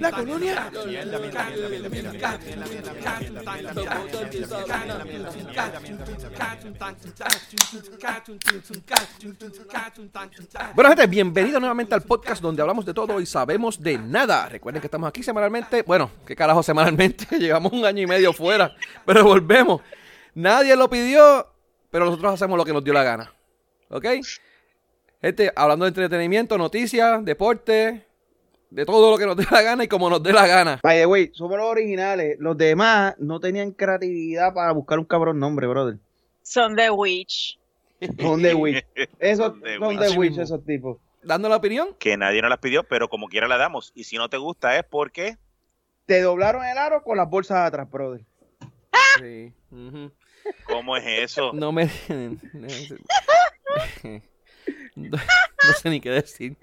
La colonia. Bueno, gente, bienvenidos nuevamente al podcast donde hablamos de todo y sabemos de nada. Recuerden que estamos aquí semanalmente. Bueno, ¿qué carajo semanalmente? Llevamos un año y medio fuera, pero volvemos. Nadie lo pidió, pero nosotros hacemos lo que nos dio la gana. ¿Ok? Gente, hablando de entretenimiento, noticias, deporte, de todo lo que nos dé la gana y como nos dé la gana. By the way, somos los originales. Los demás no tenían creatividad para buscar un cabrón nombre, brother. Son The Witch. Son de Witch. Esos Son de son Witch. esos tipos. Dando la opinión, que nadie nos las pidió, pero como quiera la damos. Y si no te gusta es porque Te doblaron el aro con las bolsas atrás, brother. sí. ¿cómo es eso? no me. no, no sé ni qué decir.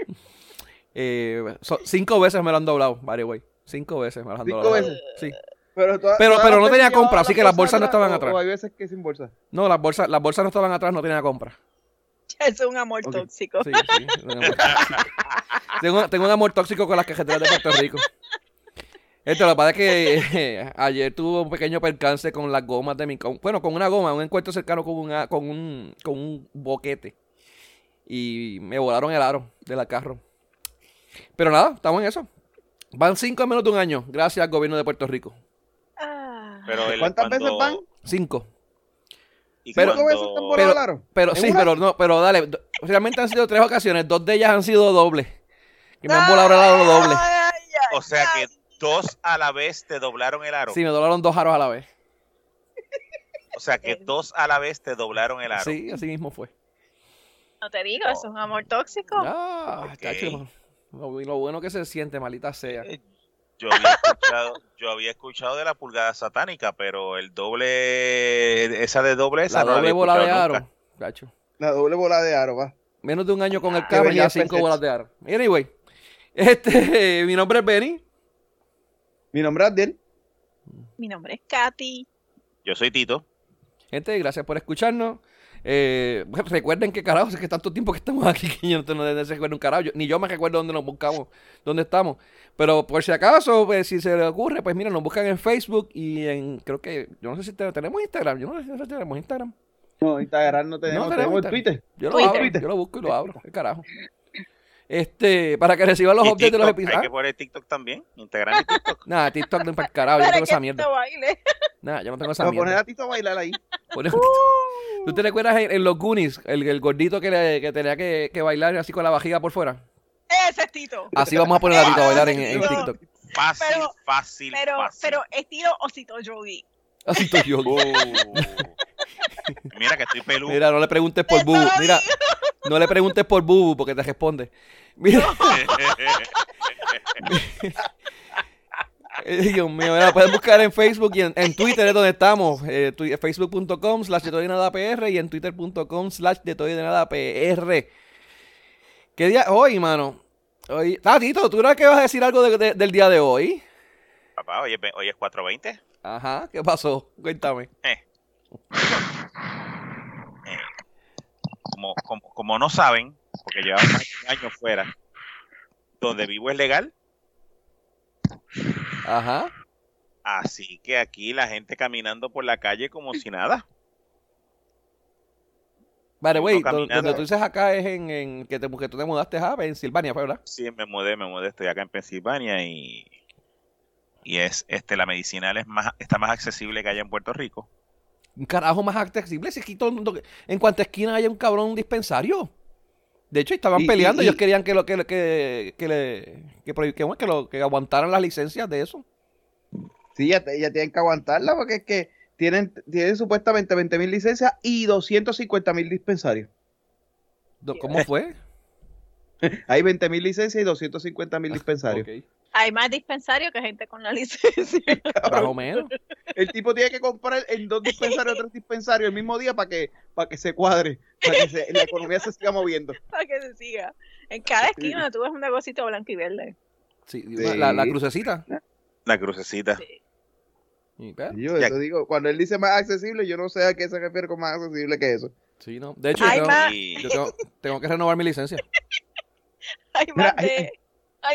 Eh, so- cinco veces me lo han doblado, by the way. Cinco veces me lo han Cinco doblado. veces. Sí. Pero, toda- Pero- no tenía compra, así que las bolsas no estaban o- atrás. O hay veces que sin bolsa. No, las bolsas, las bolsas no estaban atrás, no tenía compra. Es un amor tóxico. Sí, sí, un amor tóxico. tengo, tengo un amor tóxico con las cajeteras de Puerto Rico. Esto, lo que pasa es que eh, ayer tuve un pequeño percance con las gomas de mi... con- bueno, con una goma, un encuentro cercano con, una, con, un, con un boquete. Y me volaron el aro de la carro. Pero nada, estamos en eso. Van cinco en menos de un año, gracias al gobierno de Puerto Rico. Ah. Pero el- ¿Cuántas cuando- veces van? Cinco. y Pero- ¿Cinco veces te han cuando- volado Pero- el aro? Pero ¿En sí, una? pero no, pero dale. Realmente han sido tres ocasiones, dos de ellas han sido dobles. Que me han volado el aro doble. ay, ay, O sea que dos a la vez te doblaron el aro. Sí, me doblaron dos aros a la vez. O sea que dos a la vez te doblaron el aro. Sí, así mismo fue. No te digo, eso es un amor tóxico. Ah, Ok. chacho. Lo, lo bueno que se siente, malita sea. Eh, Yo había escuchado, yo había escuchado de la pulgada satánica, pero el doble, esa de doble esa La no la doble bola de aro. nunca. Chacho. La doble bola de aro, va. Menos de un año con el Ah, carro, ya cinco perfecto. bolas de aro. Anyway, este, mi nombre es Benny. Mi nombre es Abdiel. Mi nombre es Katy. Yo soy Tito. Gente, gracias por escucharnos. Eh, bueno, recuerden que carajo, es que tanto tiempo que estamos aquí que yo no, no, no se recuerda un carajo. Yo- ni yo me recuerdo dónde nos buscamos, dónde estamos. Pero por si acaso, pues, si se le ocurre, pues mira, nos buscan en Facebook y en, creo que, yo no sé si te- tenemos Instagram. Yo no sé si tenemos Instagram. No, Instagram no tenemos, No tenemos, tenemos Twitter. Yo lo Twitter. abro, yo lo busco y lo abro. ¿Qué carajo? Este, para que reciban los updates de los TikTok, Hay que episodios. poner TikTok también. Instagram y TikTok. Nada, TikTok no es para el carajo, yo no tengo que esa mierda. esto baile. Nada, yo no tengo esa Vamos a poner mierda. a Tito a bailar ahí. TikTok. ¿Tú te recuerdas en, en los Goonies, el, el gordito que, le- que tenía que, que bailar así con la vajiga por fuera? Ese es Tito. Así vamos a poner a Tito a bailar en. TikTok. Fácil, Pero- fácil, Pero, fácil. pero estilo osito yogi. Así estoy yo. Oh. Mira que estoy peludo. Mira, no le preguntes por Bubu. Mira, no le preguntes por Bubu porque te responde. Mira, eh, Dios mío, mira, pueden buscar en Facebook y en, en Twitter es donde estamos. Eh, twi- Facebook.com slash de todo y nada PR y en Twitter.com slash de todo y de nada PR. ¿Qué día? Hoy, mano. Hoy. Ah, Tito, ¿tú crees que vas a decir algo de- de- del día de hoy? Papá, hoy es, hoy es 4.20. Ajá, ¿qué pasó? Cuéntame. Como, como, como no saben, porque llevamos más de un año fuera, donde vivo es legal, Ajá. así que aquí la gente caminando por la calle como si nada. Vale, güey, donde tú dices acá es en, en que, te, que tú te mudaste a Pensilvania, ¿fue verdad? Sí, me mudé, me mudé, estoy acá en Pensilvania y, y es este la medicinal es más está más accesible que allá en Puerto Rico. Un carajo más accesible. Si aquí todo el mundo, en cuanta esquina hay un cabrón dispensario. De hecho, estaban Y- peleando. y- Ellos querían que lo que, que, que, le, que, que, bueno, que lo, que aguantaran las licencias de eso. Sí, ya, ya tienen que aguantarla porque es que tienen, tienen supuestamente 20.000 licencias y 250.000 dispensarios. ¿Cómo fue? Hay 20.000 licencias y 250.000 dispensarios. Ok. Hay más dispensarios que gente con la licencia. Más o menos. El tipo tiene que comprar en dos dispensarios o tres dispensarios el mismo día para que, para que se cuadre, para que se- la economía se siga moviendo. para que se siga. En cada esquina tú ves un negocito blanco y verde. Sí, Sí. La, la crucecita. La crucecita. Sí. Y, pues, yo Ya- eso digo, cuando él dice más accesible, yo no sé a qué se refiere con más accesible que eso. sí, no. De hecho, yo, tengo, yo tengo, tengo que renovar mi licencia. Hay Mira, más de, hay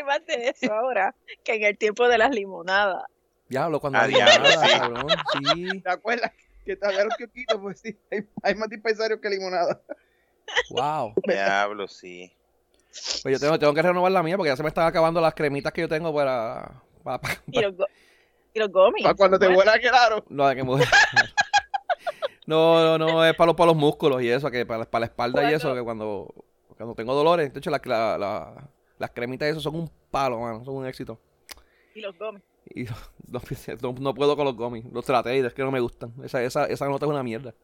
más de eso ahora que en el tiempo de las limonadas. Diablo, cuando Ah, diablo, sí. cabrón. Sí. ¿Te acuerdas? Que te había los kiosquitos, pues sí, hay, hay más dispensarios que limonada. Wow. Diablo, sí. Pues yo tengo, tengo que renovar la mía porque ya se me están acabando las cremitas que yo tengo para. para, para- Y los, go- y los gomis. Para cuando te Bueno, vuela claro. no, hay que mover. No, no, no, es para los, para los músculos y eso, que para, para la espalda y eso, que cuando, cuando tengo dolores, de hecho, la- la- la- las cremitas y eso son un palo, mano, son un éxito. Y los gomis. Y no, no- no puedo con los gomis, los traté y es que no me gustan. Esa, esa, esa nota es una mierda.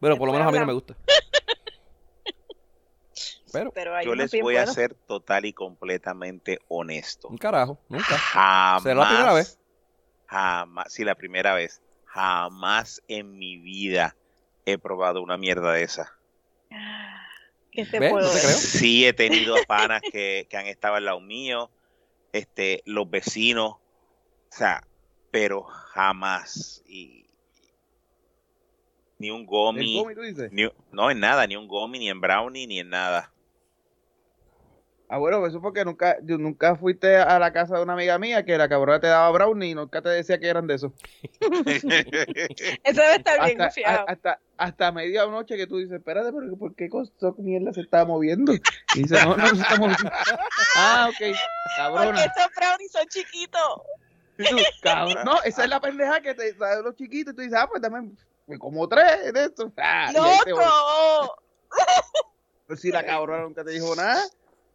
Bueno, por lo menos a mí no me gusta. Pero, Pero Yo les voy a ser total y completamente honesto. un carajo, nunca. Jamás. ¿Será la primera vez? Jamás. Sí, la primera vez. Jamás en mi vida he probado una mierda de esa. ¿Qué te ¿Ves? puedo No te decir? creo. Sí, he tenido panas que, que han estado al lado mío, este, los vecinos, o sea, pero jamás. Y, ni un gomi, gomi, tú dices. ni, no en nada, ni un gomi, ni en brownie, ni en nada. Ah, bueno, eso porque nunca, nunca fuiste a la casa de una amiga mía que la cabrona te daba brownie y nunca te decía que eran de esos. Eso debe estar bien Hasta, confiado. a- hasta, hasta media noche que tú dices, espérate, pero ¿por qué cosa mierda se estaba moviendo? Y dice, no, no, se está moviendo. Ah, ok, Porque cabrona. estos brownies son chiquitos. Tú, cabrón, no, esa es la pendeja que te da los chiquitos y tú dices, ah, pues dame pues, como tres de estos. Ah. ¡Loco! Pues si la cabrona nunca te dijo nada.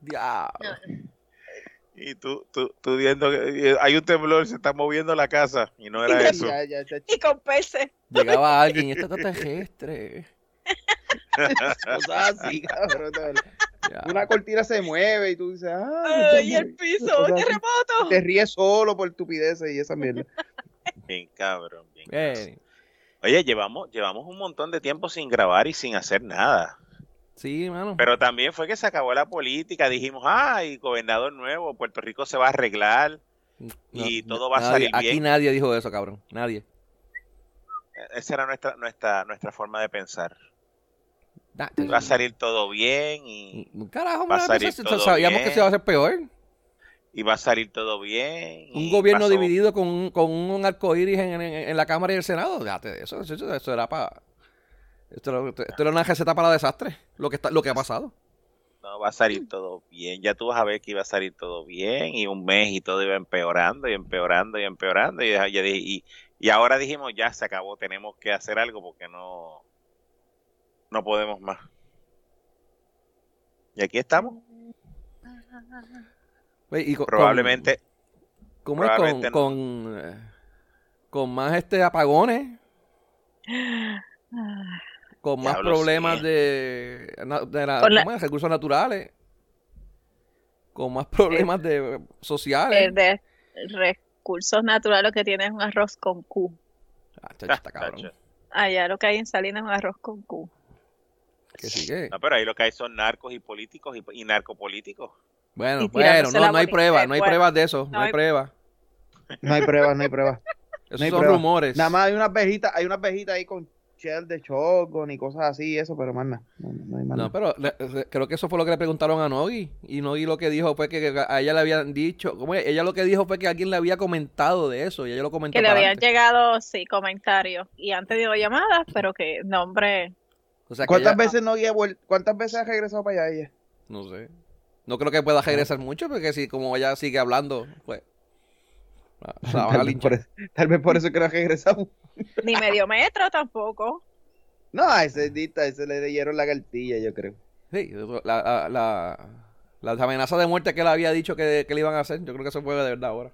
Diablo. Y tú, tú, tú viendo que eh, hay un temblor, se está moviendo la casa, y no era Y eso. ya, ya, ya, Y con peces. Llegaba alguien y esto está terrestre. cosas así, cabrón. Una cortina se mueve y tú dices, ah, Ay, el piso, terremoto. te ríes solo por estupideces y esa mierda. Bien cabrón, bien Bien. Oye, llevamos, llevamos un montón de tiempo sin grabar y sin hacer nada. Sí, mano. Pero también fue que se acabó la política. Dijimos, ay, gobernador nuevo, Puerto Rico se va a arreglar. y todo va a salir Aquí bien. nadie dijo eso, cabrón. Nadie. Esa era nuestra, nuestra, nuestra forma de pensar. Da- Va a salir todo bien y, carajo, Va a salir eso- todo sabíamos que se iba a hacer peor. y va a salir todo bien. Un gobierno pasó. dividido con, un- con un arco iris en, en- en la Cámara y el Senado. Déjate de eso, eso, eso, eso era para. Esto, era- esto era una receta para desastre. Lo que, está, lo que ha pasado. No, va a salir todo bien. Ya tú vas a ver que iba a salir todo bien y un mes y todo iba empeorando y empeorando y empeorando. Y, y, y ahora dijimos, ya se acabó, tenemos que hacer algo porque no, no podemos más. Y aquí estamos. Oye, y con- Probablemente, con- ¿Cómo es? Con, probablemente no. con, eh, con más este apagones. Con más Diablo, problemas sí. de, de la- Con la- ¿cómo es? recursos naturales. Con más problemas de sociales. El de recursos naturales lo que tiene es un arroz con Q. Ah, chacho, está cabrón. Chacho. Allá lo que hay en Salinas es un arroz con Q. Que sí que. No, pero ahí lo que hay son narcos y políticos y, y narcopolíticos. Bueno, Y bueno, no, no hay pruebas, eh, no hay pruebas de eso, no, No hay hay- pruebas. No hay pruebas, no hay pruebas. Esos No hay son pruebas. rumores. Nada más hay unas vejitas, hay unas vejitas ahí con shell de shotgun y cosas así, eso, pero más nada. No, no hay más No, pero le- le- creo que eso fue lo que le preguntaron a Nogi. Y Nogi lo que dijo fue que, que a ella le habían dicho, ¿cómo es? Ella lo que dijo fue que alguien le había comentado de eso y ella lo comentó Que le habían llegado, sí, comentarios. Y han tenido llamadas, pero que nombre. O sea, que ¿Cuántas ella- veces no había vuel- ¿Cuántas veces ha regresado para allá ella? No sé. No creo que pueda regresar mucho porque si como ella sigue hablando, pues... la- la van a Tal vez, linchar. por eso, tal vez por eso que no ha regresado. Ni medio metro tampoco. No, a ese dita, ese le dieron la cartilla, yo creo. Sí, la, la, la- las amenazas de muerte que él había dicho que, que le iban a hacer, yo creo que eso fue de verdad ahora.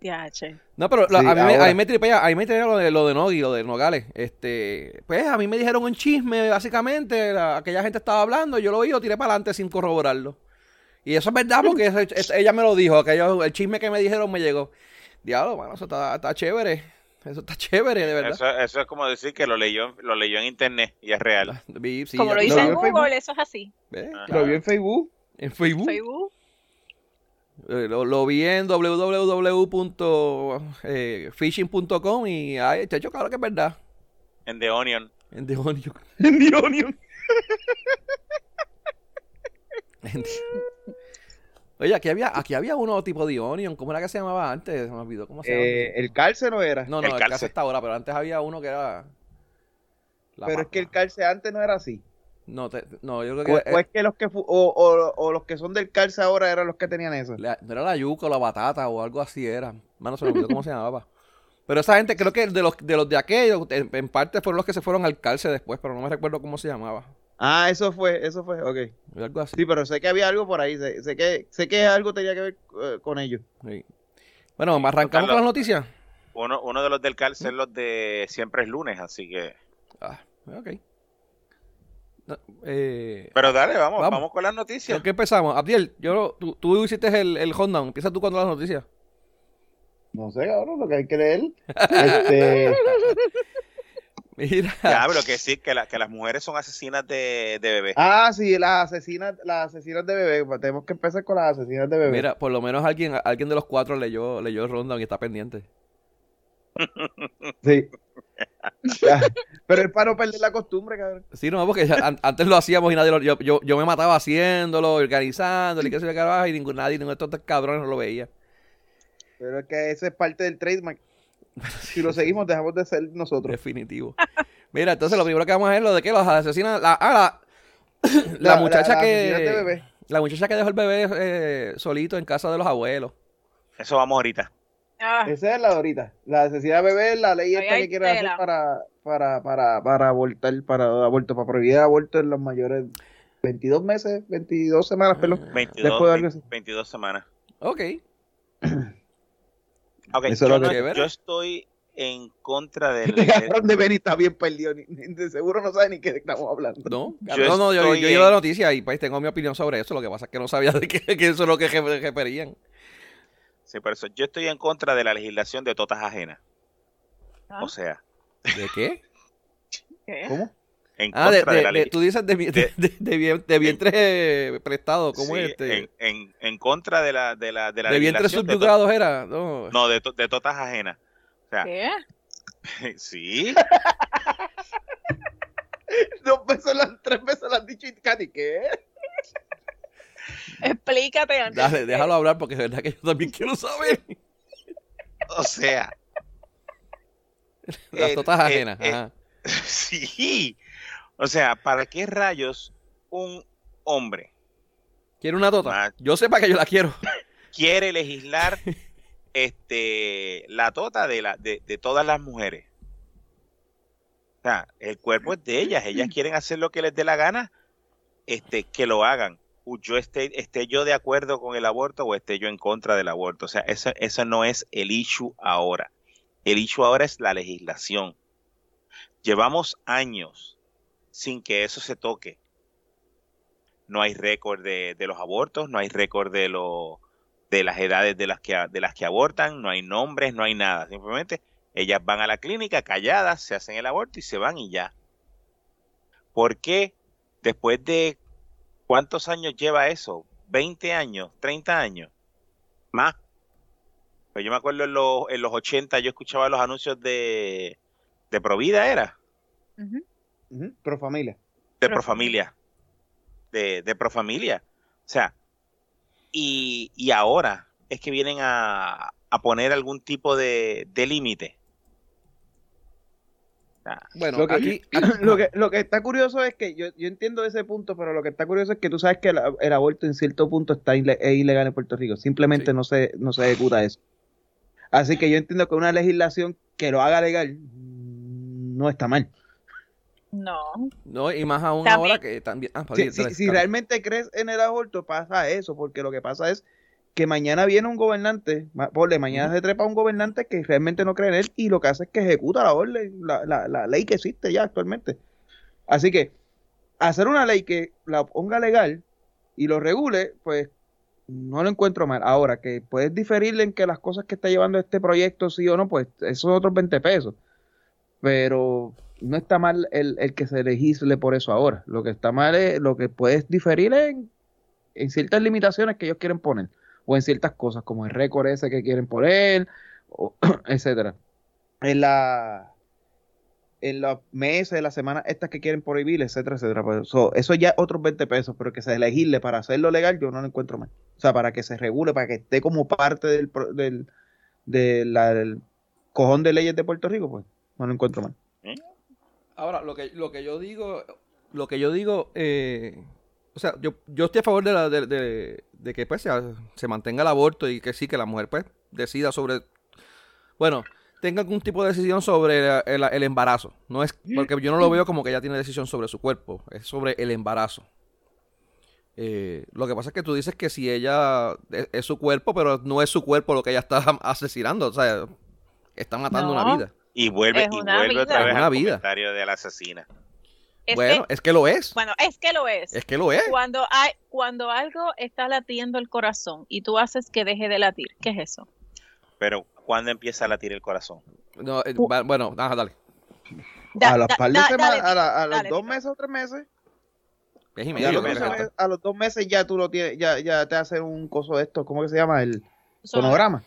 Diache. No, pero la- Sí, a, mí a mí me tripea, a mí me tripea lo de, lo de Nogui, lo de Nogales. Este, pues a mí me dijeron un chisme, básicamente, la- aquella gente estaba hablando, yo lo vi y lo tiré para adelante sin corroborarlo. Y eso es verdad porque eso- es- ella me lo dijo, aquello, el chisme que me dijeron me llegó. Diablo, bueno, eso está, está chévere. Eso está chévere, de verdad. Eso, eso es como decir que lo leyó, en- lo leyó en internet y es real. Sí, Como lo dice ¿Lo en Google, eso es así. Lo vi en Facebook. En Facebook. Facebook. Eh, Lo, lo vi en www.fishing.com y ay, chacho, claro que es verdad. En The Onion. En The Onion. En The Onion. En The- Oye, aquí había, aquí había uno tipo de Onion, ¿cómo era que se llamaba antes? Se me olvidó cómo se llamaba. Eh, el calce no era. no, no, el el, calce. está ahora, pero antes había uno que era. la pero es que el calce antes no era así. No, te- no, yo creo O, que. o es que los que o, o- o los que son del calce ahora eran los que tenían eso. la- no era la yuca o la batata o algo así era. Mano, se me olvidó cómo se llamaba. Pero esa gente, creo que de los de, los de aquellos, en, en parte fueron los que se fueron al calce después, pero no me recuerdo cómo se llamaba. Ah, eso fue, eso fue, ok. Algo así. Sí, pero sé que había algo por ahí, sé, sé que sé que algo tenía que ver eh, con ellos. Sí. Bueno, arrancamos Carlos. con las noticias. Uno, uno de los del cárcel es los de siempre es lunes, así que. Ah, ok. No, eh, Pero dale, vamos, Vamos. vamos, con las noticias. ¿Con qué empezamos? Abdiel, yo, tú, tú hiciste el, el rundown. Empieza tú con las noticias. No sé, cabrón, lo que hay que leer. Este, Mira. Ya, pero que sí, que, la- que las mujeres son asesinas de, de bebés. ah, sí, las asesinas, las asesinas de bebé. Pues Tenemos que empezar con las asesinas de bebé. Mira, por lo menos alguien, alguien de los cuatro leyó, leyó el rundown y está pendiente. Sí. Ya. Pero es para no perder la costumbre, cabrón. Sí, no, porque ya an- antes lo hacíamos y nadie lo, yo, yo, yo me mataba haciéndolo, organizándolo y qué sé yo y ningún, nadie, ninguno de estos cabrones lo veía. Pero es que ese es parte del trademark. Si lo seguimos, dejamos de ser nosotros. Definitivo. Mira, entonces lo primero que vamos a ver es lo de que los asesinan. La, ah, la, la La- muchacha que. asesinas bebé. La muchacha que dejó el bebé eh, solito en casa de los abuelos. Eso vamos ahorita. Ah, Esa es la de ahorita. La asesina de bebé es la ley Ahí esta que quieren hacer para, para, para, para abortar, para aborto, para prohibir aborto en los mayores 22 meses, 22 semanas, perdón. 22, Después de algo así. 22 semanas. Ok. Eso es yo, lo no- yo estoy en contra del... Este cabrón de Benny está bien perdido. ni- ni- de seguro no sabe ni qué estamos hablando. No, Yo no, no, yo, yo he en- la noticia y pues tengo mi opinión sobre eso. Lo que pasa es que no sabía de que, que eso es lo que re- referían. Sí, por eso, yo estoy en contra de la legislación de totas ajenas. Ah. O sea, ¿De qué? ¿qué? ¿Cómo? En Ah, de, contra de, de- la de- ley. tú dices de, de, de- de bien- de vientre eh, prestado, ¿cómo Sí, es este? en, en, en contra de la, de la, de la de vientre legislación de to- subyugados era. No. No, de, to- de totas ajenas. O sea, ¿Qué? sí, Dos veces, las, tres veces lo han dicho y Katy, ¿qué? Explícate antes. Dale, déjalo hablar porque es verdad que yo también quiero saber. o sea, Las totas eh, ajenas. eh, ajá. sí. O sea, ¿para qué rayos un hombre ¿Quiere una tota? Ma- Yo sé para que yo la quiero. quiere legislar este la tota de la de, de todas las mujeres? O sea, el cuerpo es de ellas, ellas quieren hacer lo que les dé la gana, este, que lo hagan. O Yo esté, esté yo de acuerdo con el aborto o esté yo en contra del aborto. O sea, eso, eso no es el issue ahora. El issue ahora es la legislación. Llevamos años sin que eso se toque. No hay récord de, de los abortos, no hay récord de, lo- de las edades de las, que, de las que abortan, no hay nombres, no hay nada. Simplemente ellas van a la clínica calladas, se hacen el aborto y se van y ya. ¿Por qué después de cuántos años lleva eso? ¿20 años? ¿30 años? Más. Pues yo me acuerdo en los, en los 80 yo escuchaba los anuncios de, de Provida, ¿era? Ujú. Ujú, Pro familia. de Pro- Profamilia. De, de Profamilia. O sea, y, y ahora es que vienen a, a poner algún tipo de, de límite. Bueno, Lo que, aquí. lo, que, lo que está curioso es que yo, yo entiendo ese punto, pero lo que está curioso es que tú sabes que el, el aborto en cierto punto está ile- es ilegal en Puerto Rico. Simplemente Sí. no, se, no se ejecuta eso. Así que yo entiendo que una legislación que lo haga legal no está mal. No. No, y más aún También- ahora que también. Ah, Si, realmente crees en el aborto, pasa eso, porque lo que pasa es que mañana viene un gobernante, ponle, mañana se trepa un gobernante que realmente no cree en él y lo que hace es que ejecuta la orden, la, la, la ley que existe ya actualmente. Así que hacer una ley que la ponga legal y lo regule, pues no lo encuentro mal. Ahora, que puedes diferirle en que las cosas que está llevando este proyecto sí o no, pues esos otros 20 pesos. Pero no está mal el, el que se legisle por eso ahora. Lo que está mal es lo que puedes diferir en, en ciertas limitaciones que ellos quieren poner. O en ciertas cosas, como el récord ese que quieren poner, o, etcétera. En la en los meses, las semanas estas que quieren prohibir, etcétera, etcétera. Pues, so, eso ya otros 20 pesos, pero que se elegirle para hacerlo legal, yo no lo encuentro mal. O sea, para que se regule, para que esté como parte del, del, del cojón de leyes de Puerto Rico, pues no lo encuentro mal. Ahora, lo que, lo que yo digo, lo que yo digo, eh, o sea, yo, yo estoy a favor de, la, de, de- de que pues se, se mantenga el aborto y que sí, que la mujer pues decida sobre, bueno, tenga algún tipo de decisión sobre el, el embarazo. No es, porque yo no lo veo como que ella tiene decisión sobre su cuerpo, es sobre el embarazo. Eh, lo que pasa es que tú dices que si ella es, es su cuerpo, pero no es su cuerpo lo que ella está asesinando, o sea, está matando No. una vida. Y vuelve, y vuelve otra vez al vida. comentario de la asesina. Es bueno, que- es que lo es. bueno, es que lo es. Es que lo es. Cuando hay, cuando algo está latiendo el corazón y tú haces que deje de latir, ¿qué es eso? Pero, ¿cuándo empieza a latir el corazón? No, eh, bueno, ajá, dale. Da- a las da- par de da- semanas, dale, a, la- a los dale, dos meses o tres meses, Es y medio, es. a los dos meses ya tú lo tienes, ya, ya te hacen un coso de esto, ¿cómo que se llama? El sonograma.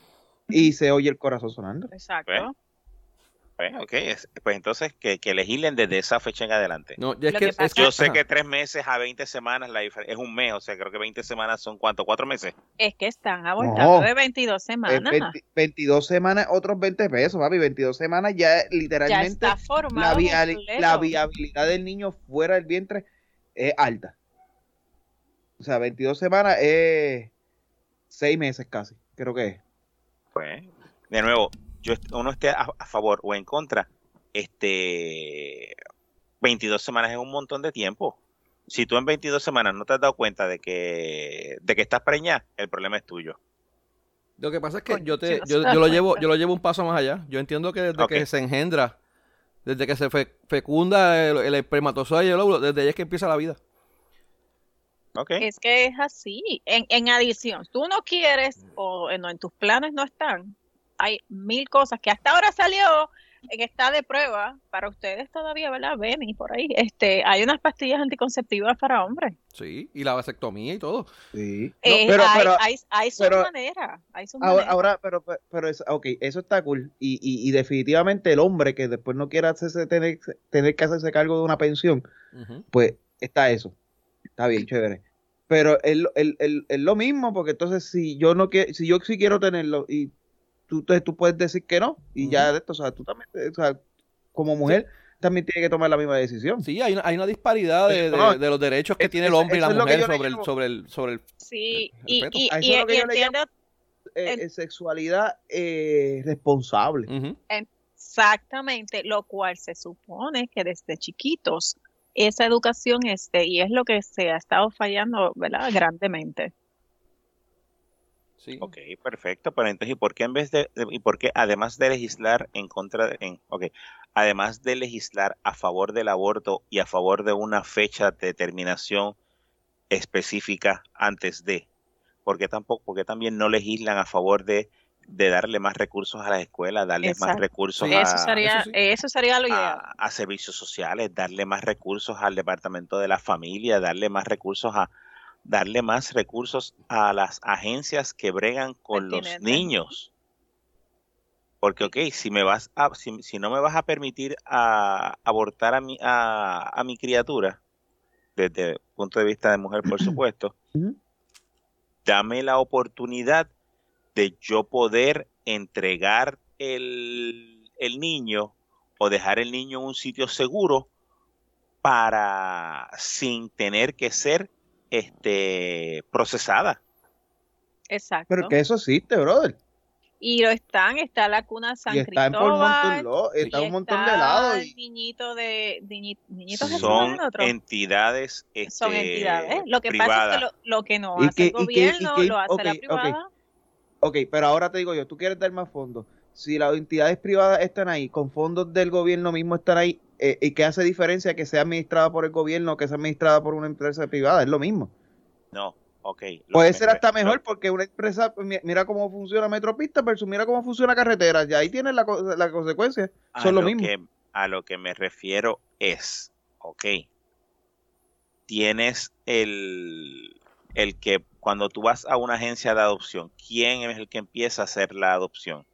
Y se oye el corazón sonando. Exacto. ¿Ves? Pues, ok, es- pues entonces que, que legislen desde esa fecha en adelante. No, ya es que, que es pasa- que- Yo sé ajá. que tres meses a 20 semanas la es un mes, o sea, creo que 20 semanas son ¿cuánto? ¿Cuatro meses? Es que están abortando No. de 22 Es semanas. 20 22 semanas, otros 20 pesos, papi. 22 semanas ya ya literalmente está formado. la, la viabilidad del niño fuera del vientre es alta. O sea, 22 semanas es 6 meses casi, creo que es. Pues, de nuevo, yo uno esté a, a favor o en contra, este 22 semanas es un montón de tiempo. Si tú en 22 semanas no te has dado cuenta de que de que estás preñada, el problema es tuyo. Lo que pasa es que yo te, no yo, yo lo llevo, yo lo llevo un paso más allá. Yo entiendo que desde que se engendra, desde que se fe- fecunda el, el espermatozoide y el óvulo, desde ahí es que empieza la vida. ¿Ok? Es que es así. En, en adición, tú no quieres o en, en tus planes no están. Hay mil cosas que hasta ahora salió, que está de prueba para ustedes todavía, ¿verdad? Ven y por ahí. Este, hay unas pastillas anticonceptivas para hombres. Sí, y la vasectomía y todo. Sí. Eh, pero, hay, pero hay, hay sus pero- maneras. Hay sus ahora, ahora, pero, pero es, ok, eso está cool. Y, y, y definitivamente el hombre que después no quiera hacerse, tener, tener que hacerse cargo de una pensión, pues está eso. Está bien, chévere. Pero es, lo- el- el- es lo mismo, porque entonces si yo no quiero, si yo sí quiero tenerlo y tú, entonces tú puedes decir que no, y ya de esto, o sea, tú también, o sea, como mujer, también tienes que tomar la misma decisión. Sí, hay una, hay una disparidad de, de- No, de los derechos que es- tiene el eso- hombre y la mujer sobre el, sobre el, sobre el, Sí, el y, y, y- y Eh, en- eh, sexualidad eh, responsable. Exactamente lo cual se supone que desde chiquitos esa educación esté, y es lo que se ha estado fallando, ¿verdad? Grandemente. Sí. Ok, perfecto. Pero entonces, ¿y por qué en vez de, de- y por qué además de legislar en contra de, en, ok, además de legislar a favor del aborto y a favor de una fecha de terminación específica antes de, ¿por qué tampoco, por qué también no legislan a favor de, de darle más recursos a las escuelas, darle más recursos Sí, a, Eso sería, eso sí. eso sería lo ideal. a, a servicios sociales, darle más recursos al departamento de la familia, darle más recursos a darle más recursos a las agencias que bregan con los niños. Porque, ok, si me vas a, si, si no me vas a permitir a, abortar a mi, a, a mi criatura, desde el punto de vista de mujer, por supuesto, dame la oportunidad de yo poder entregar el, el niño o dejar el niño en un sitio seguro para sin tener que ser este procesada. Exacto. Pero que eso existe, brother. Y lo están, está la cuna San y está en por un montón, Cristóbal. lo- está y un montón de lados. Y, niñito de niñi- niñitos que se Son entidades Son este, entidades. Lo que pasa es que lo, lo que no Y hace que- el y que- y gobierno que- lo hace la privada. ok, pero ahora te digo yo, tú quieres dar más fondos. Si las entidades privadas están ahí, con fondos del gobierno mismo están ahí, eh, ¿y qué hace diferencia que sea administrada por el gobierno o que sea administrada por una empresa privada? Es lo mismo. No, ok. Puede ser hasta mejor porque una empresa, mi- mira cómo funciona Metropista versus mira cómo funciona carretera. Ya ahí tienes la, la consecuencia. a Son lo lo mismo. que a lo que me refiero es, ok, tienes el, el que cuando tú vas a una agencia de adopción, ¿quién es el que empieza a hacer la adopción?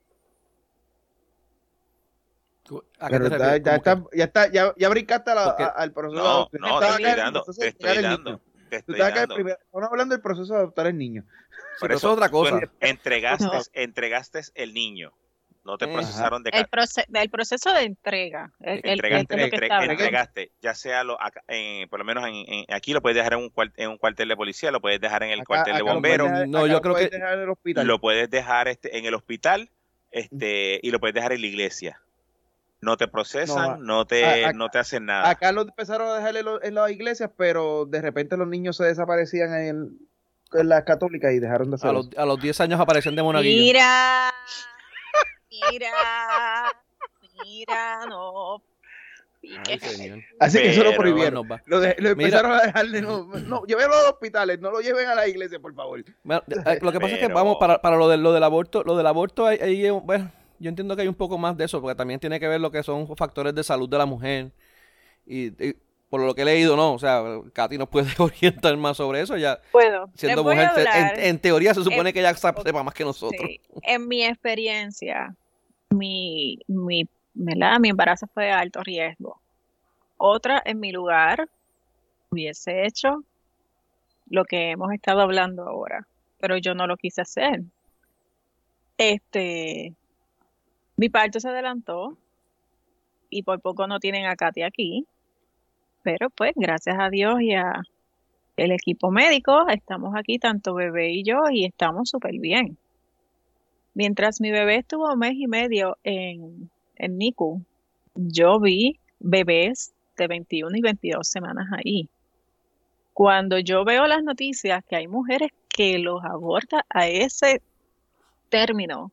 Tú- ¿a qué te refieres? ya, está, ya está, ya, ya brincaste a la- Porque- a- al proceso de No, adopción. no, te estoy el dando, te de estoy el dando, te estoy Estamos hablando del proceso de adoptar el niño. Por Pero eso es otra cosa. tú entregaste, No. entregaste el niño, no te Ajá. procesaron de El, proce- el proceso de entrega. El, el- entregaste, que entre- entregaste, ya sea lo, acá- en- por lo menos en, en- aquí lo puedes dejar en un, cuart- en un cuartel de policía, lo puedes dejar en el Acá- cuartel de acá lo bomberos, No, yo creo puedes que- dejar en el hospital. lo puedes dejar este, en el hospital este, y lo puedes dejar en la iglesia. No te procesan, No, no, te, a- a- no te hacen nada. Acá lo empezaron a dejar en, lo- en las iglesias, pero de repente los niños se desaparecían en, en las católicas y dejaron de hacer A los, a los 10 años aparecen de monaguillo. Mira, mira, mira, no. Ay. Así que eso lo prohibieron. Va. Lo, de- lo Mira. empezaron a dejarle, no, no, llévenlo a los hospitales, no lo lleven a la iglesia, por favor. Bueno, eh, lo que pasa es que vamos para, para lo, de, lo del aborto, lo del aborto hay, hay, eh, bueno, yo entiendo que hay un poco más de eso, porque también tiene que ver lo que son factores de salud de la mujer. Y, y por lo que he leído, no, o sea, Katy nos puede orientar más sobre eso, ya Bueno, siendo mujer, hablar, en, en teoría se supone en- que ella sepa más que nosotros. sí, en mi experiencia, mi, mi, ¿verdad? mi embarazo fue de alto riesgo. Otra en mi lugar hubiese hecho lo que hemos estado hablando ahora, pero yo no lo quise hacer. Este, mi parto se adelantó y por poco no tienen a Katy aquí, pero pues gracias a Dios y a el equipo médico estamos aquí, tanto bebé y yo, y estamos súper bien. Mientras mi bebé estuvo un mes y medio en, en NICU, yo vi bebés de 21 y 22 semanas ahí. Cuando yo veo las noticias que hay mujeres que los abortan a ese término,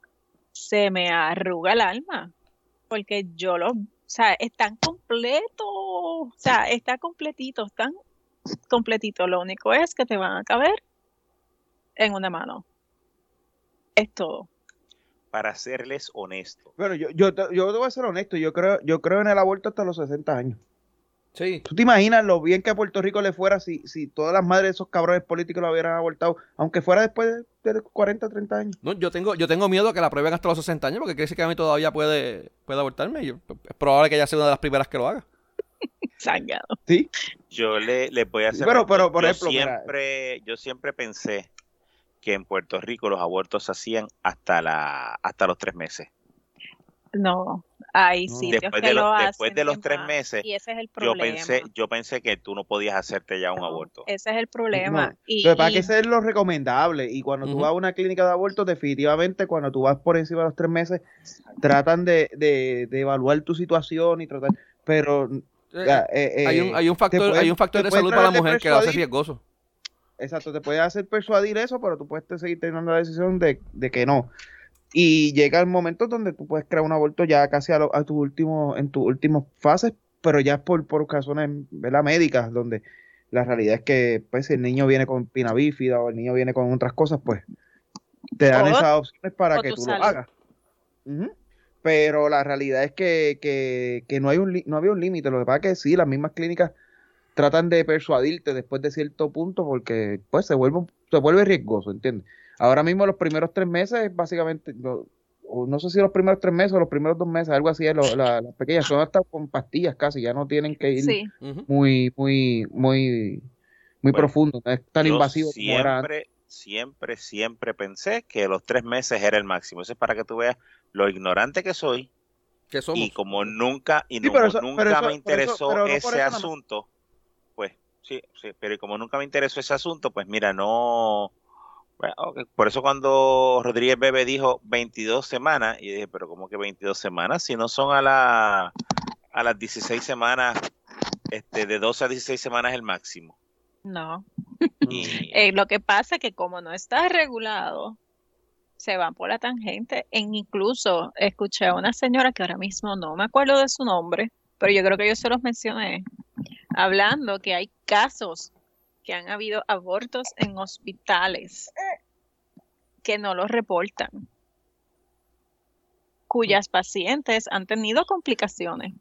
se me arruga el alma, porque yo los, o sea, están completos, o sea, está completito, están completitos. Lo único es que te van a caber en una mano. Es todo. Para serles honesto. Bueno, yo, yo, te, yo te voy a ser honesto, yo creo, yo creo en el aborto hasta los 60 años. Sí. ¿Tú te imaginas lo bien que a Puerto Rico le fuera si, si todas las madres de esos cabrones políticos lo hubieran abortado, aunque fuera después de, de 40, 30 años? No, yo tengo, yo tengo miedo que la prueben hasta los 60 años, porque decir que a mí todavía puede, puede abortarme. y yo- es probable que ella sea una de las primeras que lo haga. Sangado. Sí, Yo le, le voy a hacer. pero- pero, por yo ejemplo, mira. siempre, yo siempre pensé que en Puerto Rico los abortos se hacían hasta la, hasta los tres meses. No, hay No. sitios Después que de lo los- hacen después de los y tres meses, Y ese es el Yo problema. pensé, yo pensé que tú no podías hacerte ya un No, aborto. Ese es el problema. No, Y, Lo que y- ese es lo recomendable. Y cuando tú Ujú. vas a una clínica de aborto, definitivamente cuando tú vas por encima de los tres meses, tratan de, de, de evaluar tu situación y tratar. Pero Eh, eh, eh, hay, un, hay un factor, hay un factor de salud para la mujer que lo hace persuadir. riesgoso. Exacto, te puede hacer persuadir eso, pero tú puedes seguir teniendo la decisión de, de que no. Y llega el momento donde tú puedes crear un aborto ya casi a, lo- a tu último, en tus últimas fases, pero ya es por, por razones ¿verdad? médicas, donde la realidad es que pues, si el niño viene con pina bífida o el niño viene con otras cosas, pues te dan O- esas opciones para que tú lo hagas. Pero la realidad es que, que, que no, hay un, no había un límite. Lo que pasa es que sí, las mismas clínicas tratan de persuadirte después de cierto punto porque pues se vuelve, se vuelve riesgoso, ¿entiendes? Ahora mismo los primeros tres meses, básicamente, lo- no sé si los primeros tres meses o los primeros dos meses, algo así, es lo- la- las pequeñas son hasta con pastillas casi, ya no tienen que ir sí, muy, muy, muy, muy Bueno, profundo, no es tan Yo invasivo como era antes. siempre, siempre, siempre pensé que los tres meses era el máximo. Eso es para que tú veas lo ignorante que soy Que somos. y como nunca y Sí, no- eso- nunca eso- me eso- interesó no ese eso más. asunto, pues sí, sí, pero y como nunca me interesó ese asunto, pues mira, no. Bueno, Por eso cuando Rodríguez Bebe dijo 22 semanas, y dije, pero ¿cómo que 22 semanas? Si no son a, la, a las 16 semanas, este, de 12 a 16 semanas el máximo. no. Y, Eh, lo que pasa es que como no está regulado, se van por la tangente. En incluso escuché a una señora que ahora mismo no me acuerdo de su nombre, pero yo creo que yo se los mencioné, hablando que hay casos que han habido abortos en hospitales que no los reportan, cuyas pacientes han tenido complicaciones.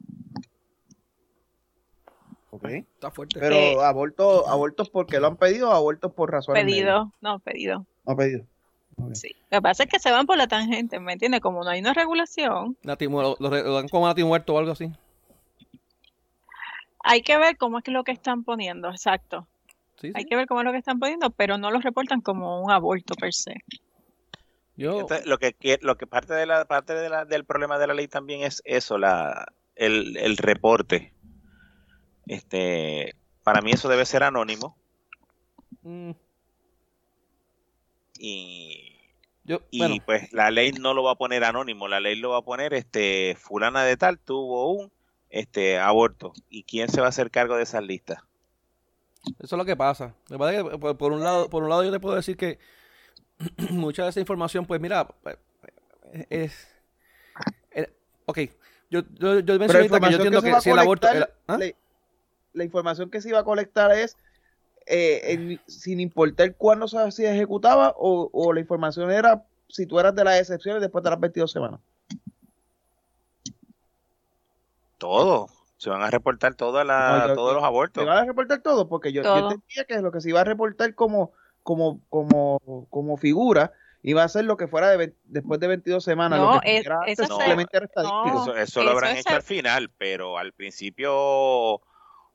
Ok. Está fuerte. Pero Eh, aborto, abortos porque lo han pedido o abortos por razones? Pedido, no, pedido. No pedido. Sí. Lo que pasa es que se van por la tangente, ¿me entiendes? Como no hay una regulación, lo, lo- lo dan como Nati muerto o algo así. hay que ver cómo es que lo que están poniendo, exacto. Sí, Hay sí. que ver cómo es lo que están poniendo, pero no lo reportan como un aborto per se. Yo, Entonces, lo que lo que parte de la parte de la- del problema de la ley también es eso, la el, el reporte. Este, para mí eso debe ser anónimo mm, y, yo, y bueno, pues la ley no lo va a poner anónimo, la ley lo va a poner este fulana de tal tuvo un este aborto y quién se va a hacer cargo de esas listas. Eso es lo que pasa. Lo que pasa es que, por, por un lado, por un lado yo te puedo decir que mucha de esa información, pues mira, eh, es... eh, ok, yo, yo, yo mencioné ahorita que yo entiendo que, a si el aborto... colectar, el- ¿ah? la, la información que se iba a colectar es eh, en- sin importar cuándo se se ejecutaba o, o la información era si tú eras de las excepciones después de las 22 semanas. Todo, se van a reportar todas las- No, yo- todos los ¿Se abortos. van a reportar todo? Porque yo, yo entendía que lo que se iba a reportar como, como, como, como figura iba a ser lo que fuera de después de 22 semanas. No, lo que es- eso se- simplemente era estadístico. no. Eso, eso lo habrán hecho al final, pero al principio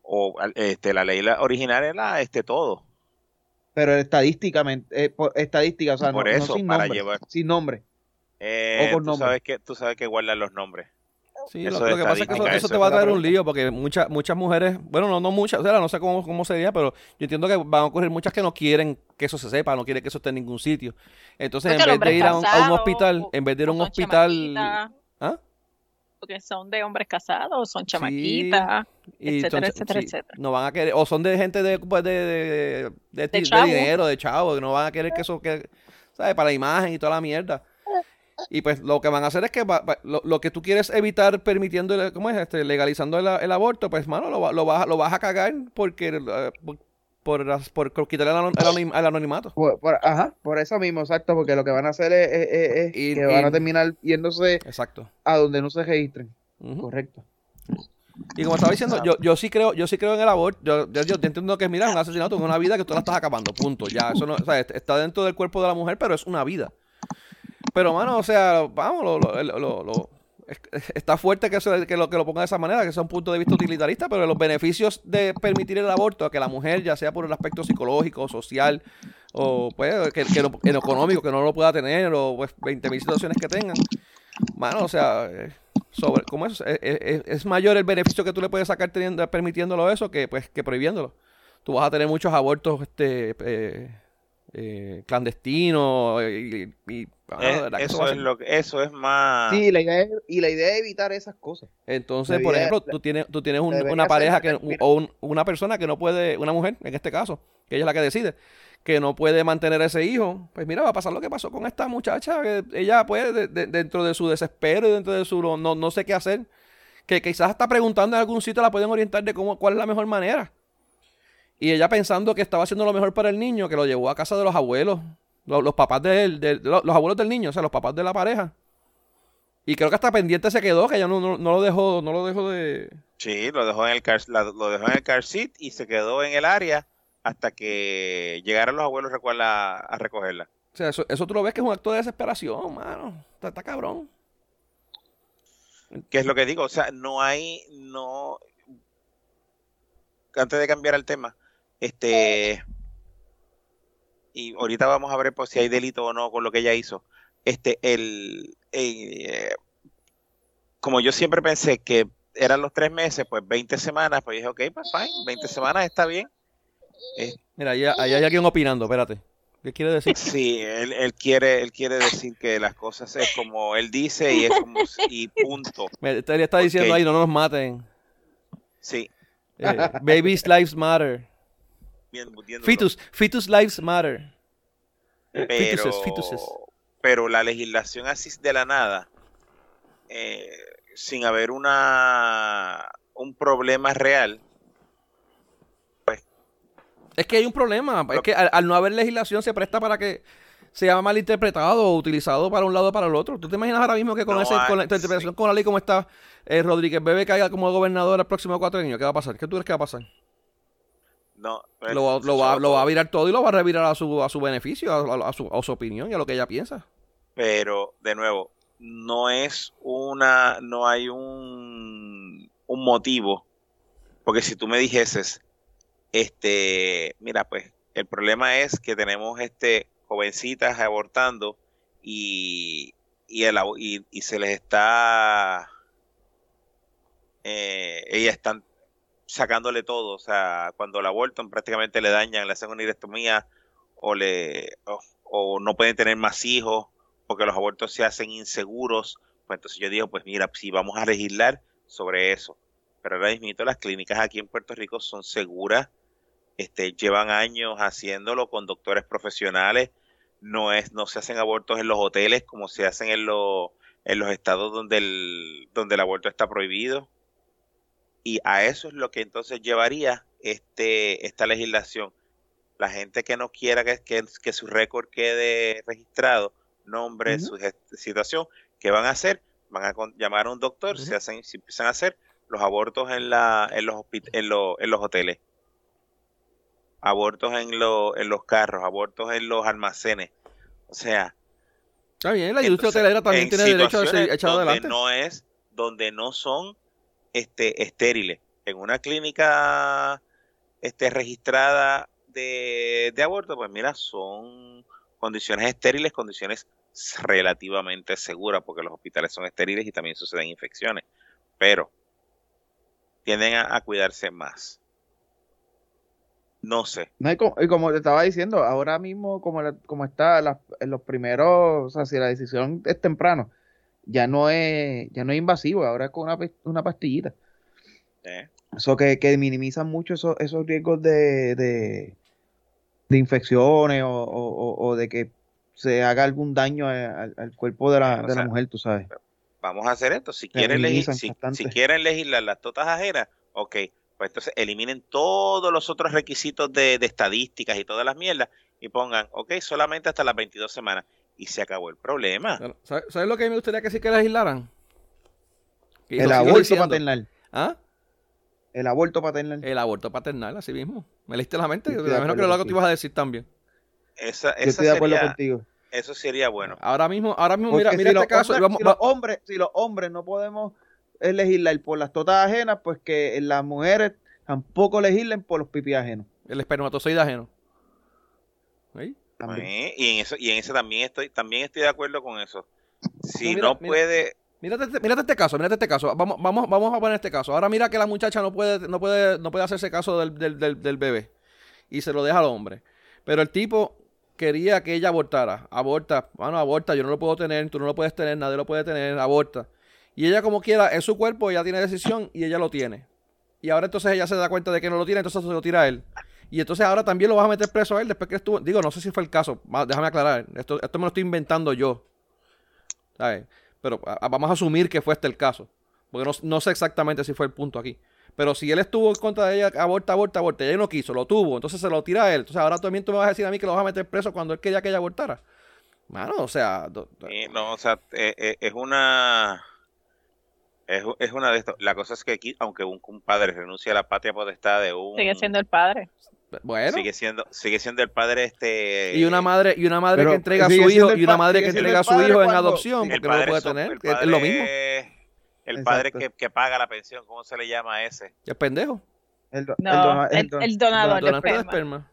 o al- este la ley la- original era este todo. Pero estadísticamente, eh, por- estadística, o sea, Por no, no eso, sin para nombre, llevar- sin nombre. Eh, O con tú nombre. sabes que tú sabes que guardan los nombres. Sí, Eso lo, que pasa es que eso, te va a traer un lío porque muchas muchas mujeres, bueno, no no muchas, o sea, no sé cómo, cómo sería, pero yo entiendo que van a ocurrir muchas que no quieren que eso se sepa, no quieren que eso esté en ningún sitio. Entonces, en vez de ir a un, a un casado, hospital, o- en vez de ir a un hospital, ¿ah? Porque son de hombres casados, o son chamaquitas. Etcétera, son- etcétera, sí, etcétera. No van a querer, o son de gente de, pues, de, de, dinero, de chavo, que no van a querer que eso, que, ¿sabes? Para la imagen y toda la mierda. Y pues lo que van a hacer es que va- va- lo, lo que tú quieres evitar permitiendo, el- ¿cómo es? Este, legalizando el, el aborto, pues, mano, lo, va- lo, vas, a- lo vas a cagar porque, eh, por, por, quitarle el, anon- el anonim- el anonimato. Por, por- ajá, por eso mismo, exacto, porque lo que van a hacer es, es- es- es Y- que van y- a terminar yéndose Exacto. a donde no se registren. Correcto. Y como estaba diciendo, yo, yo sí creo, yo sí creo en el aborto. Yo, yo, yo entiendo que mira, es un asesinato, es una vida que tú la estás acabando. Punto. Ya, eso no, o sea, está dentro del cuerpo de la mujer, pero es una vida. Pero, mano, o sea, vamos, lo, lo- lo- lo- es- está fuerte que, se- que, lo, que lo ponga de esa manera, que sea un punto de vista utilitarista, pero los beneficios de permitir el aborto a que la mujer, ya sea por el aspecto psicológico, social, o pues que, que no- en económico, que no lo pueda tener, o pues 20.000 situaciones que tengan, mano, o sea, eh, sobre, ¿cómo es? Es, es- es mayor el beneficio que tú le puedes sacar teniendo, permitiéndolo eso que pues que prohibiéndolo. Tú vas a tener muchos abortos este eh, eh, clandestinos y, y- y- ah, Eh, eso a es lo que- eso es más Sí, la idea es, y la idea es evitar esas cosas. Entonces, La por idea- ejemplo, tú tienes, tú tienes un- una pareja que, o un- una persona que no puede, una mujer en este caso, que ella es la que decide, que no puede mantener ese hijo, pues mira, va a pasar lo que pasó con esta muchacha, que ella puede, de- de- dentro de su desespero y dentro de su no, no, no sé qué hacer, que quizás está preguntando en algún sitio, la pueden orientar de cómo, cuál es la mejor manera. Y ella pensando que estaba haciendo lo mejor para el niño, que lo llevó a casa de los abuelos, los, los papás de él, de- de los, los abuelos del niño, o sea, los papás de la pareja. Y creo que hasta pendiente se quedó, que ella no, no, no lo dejó, no lo dejó de, Sí, lo dejó en el car, la- lo dejó en el car seat y se quedó en el área hasta que llegaron los abuelos recuerda, a recogerla. O sea, eso, eso tú lo ves que es un acto de desesperación, mano. Está, está cabrón. ¿Qué es lo que digo? O sea, no hay, no, antes de cambiar el tema, este, y ahorita vamos a ver pues, si hay delito o no con lo que ella hizo. Este, el, eh, como yo siempre pensé que eran los tres meses, pues 20 semanas, pues dije, ok, pues fine, 20 semanas está bien. Eh, Mira, ahí, ahí hay alguien opinando, espérate. ¿Qué quiere decir? Sí, él, él quiere, él quiere decir que las cosas es como él dice y es como y punto. Me, él está diciendo Ok. ahí, no nos maten. Sí, Eh, babies lives matter. Fetus, fetus lives matter. pero, fetuses, fetuses. pero la legislación así de la nada, eh, sin haber una un problema real, Es que hay un problema. Es que al, al no haber legislación se presta para que sea malinterpretado o utilizado para un lado o para el otro. ¿Tú te imaginas ahora mismo que con, No ese, hay- con la interpretación con la ley como está, eh, Rodríguez Bebe caiga como gobernador el próximo cuatro años? ¿Qué va a pasar? ¿Qué tú crees que va a pasar? No, pues, Lo, lo va, lo va a virar todo y lo va a revirar a su, a su beneficio, a, a- a su, a su opinión y a lo que ella piensa. Pero, de nuevo, no es una, no hay un, un motivo. Porque si tú me dijeses, este, mira, pues, el problema es que tenemos este jovencitas abortando y, y, el y, y se les está, eh, ellas están sacándole todo, o sea, cuando la abortan prácticamente le dañan, le hacen una histerectomía o le o, no pueden tener más hijos porque los abortos se hacen inseguros, pues entonces yo digo, pues mira, si vamos a legislar sobre eso. Pero ahora mismo las clínicas aquí en Puerto Rico son seguras, este, llevan años haciéndolo con doctores profesionales, no es, no se hacen abortos en los hoteles como se hacen en los, en los estados donde el, donde el aborto está prohibido. Y a eso es lo que entonces llevaría este, esta legislación. La gente que no quiera que, que, que su récord quede registrado, nombre, su situación, ¿qué van a hacer? Van a con- llamar a un doctor, se hacen, se empiezan a hacer los abortos en, la, en, los, en, los, en los hoteles, abortos en, lo- en los carros, abortos en los almacenes. O sea, Está bien, la industria entonces, hotelera también en tiene derecho a ser echado adelante. no es donde no son este estériles. En una clínica este registrada de, de aborto pues mira son condiciones estériles condiciones relativamente seguras porque los hospitales son estériles y también suceden infecciones. Pero tienden a, a cuidarse más. No sé. No, y, como, te estaba diciendo, ahora mismo, como, como está en los primeros, o sea, si la decisión es temprano, ya no es, ya no es invasivo, ahora es con una, una pastillita. ¿eh? Eso que, que minimizan mucho esos, esos riesgos de, de, de infecciones o, o- o- de que se haga algún daño al, al cuerpo de la, de la mujer, tú sabes. vamos a hacer esto. Si quieren, si quieren legislar las totas ajenas, ok, pues entonces eliminen todos los otros requisitos de, de estadísticas y todas las mierdas y pongan, ok, solamente hasta las 22 semanas. Y se acabó el problema. ¿Sabes lo que me gustaría que sí que legislaran? Que El aborto diciendo. paternal. ¿Ah? El aborto paternal. El aborto paternal, así mismo. Me leíste la mente. Yo Me estoy de imagino que lo que tú ibas a decir también. Esa, Yo esa estoy de acuerdo sería- contigo. eso sería bueno. Ahora mismo, ahora mismo, Porque mira, si mira este caso. y hombres- vamos- si, los hombres, si los hombres no podemos eh, legislar por las totas ajenas, pues que las mujeres tampoco legislen por los pipí ajenos. el espermatozoide ajeno. ¿Sí? También. ¿eh? Y en eso, y en eso también estoy, también estoy de acuerdo con eso. Si No, no, mira, mira. puede, Mírate, este- mírate este caso, mírate este caso. Vamos, vamos, vamos a poner este caso. Ahora mira que la muchacha no puede, no puede, no puede hacerse caso del, del, del, del bebé. Y se lo deja al hombre. Pero el tipo quería que ella abortara. Aborta. Bueno, aborta, yo no lo puedo tener, tú no lo puedes tener, nadie lo puede tener, aborta. Y ella como quiera, es su cuerpo, ella tiene decisión y ella lo tiene. Y ahora entonces ella se da cuenta de que no lo tiene, entonces se lo tira a él. Y entonces ahora también lo vas a meter preso a él después que estuvo. Digo, no sé si fue el caso. Déjame aclarar. Esto, esto me lo estoy inventando yo. ¿Sabes? Pero a- vamos a asumir que fue este el caso. Porque no, no sé exactamente si fue el punto aquí. Pero si él estuvo en contra de ella, aborta, aborta, aborta, y ella no quiso, lo tuvo, entonces se lo tira a él. Entonces ahora también tú me vas a decir a mí que lo vas a meter preso cuando él quería que ella abortara. Mano, o sea, do- do- Sí, no, o sea, eh, eh, es una es, es una de estas. La cosa es que aquí, aunque un, un padre renuncia a la patria potestad de un Sigue siendo el padre. Bueno. sigue siendo sigue siendo el padre este Y una madre, y una madre Pero que entrega a su hijo, el y una madre que entrega a el su padre hijo en cuando- adopción, el porque no lo padre puede so- tener. el que es lo padre- mismo. el padre que, que paga la pensión, ¿cómo se le llama a ese? Es pendejo. El, do- No, el- don- el donador de Donante de esperma. esperma.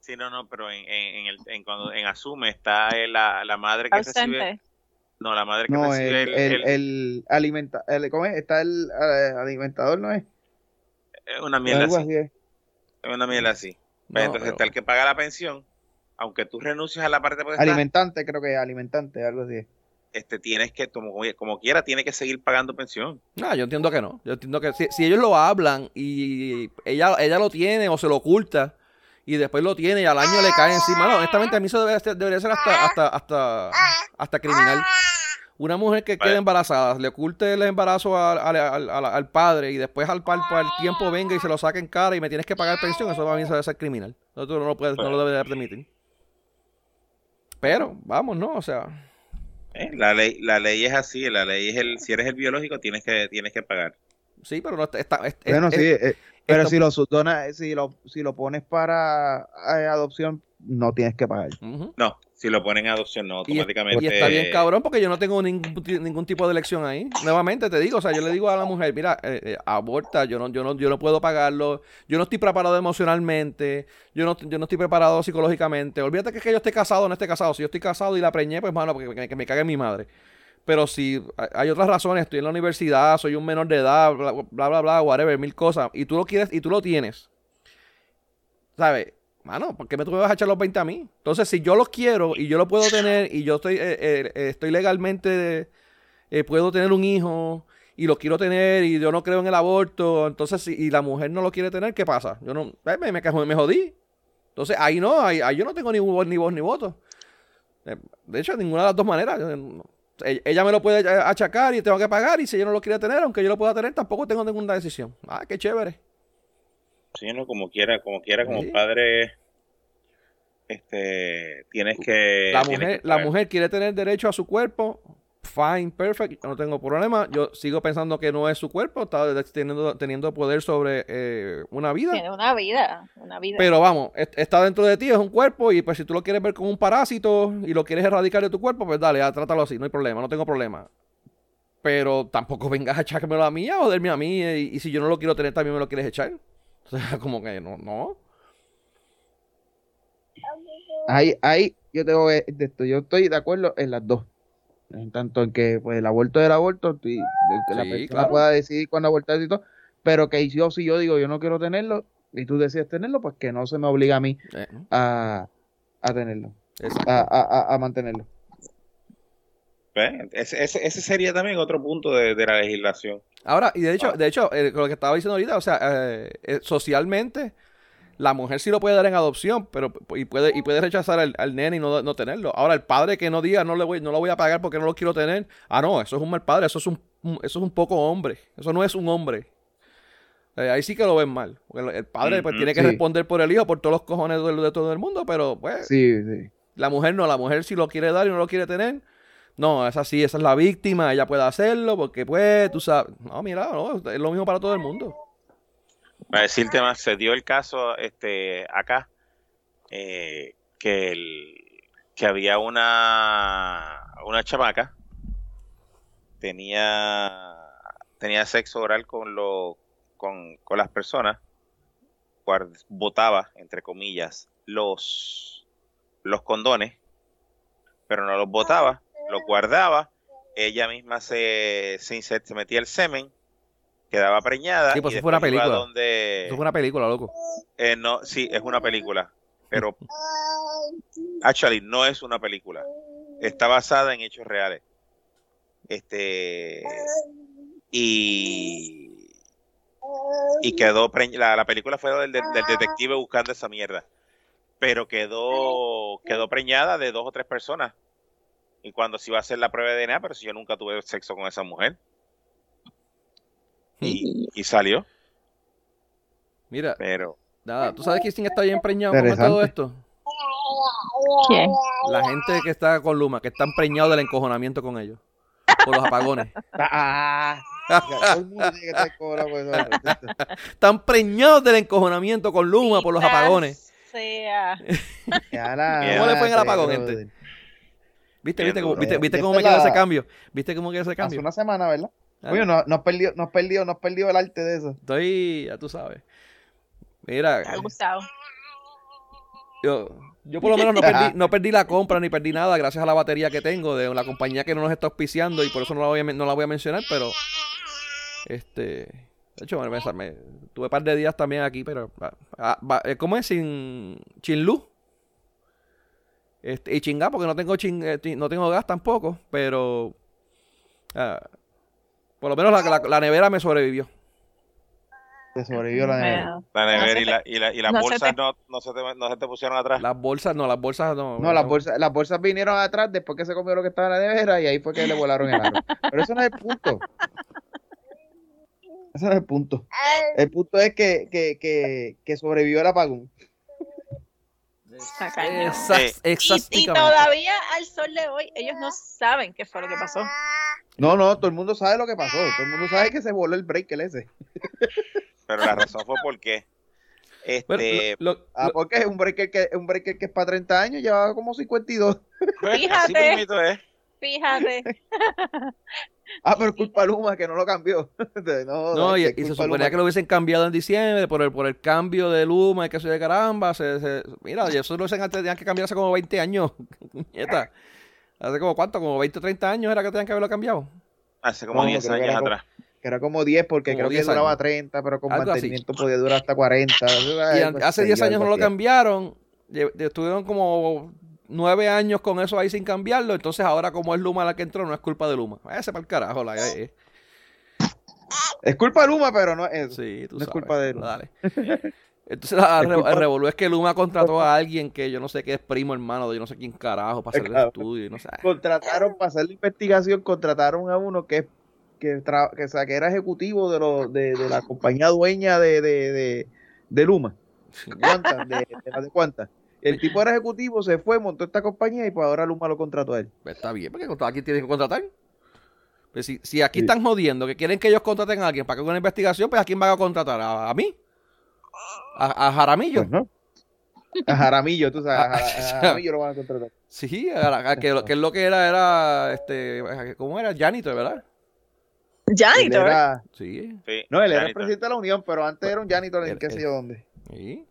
Sí, no, no, pero en, en, en el, en cuando en asume está eh, la, la madre que recibe, Ausente. no, la madre que No, el, recibe el, el, el- el alimenta, el- ¿cómo es? Está el eh, alimentador, ¿no es? eh, una mierda así, así es. Una mierda así. No, Pues entonces pero- está el que paga la pensión, aunque tú renuncies a la parte potestad, Alimentante, creo que es alimentante, algo así es. este tienes que como, como quiera tiene que seguir pagando pensión. No, yo entiendo que no. Yo entiendo que si, si ellos lo hablan y ella, ella lo tiene o se lo oculta y después lo tiene y al año le cae encima. No, honestamente a mí eso debería ser, debería ser hasta, hasta, hasta, hasta criminal. Una mujer que quede Vale. embarazada, le oculte el embarazo al, al- al- al- padre y después al, al, al tiempo venga y se lo saque en cara y me tienes que pagar pensión, eso para mí debe ser criminal. Eso tú no lo, puedes, no lo deberías permitir. Pero, vamos, ¿no? O sea, ¿eh? La ley la ley es así, la ley es el si eres el biológico tienes que tienes que pagar. sí, pero no está... está- es- es- Bueno, es- sí, eh, Pero esto- si lo subdonas, si lo, si lo pones para eh, adopción, no tienes que pagar. No, si lo ponen en adopción, no, automáticamente. y está bien cabrón porque yo no tengo ningún, ningún tipo de elección ahí. Nuevamente te digo, o sea, yo le digo a la mujer, mira, eh, eh, aborta, yo no, yo no, yo no puedo pagarlo, yo no estoy preparado emocionalmente, yo no, yo no estoy preparado psicológicamente. Olvídate que, es que yo esté casado o no esté casado. Si yo estoy casado y la preñé, pues mano, porque me- que me cague mi madre. Pero si hay- otras razones, estoy en la universidad, soy un menor de edad, bla, bla, bla, bla, whatever, mil cosas, y tú lo quieres y tú lo tienes, ¿sabes? Mano, ¿por qué me tú me vas a echar los 20 a mí? Entonces, si yo los quiero y yo lo puedo tener y yo estoy, eh, eh, eh, estoy legalmente, puedo tener un hijo y lo quiero tener y yo no creo en el aborto, entonces, si y la mujer no lo quiere tener, ¿qué pasa? Yo no, me, me, me jodí. Entonces, ahí no, ahí, ahí yo no tengo ni voz ni voz ni voto. De hecho, ninguna de las dos maneras. no- Ella me lo puede achacar y tengo que pagar y si ella no lo quiere tener, aunque yo lo pueda tener, tampoco tengo ninguna decisión. Ah, qué chévere. Sí, no, como quiera, como quiera, como Sí. padre, este, tienes que. La mujer, que la mujer quiere tener derecho a su cuerpo. Fine, perfect, yo no tengo problema. Yo sigo pensando que no es su cuerpo, está teniendo, teniendo poder sobre eh, una vida. Tiene una vida, una vida. Pero vamos, est- está dentro de ti, es un cuerpo, y pues si tú lo quieres ver como un parásito y lo quieres erradicar de tu cuerpo, pues dale, ya, trátalo así, no hay problema, no tengo problema. Pero tampoco vengas a echármelo a mí, a joderme a mí, y, y si yo no lo quiero tener, también me lo quieres echar. O sea, como que no, no. Ahí, ahí yo tengo esto, yo estoy de acuerdo en las dos. En tanto en que pues el aborto es el aborto, y, de que la Sí, persona claro. pueda decidir cuándo abortar y todo, pero que yo si yo digo yo no quiero tenerlo y tú decides tenerlo, pues que no se me obliga a mí Eh, a, a tenerlo, a, a, a- a mantenerlo. Pues, Ese, ese, ese sería también otro punto de, de la legislación. Ahora, y de hecho, de hecho, eh, con lo que estaba diciendo ahorita, o sea, eh, eh, socialmente, la mujer sí lo puede dar en adopción, pero y puede, y puede rechazar al, al nene y no, no tenerlo. Ahora, el padre que no diga no le voy, no lo voy a pagar porque no lo quiero tener, ah no, eso es un mal padre, eso es un, eso es un poco hombre, eso no es un hombre. Eh, ahí sí que lo ven mal. el, el padre pues, tiene que sí. responder por el hijo, por todos los cojones de, de todo el mundo, pero pues Sí, sí. la mujer no, la mujer si lo quiere dar y no lo quiere tener, no, es así, esa es la víctima, ella puede hacerlo porque pues, tú sabes, no, mira, no, es lo mismo para todo el mundo. Para decirte más, se dio el caso este acá eh, que el, que había una una chamaca tenía tenía sexo oral con lo con, con las personas botaba entre comillas los los condones pero no los botaba los guardaba ella misma se se, se metía el semen quedaba preñada Sí, pues y eso fue una película. donde Eso fue una película, loco. eh, no, sí, es una película, pero actually no es una película. Está basada en hechos reales. Este y y quedó preñ- la, la película fue del, del- del detective buscando esa mierda, pero quedó quedó preñada de dos o tres personas. Y cuando se iba a hacer la prueba de DNA, pero si yo nunca tuve sexo con esa mujer y, y salió, Mira, pero nada, ¿tú sabes quién está bien preñado con todo esto? ¿Quién? La gente que está con Luma, que están preñados del encojonamiento con ellos. Por los apagones. Ah, que por eso. Están preñados del encojonamiento con Luma por los apagones. Sea. ¿Cómo le fue en el apagón, gente? ¿Viste, Bien viste, cómo, viste, viste cómo me la- ese cambio? ¿Viste cómo queda ese Hace cambio? una semana, ¿verdad? Oye, no, no has perdido, no has perdido, no has perdido el arte de eso. Estoy, ya tú sabes. Mira, Me ha gustado. yo, yo por lo menos no perdí, no perdí la compra ni perdí nada gracias a la batería que tengo de la compañía que no nos está auspiciando y por eso no la voy a, no la voy a mencionar, pero este, de hecho, me, me- me- tuve un par de días también aquí, pero ah, ah, eh, ¿cómo es? Sin, sin luz. Este, y chingar porque no tengo chin- eh, no tengo gas tampoco, pero ah, por lo menos la, la- la nevera me sobrevivió. Te sobrevivió la nevera. La nevera y, la, y, la, y las no se bolsas te- no, no, se te, no se te pusieron atrás. Las bolsas, no, las bolsas no. No, las bolsas, las bolsas vinieron atrás después que se comió lo que estaba en la nevera y ahí fue que le volaron el aro. Pero eso no es el punto. Ese no es el punto. El punto es que, que, que, que sobrevivió el apagón. Exact-. Y, y todavía al sol de hoy, ellos no saben qué fue lo que pasó. No, no, todo el mundo sabe lo que pasó. Todo el mundo sabe que se voló el breaker ese. Pero la razón fue por qué. Bueno, Este, lo- lo- Ah, porque es un breaker que, un breaker que es para 30 años, llevaba como 52. pues, así Fíjate. mismito es. Fíjate. Ah, pero es culpa Luma que no lo cambió. no, No, y, y se suponía Luma. que lo hubiesen cambiado en diciembre por el, por el cambio de Luma y que soy de caramba. Se, se- mira, y eso lo hacen antes, tenían que cambiar hace como 20 años. Nieta. Hace como cuánto, como 20 o 30 años era que tenían que haberlo cambiado. Hace como No, 10 creo que años era como- atrás. Que era como 10, porque Como creo 10 que duraba años. 30, pero con Algo así. mantenimiento podía durar hasta 40. Y pues, hace sí, 10 años no lo así. cambiaron. Estuvieron como 9 años con eso ahí sin cambiarlo. Entonces ahora como es Luma la que entró, no es culpa de Luma. Ese para el carajo. La, eh. Es culpa de Luma, pero no es eso. Sí, tú No es culpa de Luma. Dale. Entonces la- el revolú es que Luma contrató a alguien que yo no sé qué es primo hermano de yo no sé quién carajo para hacer el estudio y no sé. Contrataron, para hacer la investigación, contrataron a uno que, que, tra- que, o sea, que era ejecutivo de, lo, de, de la compañía dueña de, de, de, de Luma. De, de las de cuántas. El tipo era ejecutivo, se fue, montó esta compañía y pues ahora Luma lo contrató a él. Pues está bien, porque aquí tienen que contratar. Pues si, si aquí Sí. están jodiendo, que quieren que ellos contraten a alguien para que haga una investigación, pues ¿a quién van a contratar? ¿A, a mí? ¿A, a Jaramillo? Pues no. A Jaramillo, tú sabes, a, Jara- a Jaramillo lo van a contratar. Sí, a- a- que, que es lo que era, era, este, ¿cómo era? Janitor, ¿verdad? Janitor. era- Sí, Sí, no, él era el Janitor. presidente de la Unión, pero antes era un janitor en Él- qué sé yo dónde. sí.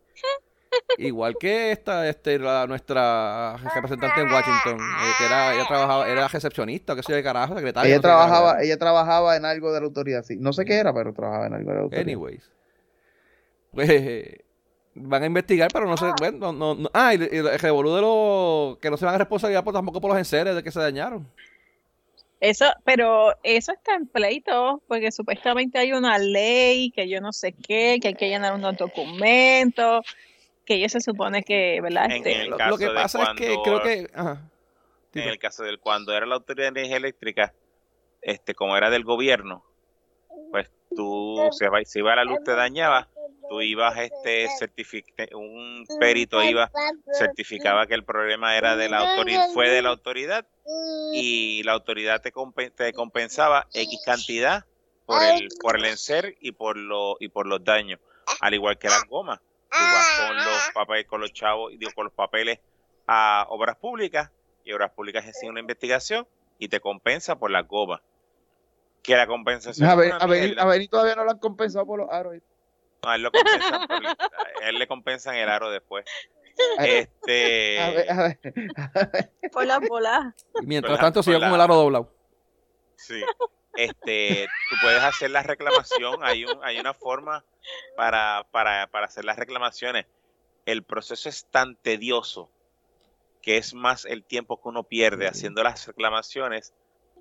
Igual que esta, este, la, nuestra representante en Washington, eh, que era, ella trabajaba, era recepcionista, qué sé yo de carajo, secretaria. Ella no sé qué carajo trabajaba, ella trabajaba en algo de la autoridad, sí. No sé qué era, pero trabajaba en algo de la autoridad. Anyways. Pues eh, van a investigar, pero no sé. Bueno, no, no, no- ah, y, y el revolú de los que no se van a responsabilidad por, tampoco por los enseres de que se dañaron. Eso, pero eso está en pleito, porque supuestamente hay una ley que yo no sé qué, que hay que llenar unos documentos, que ellos se supone que, ¿verdad? En Este, el Lo, lo que pasa es que creo que. Ajá. En el caso del cuando era la autoridad de energía eléctrica, este, como era del gobierno, pues tú, si iba, si iba la luz te dañaba, tú ibas, este, un perito iba, certificaba que el problema era de la autoridad, fue de la autoridad y la autoridad te, compen- te compensaba X cantidad por el, por el enser y por lo, y por los daños, al igual que las gomas. Tú vas con los papeles, con los chavos, digo, con los papeles a obras públicas y obras públicas hacen una investigación y te compensa por las gomas. Que la compensación A, ver, a, mierda. a Beni todavía no lo han compensado por los aros. No, a él, lo compensan por- a él le compensan el aro después. Este, A ver, a ver, a ver. por las bolas. Y mientras Con la- tanto, sigo con con el la- aro doblado. Sí. Este, tú puedes hacer la reclamación, hay un, hay una forma para, para, para hacer las reclamaciones. El proceso es tan tedioso que es más el tiempo que uno pierde haciendo las reclamaciones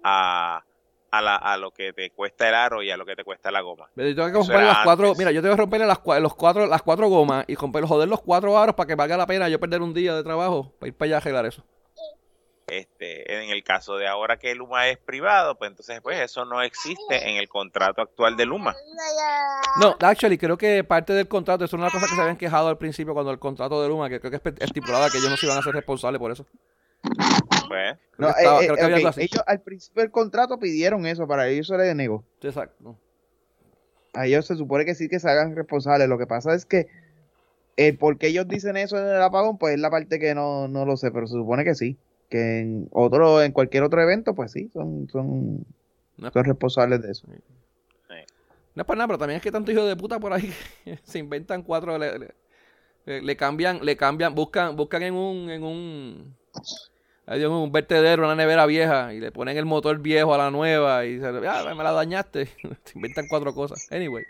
a, a, la, a lo que te cuesta el aro y a lo que te cuesta la goma. Pero yo tengo que romper era las cuatro. Mira, yo tengo que romperle las, los cuatro, las cuatro gomas y romper, joder los cuatro aros para que valga la pena yo perder un día de trabajo para ir para allá a arreglar eso. Este, en el caso de ahora que Luma es privado, pues entonces pues eso no existe en el contrato actual de Luma. No, actually, creo que parte del contrato, eso es una cosa que se habían quejado al principio cuando el contrato de Luma, que creo que es estipulada que ellos no se iban a ser responsables por eso. Pues, Creo No, que estaba- eh, creo que eh, había ok, algo así. Ellos al principio del contrato pidieron eso, para ellos se les denegó. Exacto. A ellos se supone que sí que se hagan responsables. Lo que pasa es que el por qué ellos dicen eso en el apagón, pues es la parte que no, no lo sé, pero se supone que sí. Que en otro, en cualquier otro evento, pues sí, son, son, No son responsables de eso. no es por nada, pero también es que tanto hijo de puta por ahí que se inventan cuatro, le, le- cambian, le cambian, buscan, buscan en un, en un, un vertedero, una nevera vieja, y le ponen el motor viejo a la nueva y se, ah, me la dañaste. se inventan cuatro cosas. Anyway.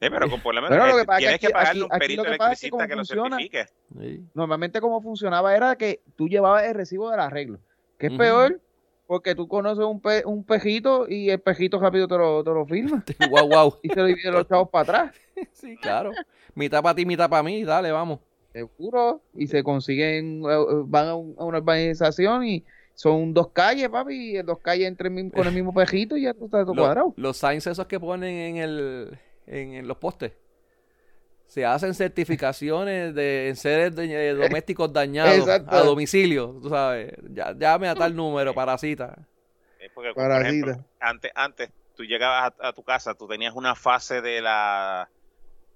Sí, pero con por lo menos Pero lo que pasa es tienes que que pagarle aquí- un aquí perito lo que que electricista lo certifique. Sí. Normalmente como funcionaba era que tú llevabas el recibo del arreglo, que es peor porque tú conoces un, pe- un pejito y el pejito rápido te lo, te lo firma Guau, guau. y se lo divide los chavos para atrás. Sí, claro. Mitad para ti, mitad para mí, dale, vamos. Seguro. Y se consiguen, eh, eh, van a, un- a una urbanización y son dos calles, papi, y dos calles entre el mismo- con el mismo pejito y ya tú estás todo Lo- cuadrado. los signs esos que ponen en el en, en los postes. Se hacen certificaciones de seres de- eh, domésticos dañados Exacto. a domicilio, tú sabes. Ya, llame a tal número, parasita. Eh, Porque, por ejemplo, Parasita. antes, antes tú llegabas a, a tu casa, tú tenías una fase de la...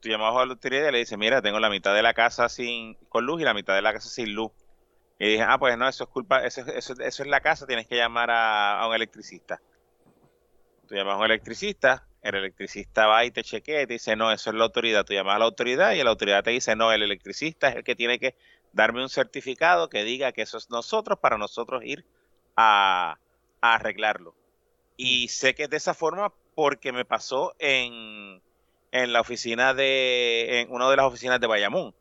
Tú llamabas a la autoridad y le dices, mira, tengo la mitad de la casa sin con luz y la mitad de la casa sin luz. Y dije, ah, pues no, eso es culpa, eso, eso, eso es la casa, tienes que llamar a, a un electricista. Tú llamas a un electricista, el electricista va y te chequea y te dice, no, eso es la autoridad. Tú llamas a la autoridad y la autoridad te dice, no, el electricista es el que tiene que darme un certificado que diga que eso es nosotros para nosotros ir a, a arreglarlo. Y sé que es de esa forma porque me pasó en, en la oficina de, en una de las oficinas de Bayamón.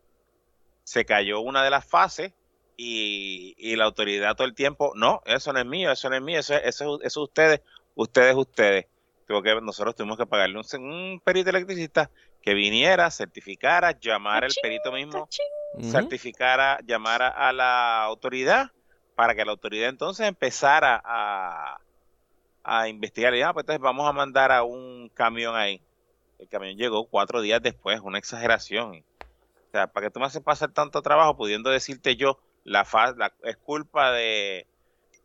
Se cayó una de las fases y, y la autoridad todo el tiempo, no, eso no es mío, eso no es mío, eso, es- eso, es- eso es ustedes, ustedes, ustedes. Tuvo que, nosotros tuvimos que pagarle un, un perito electricista que viniera, certificara, llamara al Tachín, perito mismo tachín. Certificara, llamara a la autoridad para que la autoridad entonces empezara a, a investigar. Y ah, pues entonces vamos a mandar a un camión ahí. El camión llegó cuatro días después, una exageración. O sea, ¿para qué tú me haces pasar tanto trabajo pudiendo decirte yo la fase, la, es culpa de,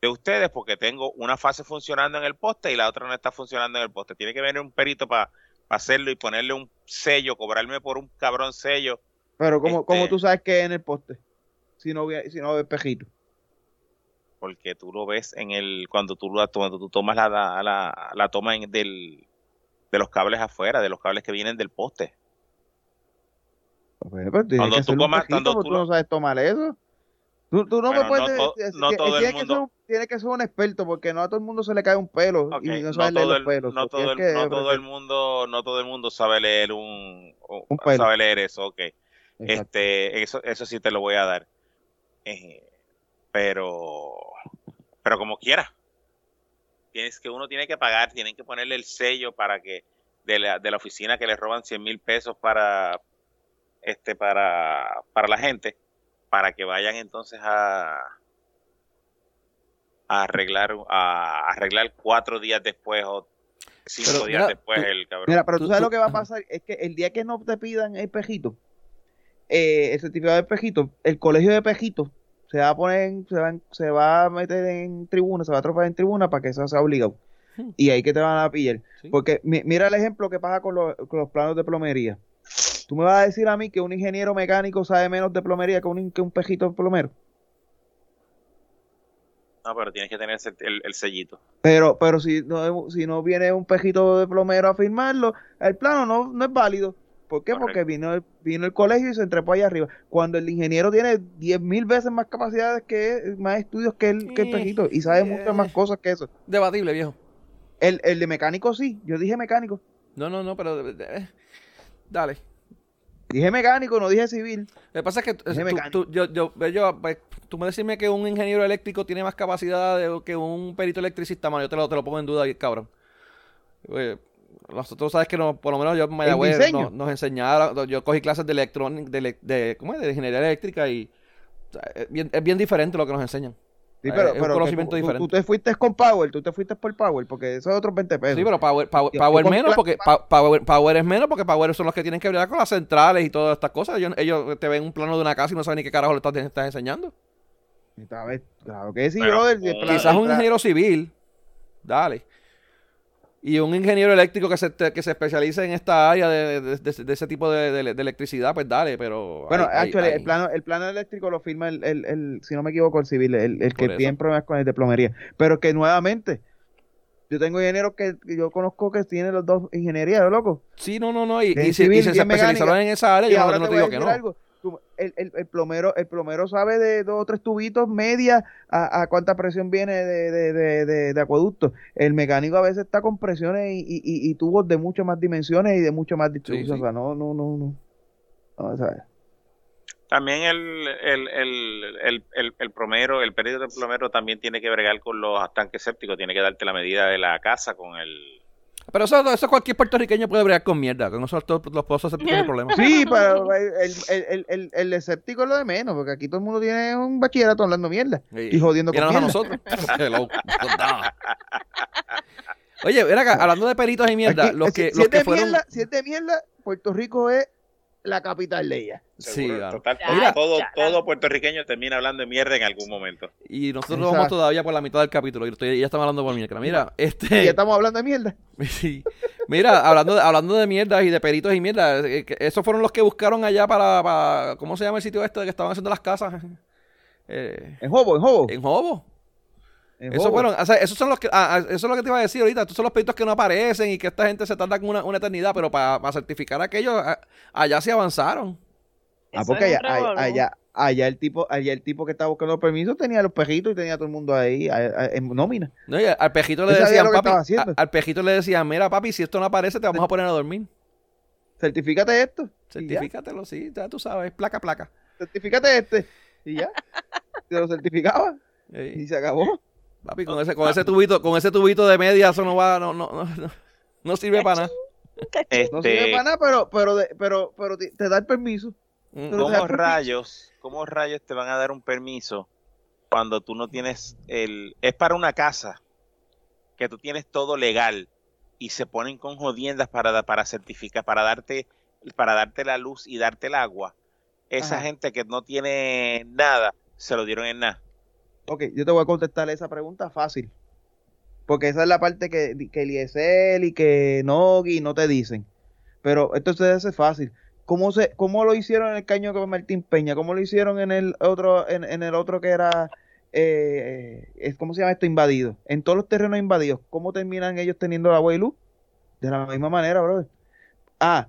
de ustedes porque tengo una fase funcionando en el poste y la otra no está funcionando en el poste? Tiene que venir un perito para hacerlo y ponerle un sello, cobrarme por un cabrón sello. Pero como, Este- como tú sabes que es en el poste, si no, si no ve espejito. porque tú lo ves en el cuando tú lo cuando tú tomas la, la, la, la toma en- del, de los cables afuera, de los cables que vienen del poste. Pues, pues, Cuando tú comas- cuando porque tú no sabes tomar eso. Tú, tú no Bueno, me puedes no decir- no el tiene que ser un- tiene que ser un experto porque no a todo el mundo se le cae un pelo y no no sabe leer todo los el, pelos. no so todo el, tienes que no todo el mundo, no todo el mundo sabe leer un, un- Un pelo. sabe leer eso, ok. Exacto. Este, eso, eso sí te lo voy a dar. Eh, pero, pero como quiera. Tienes que uno tiene que pagar, tienen que ponerle el sello para que de la, de la oficina que le roban 100 mil pesos para este para, para la gente, para que vayan entonces a a arreglar a arreglar cuatro días después o cinco Pero, días mira, después tú- el cabrón. Mira, pero Tú- tú sabes tú- lo que va a pasar, es que el día que no te pidan el espejito, eh, el certificado de espejito, el colegio de espejitos se va a poner, en- se va, se va a meter en tribuna, se va a trofear en tribuna para que eso sea obligado. Hmm. Y ahí que te van a pillar. Sí. Porque mi- mira el ejemplo que pasa con los, con los planos de plomería. Tú me vas a decir a mí que un ingeniero mecánico sabe menos de plomería que un, que un pejito plomero. No, pero tienes que tener el, el- el sellito. Pero, pero si no, si no viene un pejito de plomero a firmarlo, el plano no, no es válido. ¿Por qué? Porque vino el, vino el colegio y se entrepó allá arriba. Cuando el ingeniero tiene 10 mil veces más capacidades que más estudios que el, que el Eh, pejito y sabe eh. muchas más cosas que eso. Debatible, viejo. El, el de mecánico sí, yo dije mecánico. No, no, no, pero... eh, dale. Dije mecánico, no dije civil. Lo que pasa es que tú- Dije tú, mecánico. tú- yo, yo, yo, tú me decirme que un ingeniero eléctrico tiene más capacidad de- que un perito electricista, mano, yo te lo, te lo pongo en duda, cabrón. Eh, nosotros sabes que no, por lo menos yo en Mayagüez diseño? nos, enseñaron, yo cogí clases de electrónica, de, ¿cómo es? de ingeniería eléctrica y o sea, es, bien, es bien diferente lo que nos enseñan. Sí, Eh, pero, es un pero conocimiento tú, diferente. tú te fuiste con Power, tú te fuiste por Power, porque eso es otros 20 pesos. Sí, pero Power, Power, Power menos, porque Power, Power es menos porque Power son los que tienen que bregar con las centrales y todas estas cosas. Ellos, ellos te ven un plano de una casa y no saben ni qué carajo le estás, estás enseñando. Claro que sí, Bueno, brother. plan- Quizás un ingeniero civil, dale. Y un ingeniero eléctrico que se, que se especialice en esta área de, de- de- de ese tipo de, electricidad, pues dale, pero... Bueno, hay- hay- actually, hay- el plano, el plano eléctrico lo firma el, el, el- si no me equivoco, el civil, el, el que tiene problemas con el de plomería. Pero que nuevamente, yo tengo ingenieros que, yo conozco que tienen los dos ingenierías, ¿no, loco? Sí, no, no, no, y, y, y se bien especializaron en esa área, Y yo ahora no te te digo que no. algo. Tú- el, el, el plomero, el plomero sabe de dos o tres tubitos media a, a cuánta presión viene de, de, de, de, de acueducto. El mecánico a veces está con presiones y, y, y- tubos de muchas más dimensiones y de mucho más distribución. sí. O sea, no, no, no, no. No, ¿sabes? También el, el, el, el, el, el plomero, el perito del plomero también tiene que bregar con los tanques sépticos, tiene que darte la medida de la casa con el... Pero eso, eso cualquier puertorriqueño puede bregar con mierda, con eso todos los pozos se tienen problemas. Sí, pero el, el, el, el, el escéptico es lo de menos, porque aquí todo el mundo tiene un bachillerato hablando mierda y jodiendo con míranos a mierda. nosotros. Oye, ven acá, hablando de peritos y mierda, Aquí, los si, que, si los es de que fueron... mierda, si es de mierda, Puerto Rico es la capital de ella. Sí, claro. total, Ya, todo- Mira. todo, ya. todo puertorriqueño termina hablando de mierda en algún momento. Y nosotros Exacto. vamos todavía por la mitad del capítulo. Y estoy- ya estamos hablando por mierda. Mira, Y ya este. estamos hablando de mierda. sí. Mira, hablando de, hablando de mierdas y de peritos y mierda, esos fueron los que buscaron allá para, para- ¿Cómo se llama el sitio este que estaban haciendo las casas? Eh, En Jobo, en Jobo. en Jobo. Jobo. fueron, o sea, esos son los que, ah, ah, eso es lo que te iba a decir ahorita. Estos son los peritos que no aparecen y que esta gente se tarda con una, una eternidad, pero para certificar aquello, allá sí avanzaron. Ah, Eso porque allá, allá, allá, allá el tipo, allá el tipo que estaba buscando permiso tenía los perritos y tenía a todo el mundo ahí a- a- en nómina. No, y al pejito le decían, papi, al pejito le decían, mira papi, si esto no aparece te vamos a poner a dormir. Certifícate esto. Certifícatelo, sí, ya tú sabes, placa, placa. Certifícate este. Y ya. Se lo certificaba y se acabó. Papi, con ese, con ese tubito, con ese tubito de media, eso no va, no, no, no, no, no sirve para nada. No sirve Este, para nada, pero, pero, pero, pero te, te da el permiso. Mm, Pero- ¿Cómo permiso. rayos, cómo rayos te van a dar un permiso cuando tú no tienes el... Es para una casa que tú tienes todo legal y se ponen con jodiendas para, para certificar, para darte, para darte la luz y darte el agua. Esa Ajá. gente que no tiene nada, se lo dieron en nada. Ok, yo te voy a contestar esa pregunta fácil. Porque esa es la parte que, que Eliezer y que Nogi no te dicen. Pero esto se hace fácil. ¿Cómo, se, ¿Cómo lo hicieron en el caño con Martín Peña? ¿Cómo lo hicieron en el otro, en, el otro que era, eh, ¿cómo se llama esto? Invadido. En todos los terrenos invadidos. ¿Cómo terminan ellos teniendo agua y luz? De la misma manera, brother. Ah,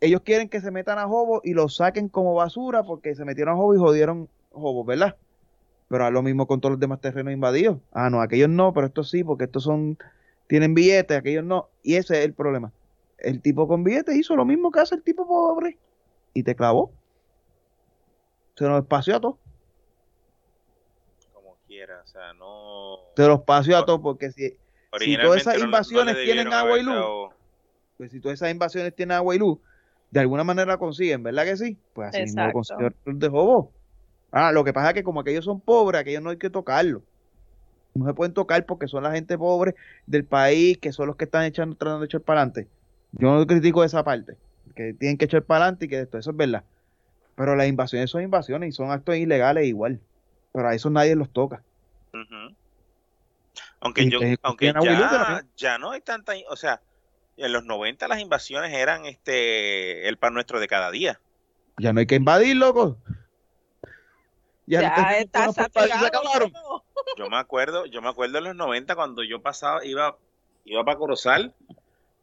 ellos quieren que se metan a Jobo y lo saquen como basura porque se metieron a Jobo y jodieron Jobo, ¿verdad? Pero a lo mismo con todos los demás terrenos invadidos. Ah, no, aquellos no, pero estos sí, porque estos son, tienen billetes, aquellos no. Y ese es el problema. El tipo con billetes hizo lo mismo que hace el tipo pobre. Y te clavó. Se nos espació a todos. Como quiera, o sea, no... Se los espació a todos porque si, Originalmente esas no- no invasiones tienen agua y luz, dado- pues si todas esas invasiones tienen agua y luz, de alguna manera consiguen, ¿verdad que sí? Pues así mismo lo Exacto. consiguió el de Jobo. Ah, lo que pasa es que como aquellos son pobres, aquellos no hay que tocarlos. No se pueden tocar porque son la gente pobre del país, que son los que están echando, tratando de echar para adelante. Yo no critico esa parte, que tienen que echar para adelante y que esto, eso es verdad. Pero las invasiones son invasiones y son actos ilegales igual. Pero a eso nadie los toca. Aunque Y yo, aunque ya, ya no hay tanta, o sea, en los 90 las invasiones eran este el pan nuestro de cada día. Ya no hay que invadir, loco. Ya, no tenemos está países, se saturado. acabaron. todo. Yo me acuerdo, yo me acuerdo en los 90 cuando yo pasaba, iba, iba para Corozal,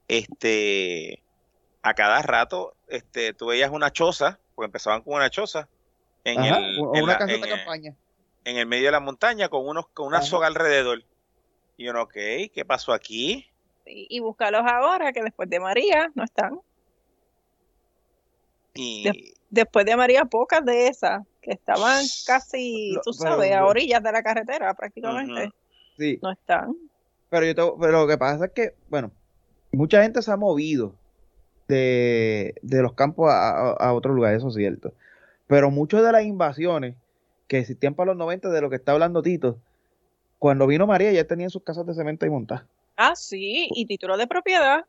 este, a cada rato, este, tú veías una choza, porque empezaban con una choza, en Ajá, el, o en una la- casa en de el- campaña. en el medio de la montaña con unos, con una Ajá. soga alrededor. Y yo, ok, ¿qué pasó aquí? Y, y búscalos ahora, que después de María no están. Y Después de María, pocas de esas que estaban casi, tú pero- sabes, a orillas de la carretera prácticamente. Sí. no están. Pero, yo te- pero lo que pasa es que, bueno, mucha gente se ha movido de, de los campos a, a, otros lugares, eso es cierto. Pero muchas de las invasiones que existían para los 90, de lo que está hablando Tito, cuando vino María ya tenían sus casas de cemento ahí montadas. Ah, sí, y título de propiedad.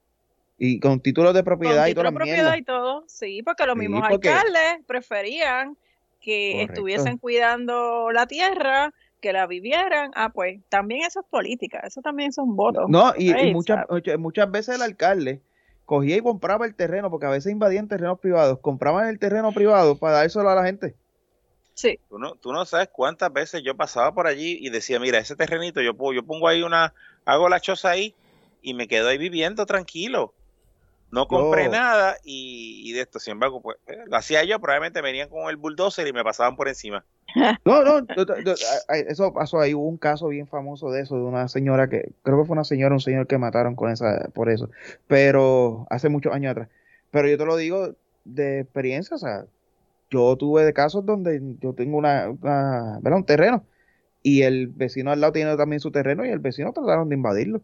Y con títulos de Con propiedad y título todas de las propiedad y todo. Sí, porque los Sí, mismos porque- alcaldes preferían que Correcto. estuviesen cuidando la tierra, que la vivieran. Ah, pues también eso es política, eso también son votos. No, y, muchas- muchas veces el alcalde cogía y compraba el terreno, porque a veces invadían terrenos privados, compraban el terreno privado para dárselo a la gente. Sí, tú no, tú no sabes cuántas veces yo pasaba por allí y decía, mira, ese terrenito, yo, puedo- yo pongo ahí una, hago la choza ahí y me quedo ahí viviendo tranquilo. No compré nada y, y de esto, sin embargo, pues eh, lo hacía yo, probablemente venían con el bulldozer y me pasaban por encima. No, no, eso pasó ahí, hubo un caso bien famoso de eso, de una señora que, creo que fue una señora, un señor que mataron con esa, por eso, pero hace muchos años atrás. Pero yo te lo digo de experiencia, o sea, yo tuve de casos donde yo tengo una, una ¿verdad? un terreno y el vecino al lado tiene también su terreno y el vecino trataron de invadirlo.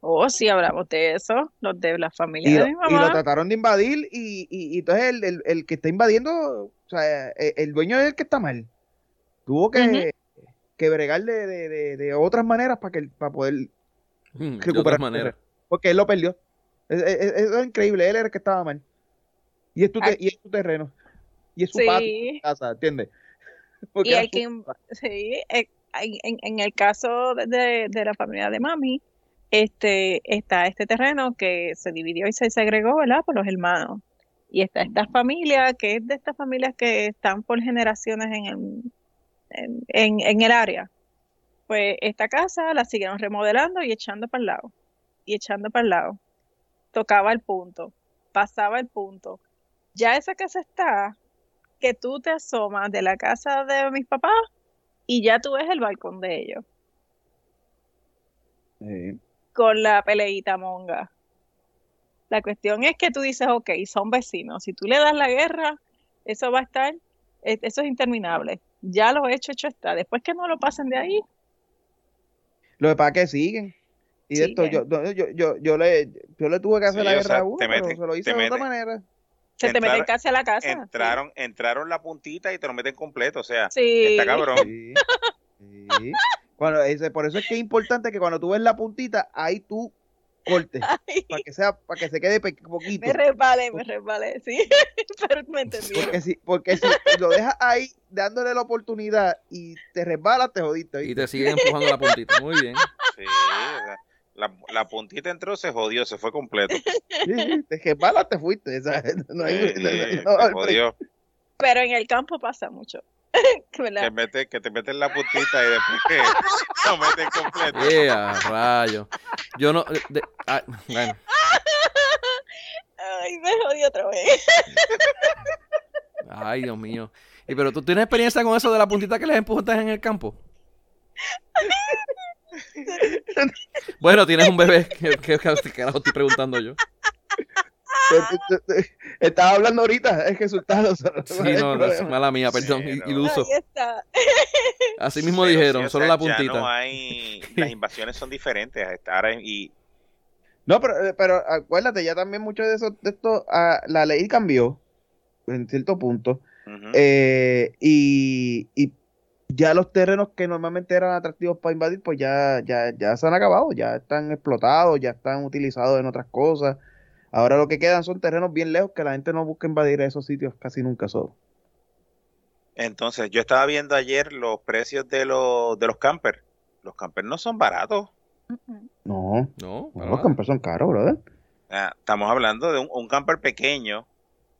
Oh, sí, hablamos de eso, los de la familia Y de lo, mi y lo mamá. trataron de invadir y, y, y entonces el, el, el que está invadiendo, o sea, el, el dueño es el que está mal. Tuvo que, que bregar de, de, de, de otras maneras para que para poder Mm, de recuperar porque él lo perdió. Es- es- es- Eso es increíble, él era el que estaba mal. Y es tu, te- y es tu terreno. Y es su patio, Sí, casa, ¿entiendes? Porque y su- que, sí, eh, en, en- en el caso de- de, de la familia de mami, este, está este terreno que se dividió y se segregó, ¿verdad? Por los hermanos. Y está esta familia, que es de estas familias que están por generaciones en el, en, en- en el área. Pues esta casa la siguieron remodelando y echando para el lado. Y echando para el lado. Tocaba el punto. Pasaba el punto. Ya esa casa está que tú te asomas de la casa de mis papás y ya tú ves el balcón de ellos Sí. Con la peleita monga. La cuestión es que tú dices, ok, son vecinos. Si tú le das la guerra, eso va a estar, eh, eso es interminable. Ya lo hecho, hecho está. Después que no lo pasen de ahí, Lo que pasa es que siguen. Y de esto, yo, yo, yo, yo, yo le, yo le tuve que hacer Sí, la o guerra sea, a uno, te pero meten- se lo hice te de otra manera. se te meten casi a la casa. Entraron, entraron la puntita y te lo meten completo, o sea, Sí. está cabrón. Sí. sí. Cuando, ese, por eso es que es importante que cuando tú ves la puntita, ahí tú cortes. Ay, Para que sea, para que se quede poquito. me resbalé, me resbalé, sí. Pero me entendieron. Porque si, porque si lo dejas ahí dándole la oportunidad y te resbalas, te jodiste. Y te siguen empujando la puntita. Muy bien. Sí, la, la puntita entró, se jodió, se fue completo. Sí, sí, te resbalas, te fuiste. o sea, no hay- Eh, no- eh, no- se jodió. Pero en el campo pasa mucho. Que, mete, que te meten la puntita y después que lo meten completo. Yeah, rayo. Yo no. de- ah, bueno, Ay, me jodí otra vez. ay, Dios mío. Y pero tú tienes experiencia con eso de la puntita que les empujas en el campo. Bueno, tienes un bebé. ¿Qué, qué, qué carajo estoy preguntando yo? Estaba hablando ahorita, es resultado. Sí, no, no, es mala mía, perdón, Sí, no. iluso. Ahí está. Así mismo Pero dijeron, solo sea, la Ya no puntita. hay, las invasiones son diferentes. Ahora y No, pero, pero acuérdate, ya también mucho de eso, de esto, ah, la ley cambió en cierto punto. eh, y, y ya los terrenos que normalmente eran atractivos para invadir, pues ya, ya, ya se han acabado, ya están explotados, ya están utilizados en otras cosas. Ahora lo que quedan son terrenos bien lejos que la gente no busca invadir esos sitios casi nunca solo. Entonces, yo estaba viendo ayer los precios de los, de los campers. Los campers no son baratos. No, No, los campers son caros, brother. Ah, estamos hablando de un, un camper pequeño,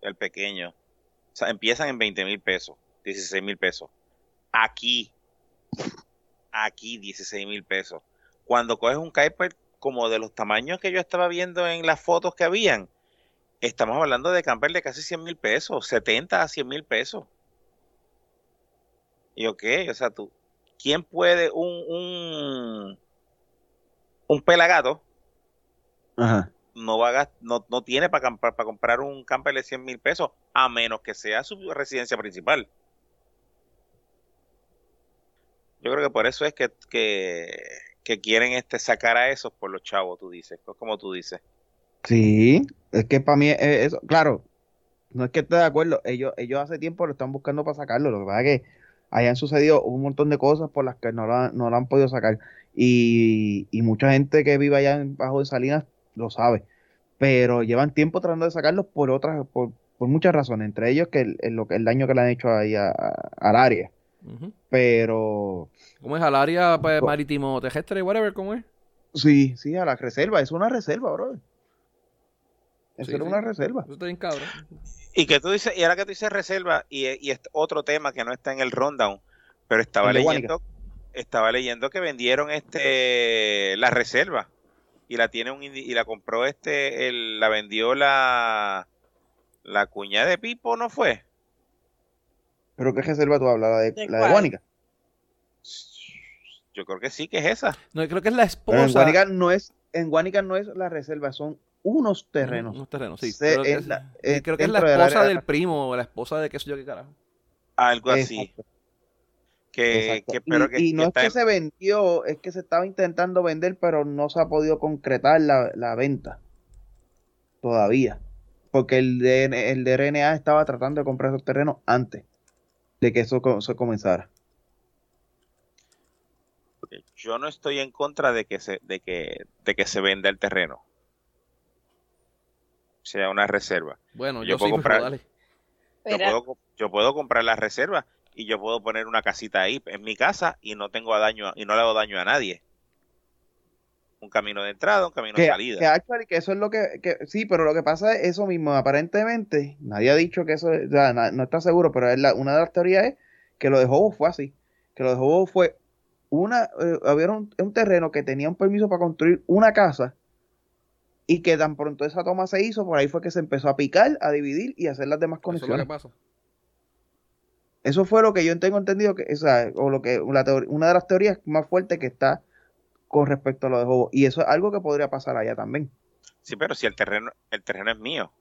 el pequeño. O sea, empiezan en 20 mil pesos, 16 mil pesos. Aquí, aquí 16 mil pesos. Cuando coges un camper como de los tamaños que yo estaba viendo en las fotos que habían, estamos hablando de camper de casi 100 mil pesos, 70 a 100 mil pesos. Y ok, o sea, tú, ¿quién puede un, un, un pelagato? Ajá. no va a no, no tiene para comprar, para comprar un camper de 100 mil pesos, a menos que sea su residencia principal. Yo creo que por eso es que, que, que quieren este sacar a esos por los chavos, tú dices, co- como tú dices. Sí, es que para mí es eso, claro, no es que esté de acuerdo, ellos, ellos hace tiempo lo están buscando para sacarlo, lo que pasa es que hayan sucedido un montón de cosas por las que no lo han, no lo han podido sacar. Y, y mucha gente que vive allá bajo de Salinas lo sabe, pero llevan tiempo tratando de sacarlos por otras, por, por muchas razones, entre ellos que el, el- lo que- el daño que le han hecho ahí a- a- al área, pero ¿Cómo es? Al área pues, marítimo terrestre, whatever, ¿cómo es? sí, sí, a la reserva, es una reserva, bro. Eso Sí, era sí. una reserva. Eso está bien cabrón. Y que tú dices, y ahora que tú dices reserva, y, y es otro tema que no está en el rundown, pero estaba leyendo, estaba leyendo que vendieron este la reserva y la tiene un indi- y la compró este, el, la vendió la la cuñada de Pipo, ¿no fue? ¿Pero qué reserva tú hablas? ¿La de, ¿De la de? Guánica? Yo creo que sí que es esa. No, yo creo que es la Pero en esposa. Guánica no es, en Guánica no es la reserva, son unos terrenos. Unos terrenos, sí. Se- Creo que, en es, la- sí, eh, creo que es la esposa área- del primo o la esposa de qué sé yo qué carajo. Algo así. Exacto, Que, que- pero y, que, y no que es que en- se vendió, es que se estaba intentando vender, pero no se ha podido concretar la, la venta todavía. Porque el de, el de RNA estaba tratando de comprar esos terrenos antes de que eso se comenzara. Yo no estoy en contra de que se, de que, de que se venda el terreno. sea una reserva. Bueno, Yo yo, puedo sí, comprar- dale. Yo puedo, co- yo puedo comprar la reserva y yo puedo poner una casita ahí en mi casa y no tengo daño y no le hago daño a nadie. Un camino de entrada, un camino de salida. que actually, que eso es lo que, que- sí, pero lo que pasa es eso mismo, aparentemente, nadie ha dicho que eso, o sea, na- no está seguro, pero es la- una de las teorías es que lo de Hobo fue así, que lo de Hobo fue una, eh, había un, un terreno que tenía un permiso para construir una casa y que tan pronto esa toma se hizo, por ahí fue que se empezó a picar, a dividir y a hacer las demás Eso es lo que conexiones. pasa. Eso fue lo que yo tengo entendido que, o sea, o lo que la una de las teorías más fuertes que está con respecto a lo de Hobo y eso es algo que podría pasar allá también. Sí, pero si el terreno, el terreno es mío.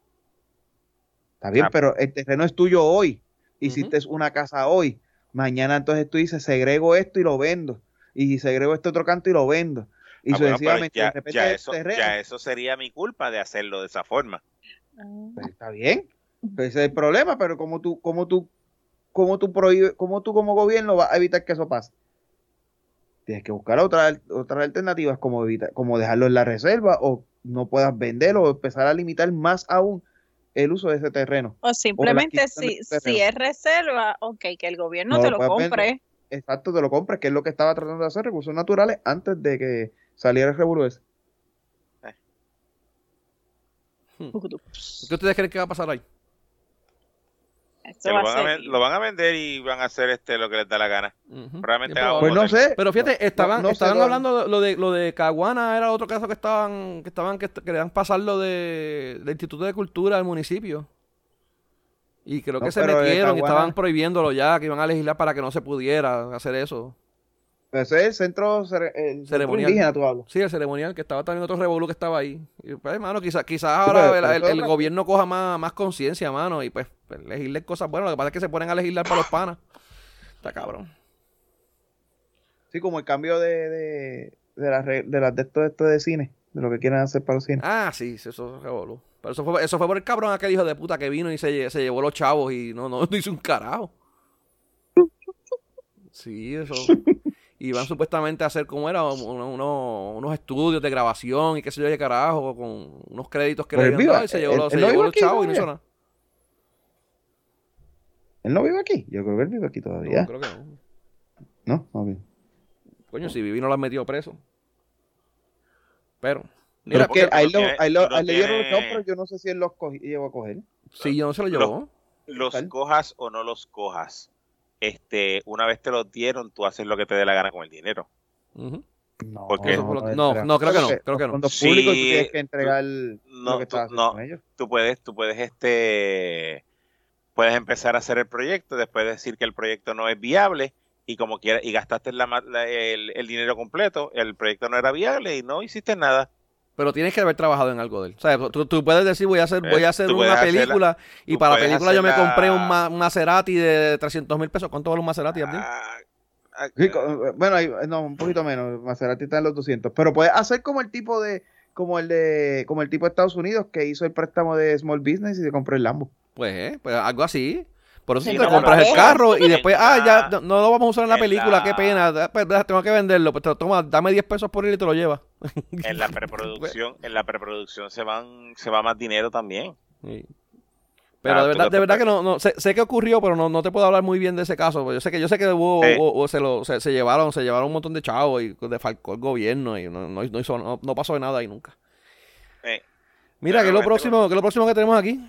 Está bien, Ah. pero el terreno es tuyo hoy. Hiciste una casa hoy. Mañana entonces tú dices, segrego esto y lo vendo. Y segrego este otro canto y lo vendo. Y Ah, bueno, sucesivamente, ya, de repente ya el eso, ya eso sería mi culpa de hacerlo de esa forma. pues, está bien. Pues ese es el problema, pero como tú, como tú, como tú prohíbes, como tú como gobierno vas a evitar que eso pase. Tienes que buscar otras otras alternativas como evitar, como dejarlo en la reserva o no puedas venderlo o empezar a limitar más aún el uso de ese terreno. O simplemente si, si es reserva, ok, que el gobierno No te lo compre. Exacto, te lo compras, que es lo que estaba tratando de hacer recursos naturales antes de que saliera el revuelo ese. ¿Qué ustedes creen que va a pasar ahí? Lo, va van a a, ven- seguir. lo van a vender y van a hacer este lo que les da la gana. Ujú. Probablemente Bien hagan Pues probable. no sé. Pero fíjate, estaban, no estaban hablando de- lo de lo de Caguana, era otro caso que estaban, que estaban, que querían pasarlo de, del Instituto de Cultura del municipio. Y creo No, que se metieron y estaban prohibiéndolo ya, que iban a legislar para que no se pudiera hacer eso. Ese es el centro, cere- el centro Ceremonial. indígena, tú hablas. Sí, el ceremonial, que estaba también otro revolú que estaba ahí. Y pues, hermano, quizás Sí, ahora el, gobierno coja más, más conciencia, mano, y pues, pues cosas buenas. Lo que pasa es que se ponen a legislar para los panas. Está cabrón. Sí, como el cambio de, de, de las de las de esto, de esto de cine, de lo que quieren hacer para los cines. Ah, sí, eso es revolú. Pero eso fue, eso fue por el cabrón aquel hijo de puta que vino y se llevó los chavos y no, no, no hizo un carajo. Sí, eso. Iban supuestamente a hacer, como era? Uno- uno- unos estudios de grabación y qué sé yo, de carajo, con unos créditos que Pero le él habían dado y se llevó, los- no llevó los chavos y no hizo nada. Él no vive aquí. Yo creo que él vive aquí No, todavía. creo que no. No. Coño, si Vivi no lo han metido preso. Pero, Pero mira, es que ahí, no lo, ahí, lo- no ahí le dieron los chavos, pero yo no sé si él los llegó a coger. si yo no se lo llevó. Los cojas o no los cojas. Este, una vez te los dieron, tú haces lo que te dé la gana con el dinero. No, lo no, no, no, creo que no, creo que los no. fondos Sí, públicos tú tienes que entregar no, lo que tú- estás haciendo no. con ellos. Tú puedes, tú puedes, este, puedes empezar a hacer el proyecto, después decir que el proyecto no es viable y como quieras, y gastaste la ma- la- el, el dinero completo, el proyecto no era viable y no hiciste nada. Pero tienes que haber trabajado en algo de él. O sea, tú, tú puedes decir, voy a hacer, voy a Eh, hacer una hacer la- película y para la película yo me compré un, Ma- Maserati de 300 mil pesos. ¿Cuánto vale un Maserati, Abdil? Ah, ah, Sí, co- bueno, ahí- no, un poquito menos. Maserati está en los 200. Pero puedes hacer como el tipo de, como el de, como el tipo de Estados Unidos que hizo el préstamo de Small Business y se compró el Lambo. Pues, eh, pues algo así. Por eso Sí, tú te compras el carro y después, ah, ya no, no lo vamos a usar en la en película, la- qué pena. Pues tengo que venderlo. Pues te lo toma, dame 10 pesos por él y te lo llevas. en la preproducción, en la preproducción se van, se va más dinero también. Sí. Pero de verdad, de verdad que no, no sé, sé que ocurrió, pero no, no te puedo hablar muy bien de ese caso. Yo sé que, yo sé que hubo, hubo- hubo- se, lo, se, se llevaron, se llevaron un montón de chavos y defalcó el gobierno y no, no, no hizo, no, no pasó de nada ahí nunca. Mira, ¿qué es lo próximo, qué es lo próximo que tenemos aquí?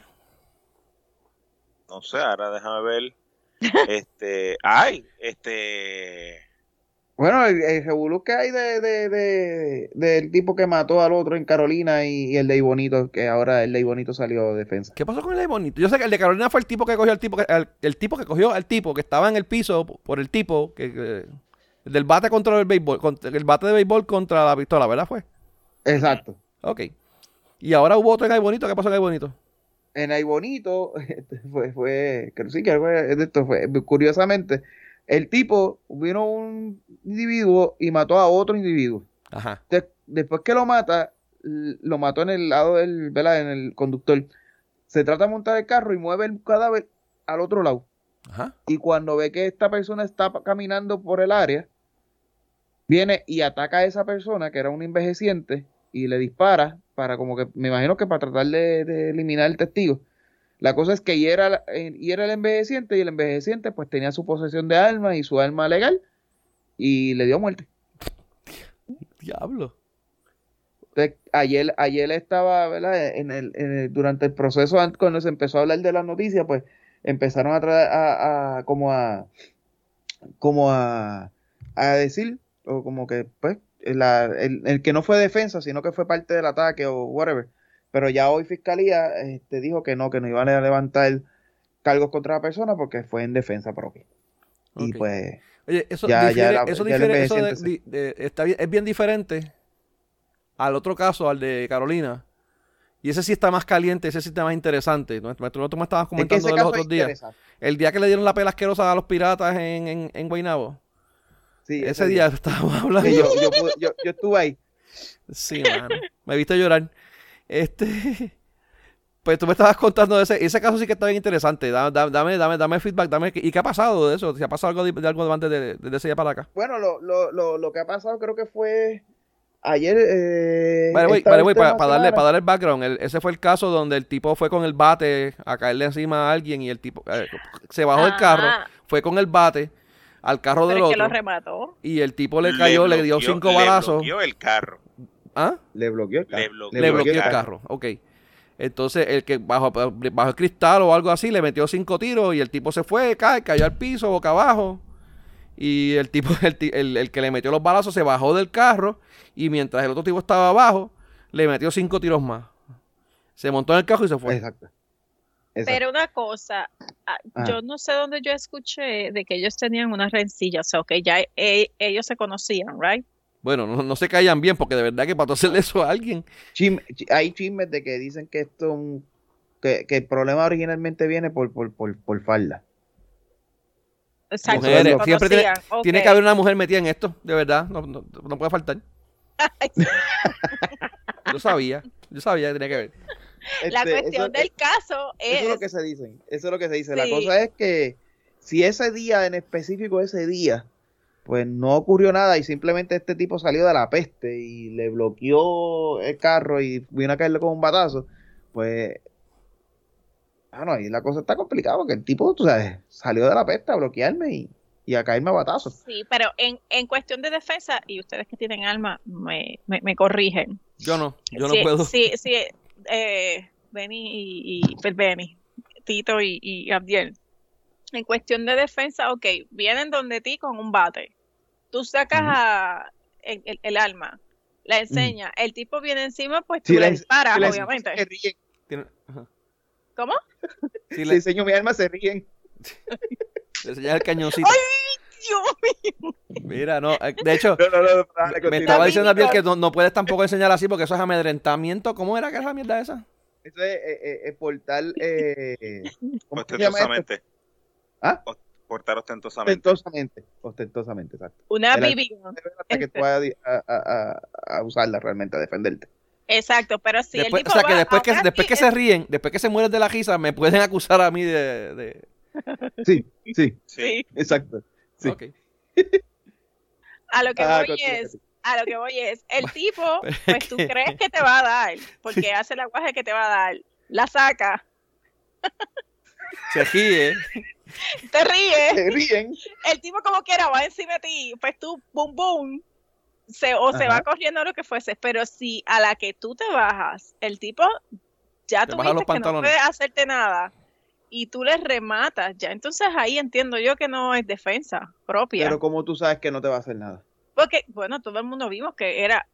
No sé, ahora déjame ver. Este, ay, este, Bueno, el, el revolú que hay de, de, de- del tipo que mató al otro en Carolina y, y el de Ibonito, que ahora el de Ibonito salió defensa. ¿Qué pasó con el de Bonito? Yo sé que el de Carolina fue el tipo que cogió al tipo, que, al- el tipo que cogió al tipo que estaba en el piso por el tipo que, que- el del bate contra el béisbol, contra- el bate de béisbol contra la pistola, ¿verdad fue? Exacto. Ok. Y ahora hubo otro en el Bonito, ¿qué pasó en el Bonito? En Aibonito este, fue, fue, creo sí que de esto fue, curiosamente, el tipo vino un individuo y mató a otro individuo. Ajá. De- después que lo mata, lo mató en el lado del, ¿verdad? En el conductor. Se trata de montar el carro y mueve el cadáver al otro lado. Ajá. Y cuando ve que esta persona está caminando por el área, viene y ataca a esa persona, que era un envejeciente, y le dispara para como que, me imagino que para tratar de, de eliminar el testigo. La cosa es que eh, hiera el envejeciente y el envejeciente pues tenía su posesión de arma y su arma legal y le dio muerte. Diablo. Entonces, ayer, ayer estaba, ¿verdad? En el, en el- durante el proceso, an- cuando se empezó a hablar de la noticia, pues empezaron a, traer a, a- como a, como a, a decir, o como que, pues, la- el, el que no fue defensa, sino que fue parte del ataque o whatever. Pero ya hoy Fiscalía este, dijo que no, que no iban a levantar cargos contra la persona porque fue en defensa propia. Y Ok. pues, Oye, eso Ya- ya difiere, la- eso, difiere- de- de- está bien- es bien diferente al otro caso, al de Carolina. Y ese sí está más caliente, ese sí está más interesante. No, tú, tú me estabas es que comentando de los otros días. El día que le dieron la pela asquerosa a los piratas en, en, en Guaynabo. Sí, ese día estábamos hablando. que yo, yo, pude- yo- yo estuve ahí. Sí, mano. Me viste llorar. Este. Pues tú me estabas contando de ese. Ese caso sí que está bien interesante. Da- da- Dame, dame, dame, feedback. Dame, ¿Y qué ha pasado de eso? ¿Se ha pasado algo de, de algo antes de, de ese día para acá? Bueno, lo, lo, lo, lo que ha pasado creo que fue ayer. Eh, Vale, para, para darle, para darle el background, el- ese fue el caso donde el tipo fue con el bate a caerle encima a alguien y el tipo eh, se bajó del carro, Ah, fue con el bate al carro del pero es que lo otro remató. y el tipo le cayó, le, dio cinco le balazos. bloqueó el carro. ¿Ah? Le bloqueó el carro. Le bloqueó Le bloqueó el el carro, ok. Entonces, el que bajo, bajo el cristal o algo así, le metió cinco tiros y el tipo se fue, cae, cayó al piso, boca abajo. Y el tipo, el, el- el que le metió los balazos se bajó del carro y mientras el otro tipo estaba abajo, le metió cinco tiros más. Se montó en el carro y se fue. Exacto. Exacto. Pero una cosa, ah, Ajá. yo no sé dónde yo escuché de que ellos tenían una rencilla, o sea, que ya eh, ellos se conocían, ¿right? Bueno, no, no se caían bien porque de verdad que para hacerle eso a alguien. Chisme- hay chismes de que dicen que esto es un- que, que el problema originalmente viene por, por, por, por falda. Exacto, Mujeres, se siempre tiene- que haber una mujer metida en esto, de verdad. No, no, no puede faltar. Yo sabía, yo sabía que tenía que ver. La Este, cuestión eso- del caso es, Eso es lo que se dice. Eso es lo que se dice. La cosa es que si ese día en específico, ese día, pues no ocurrió nada y simplemente este tipo salió de la peste y le bloqueó el carro y vino a caerle con un batazo, pues. Bueno, ahí la cosa está complicada porque el tipo, tú sabes, salió de la peste a bloquearme y, y a caerme a batazos. sí, pero en, en cuestión de defensa, y ustedes que tienen alma, me, me, me corrigen. Yo no, yo no Sí, puedo. Sí, sí, eh, Benny y, y pues, Benny, Tito y, y Abdiel. En cuestión de defensa, ok, vienen donde ti con un bate. Tú sacas a el, el- el arma, la enseña, el tipo viene encima, pues tú Si le la- disparas, Si obviamente. se ríen. Tiene- ajá. ¿Cómo? Si Si le, enseño mi arma, se ríen. le enseñas el cañoncito. Dios mío. Mira, no, eh, de hecho, No, no, no, dale, me estaba diciendo Abdiel que no, no puedes tampoco enseñar así porque eso es amedrentamiento. ¿Cómo era que era la mierda esa? Eso es eh, eh, eh, portar. Eh. Ostentosamente. ¿Ah? Portar ostentosamente. Ostentosamente. Ostentosamente, exacto. Una gun. Hasta que tú vayas a, a- a- a usarla realmente, a defenderte. Exacto, pero si después, el tipo o sea, que después que, después que se ríen, después que se mueren de la risa, me pueden acusar a mí de... de- Sí, sí, Sí. Sí, exacto. Sí. A lo que Ah, voy es, a lo que voy es, el tipo, pues tú crees que te va a dar, porque hace el aguaje que te va a dar, la saca, Se ríe. te ríes, Se ríen. el tipo como quiera va encima de ti, pues tú, boom, boom, se, o se va corriendo lo que fuese, pero si a la que tú te bajas, el tipo ya Te tú baja los que no puede hacerte nada, y tú le rematas, ya entonces ahí entiendo yo que no es defensa propia. Pero como tú sabes que no te va a hacer nada. Porque, bueno, todo el mundo vimos que era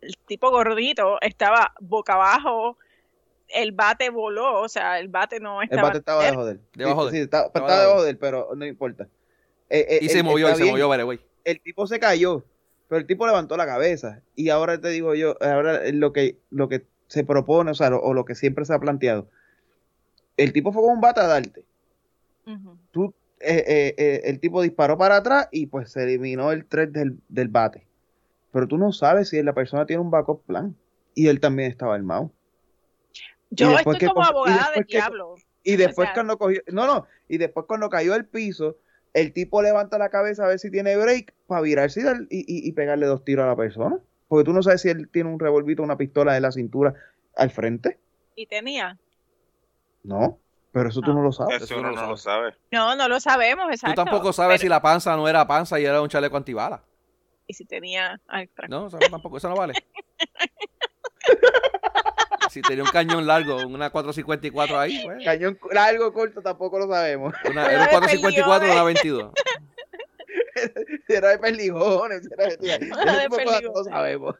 el tipo gordito, estaba boca abajo, el bate voló, o sea, el bate no El estaba. bate estaba debajo de él. Debajo de él. sí, Estaba estaba debajo debajo de él, pero no importa. Eh, eh, Y se él movió, y se movió, vale, güey. El tipo se cayó, pero el tipo levantó la cabeza. Y ahora te digo yo, ahora lo que, lo que se propone, o sea, lo- o lo que siempre se ha planteado. El tipo fue con un bate a darte. Tú, eh, eh, eh, el tipo disparó para atrás y pues se eliminó el 3 del, del bate. Pero tú no sabes si la persona tiene un backup plan. Y él también estaba armado. Yo estoy que como abogada del diablo. Y después sea- cuando cogió, no, no, y después cuando cayó al piso, el tipo levanta la cabeza a ver si tiene break para virarse y, y, y- pegarle dos tiros a la persona. porque tú no sabes si él tiene un revolvito o una pistola en la cintura al frente. ¿Y tenía? No, pero eso tú no lo sabes. Eso uno no lo sabe. No, no lo sabemos, Tú tampoco sabes Pero- si la panza no era panza y era un chaleco antibala. Y si tenía... Ay, No, eso tampoco, eso no vale. si tenía un cañón largo, una 454 ahí, pues. Cañón largo corto tampoco lo sabemos. Una, era un 454 o una 22. Era de perdigones. Era de, de no lo perdigones. sabemos.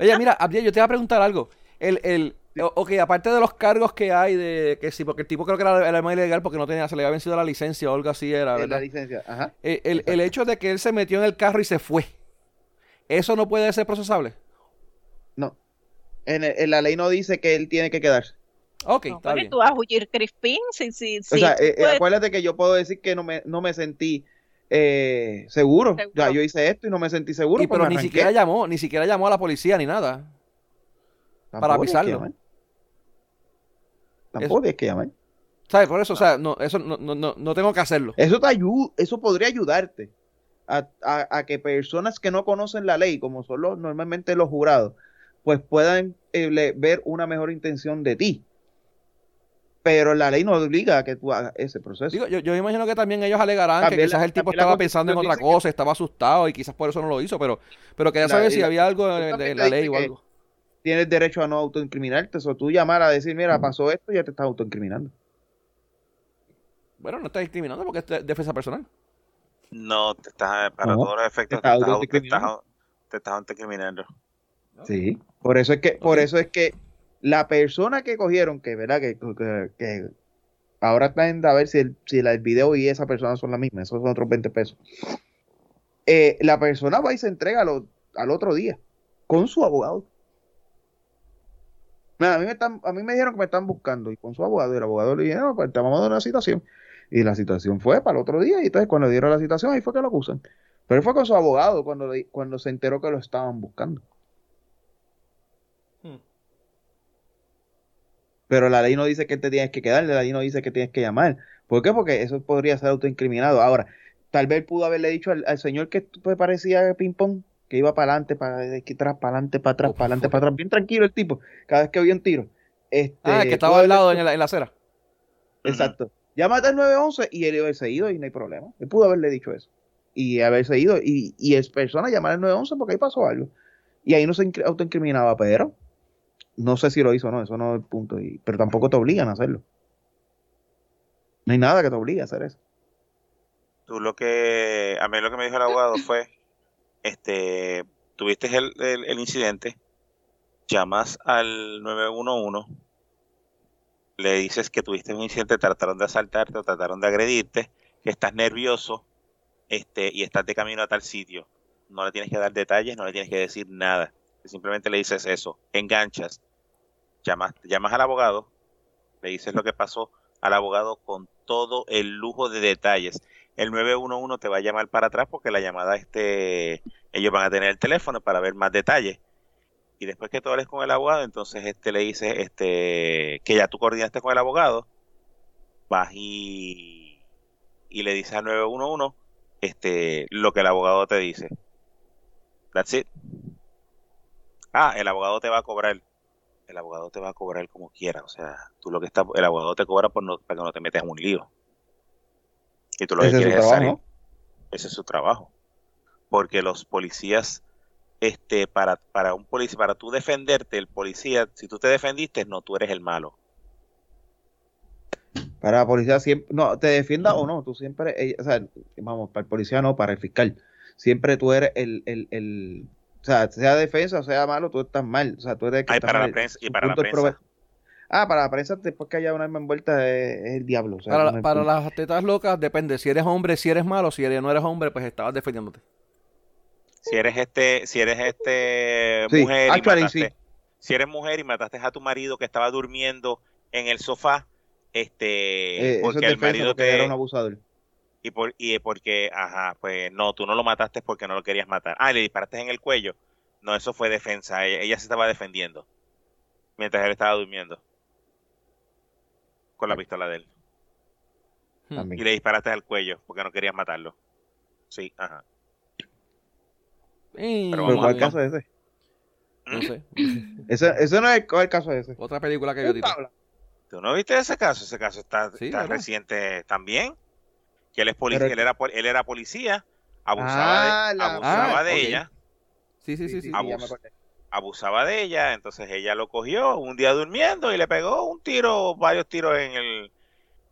Oye, mira, Abdiel, yo te iba a preguntar algo. El, el, ok, aparte de los cargos que hay de que sí, porque el tipo creo que era, era más ilegal porque no tenía, se le había vencido la licencia o algo así era, la ¿verdad? licencia. Ajá. El, el- el hecho de que él se metió en el carro y se fue, ¿eso no puede ser procesable? No. En, el- en la ley no dice que él tiene que quedarse. Ok, No, está bien. tú vas a huir Crispín, sí, sí, sí. o sea, eh, eh, puedes- acuérdate que yo puedo decir que no me, no me sentí eh, seguro. Seguro. Ya, yo hice esto y no me sentí seguro. Y pues pero ni siquiera llamó, ni siquiera llamó a la policía ni nada. Tampoco para que avisarlo. Tampoco tienes que llamar. ¿Sabes? Por eso, o sea, no, eso no, no, no, tengo que hacerlo. Eso te ayuda, eso podría ayudarte a, a- a que personas que no conocen la ley, como son los, normalmente los jurados, pues puedan eh, le- ver una mejor intención de ti. Pero la ley no obliga a que tú hagas ese proceso. Digo, yo, yo imagino que también ellos alegarán que quizás la- el tipo estaba pensando en otra que- cosa, estaba asustado y quizás por eso no lo hizo, pero, pero quería saber si había algo también la ley o algo. Tienes derecho a no autoincriminarte. O tú llamar a decir, mira, pasó esto, ya te estás autoincriminando. Bueno, no estás discriminando porque es de- defensa personal. No, te estás, para No, todos los efectos, te te estás autoincriminando. estás, te estás autoincriminando. Sí. Por eso es que, por eso es que la persona que cogieron, que verdad, que, que- que ahora están a ver si el, si el video y esa persona son la misma, esos son otros 20 pesos. Eh, la persona va y se entrega al otro día con su abogado. Mira, a mí me están, a mí me dijeron que me están buscando y con su abogado, y el abogado le dijeron, no, pues te vamos a dar una citación. Y la citación fue para el otro día, y entonces cuando dieron la citación, ahí fue que lo acusan. Pero él fue con su abogado cuando, le- cuando se enteró que lo estaban buscando. Hmm. Pero la ley no dice que te tienes que quedar, la ley no dice que tienes que llamar. ¿Por qué? Porque eso podría ser autoincriminado. Ahora, tal vez pudo haberle dicho al, al señor que pues, parecía ping-pong, que iba para adelante, para atrás, para adelante, para atrás, para adelante, para atrás. Bien tranquilo el tipo, cada vez que había un tiro. Este, Ah, que estaba al lado en la, en la acera. Exacto. Llámate al 911 y él haberse ido y no hay problema. Él pudo haberle dicho eso. Y haberse ido. Y, y es persona llamar al 911 porque ahí pasó algo. Y ahí no se incri- autoincriminaba, pero no sé si lo hizo o no, eso no es el punto. Y, pero tampoco te obligan a hacerlo. No hay nada que te obligue a hacer eso. Tú lo que, a mí lo que me dijo el abogado fue, este, tuviste el, incidente, llamas al 911, le dices que tuviste un incidente, trataron de asaltarte o trataron de agredirte, que estás nervioso, este, y estás de camino a tal sitio. No le tienes que dar detalles, no le tienes que decir nada. Simplemente le dices eso, enganchas, llamas al abogado, le dices lo que pasó al abogado con todo el lujo de detalles el 911 te va a llamar para atrás porque la llamada este ellos van a tener el teléfono para ver más detalles. Y después que tú hables con el abogado entonces este le dices este que ya tú coordinaste con el abogado vas y y le dices al 911 este lo que el abogado te dice. That's it. Ah el abogado te va a cobrar. El abogado te va a cobrar como quiera. O sea tú lo que está el abogado te cobra por no, para que no te metas en un lío y tú lo que Ese es su trabajo, ese es su trabajo. Porque los policías, este, para, para un policía, para tú defenderte, el policía, si tú te defendiste, no, tú eres el malo. Para la policía siempre, no, te defienda o no, tú siempre, eh, o sea, vamos, para el policía no, para el fiscal. Siempre tú eres el, el, el, o sea, sea defensa o sea malo, tú estás mal. O sea, tú eres el que Ay, está para la prensa, y para la prensa. Ah, para la prensa, después que haya una arma envuelta, es, es el diablo. o sea, Para, no las tetas locas depende. Si eres hombre, si eres malo. Si eres, no eres hombre, pues estabas defendiéndote. Si eres este, si eres este Sí, mujer y actually, mataste, sí. si eres mujer y mataste a tu marido que estaba durmiendo en el sofá, este, Eh, es porque el marido porque te, era un abusador. y por, y porque, ajá, pues no, tú no lo mataste porque no lo querías matar. Ah, le disparaste en el cuello. No, eso fue defensa. Ella, ella se estaba defendiendo mientras él estaba durmiendo con la pistola de él. Hmm. También. Y le disparaste al cuello porque no querías matarlo. Sí, ajá. Eh, Pero vamos ¿cuál a- caso es ese? No sé. Ese, ese no es el, ¿cuál caso es ese. Otra película que Tito. Pablo. ¿Tú no viste ese caso? Ese caso está, Sí, reciente también. Que él es policía, Pero- él, era, él era policía, abusaba Ah, de, la- abusaba Ah, de ok. ella, Sí, sí, sí, sí. ya Abus- me acordé. Abusaba de ella, entonces ella lo cogió un día durmiendo y le pegó un tiro, varios tiros en el...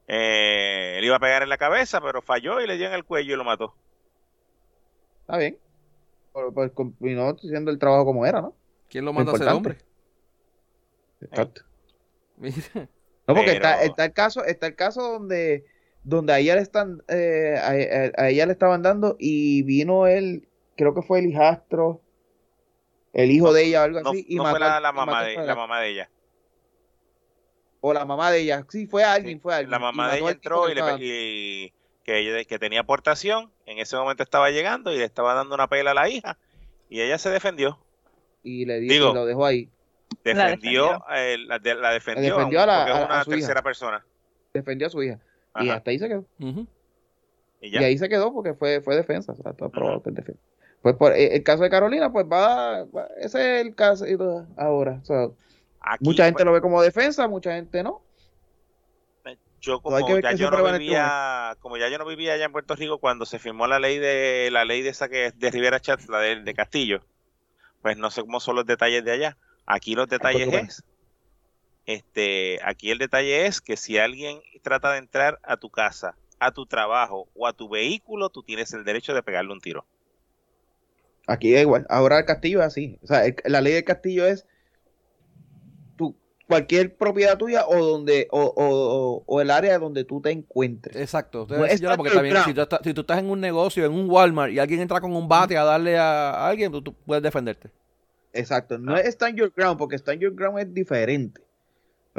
Eh, él iba a pegar en la cabeza, pero falló y le dio en el cuello y lo mató. Está bien. Pues, pues continuó haciendo el trabajo como era, ¿no? ¿Quién lo manda a ser hombre? Exacto. Mira. No, porque Pero- está, está el caso, está el caso donde, donde a ella le están, eh, a, a- a ella le estaban dando y vino él, creo que fue el hijastro, el hijo de ella o algo No, así, y no mató fue la, la mamá de, la mamá de ella. o la mamá de ella, sí, fue alguien, Sí, fue alguien. La mamá de ella entró y, le, y que, ella, que tenía aportación, en ese momento estaba llegando y le estaba dando una pela a la hija y ella se defendió. y le dijo, Digo, y lo dejó ahí, Defendió, eh, la, de- la defendió, defendió a la- porque es a- a una su hija. tercera persona. defendió a su hija. Y hasta ahí se quedó. Y Y ya. ahí se quedó porque fue, fue defensa. O sea, está probado Ajá. que es defensa. Pues por eh, el caso de Carolina, pues va, va- ese es el caso ahora. O sea, Aquí, mucha gente pues, lo ve como defensa, mucha gente no. yo como ya yo no vivía, como ya yo no vivía allá en Puerto Rico cuando se firmó la ley de la ley de esa que de Rivera Chatz, la de, de Castillo, pues no sé cómo son los detalles de allá. Aquí los detalles es, este, aquí el detalle es que si alguien trata de entrar a tu casa, a tu trabajo o a tu vehículo, tú tienes el derecho de pegarle un tiro. Aquí es igual. Ahora el castillo es así. O sea, el- la ley del castillo es tu, cualquier propiedad tuya o donde o, o- el área donde tú te encuentres. Exacto. No es porque también si tú, estás, si tú estás en un negocio, en un Walmart, y alguien entra con un bate a darle a, a alguien, tú, tú puedes defenderte. Exacto. No Ah. es stand your ground porque stand your ground es diferente.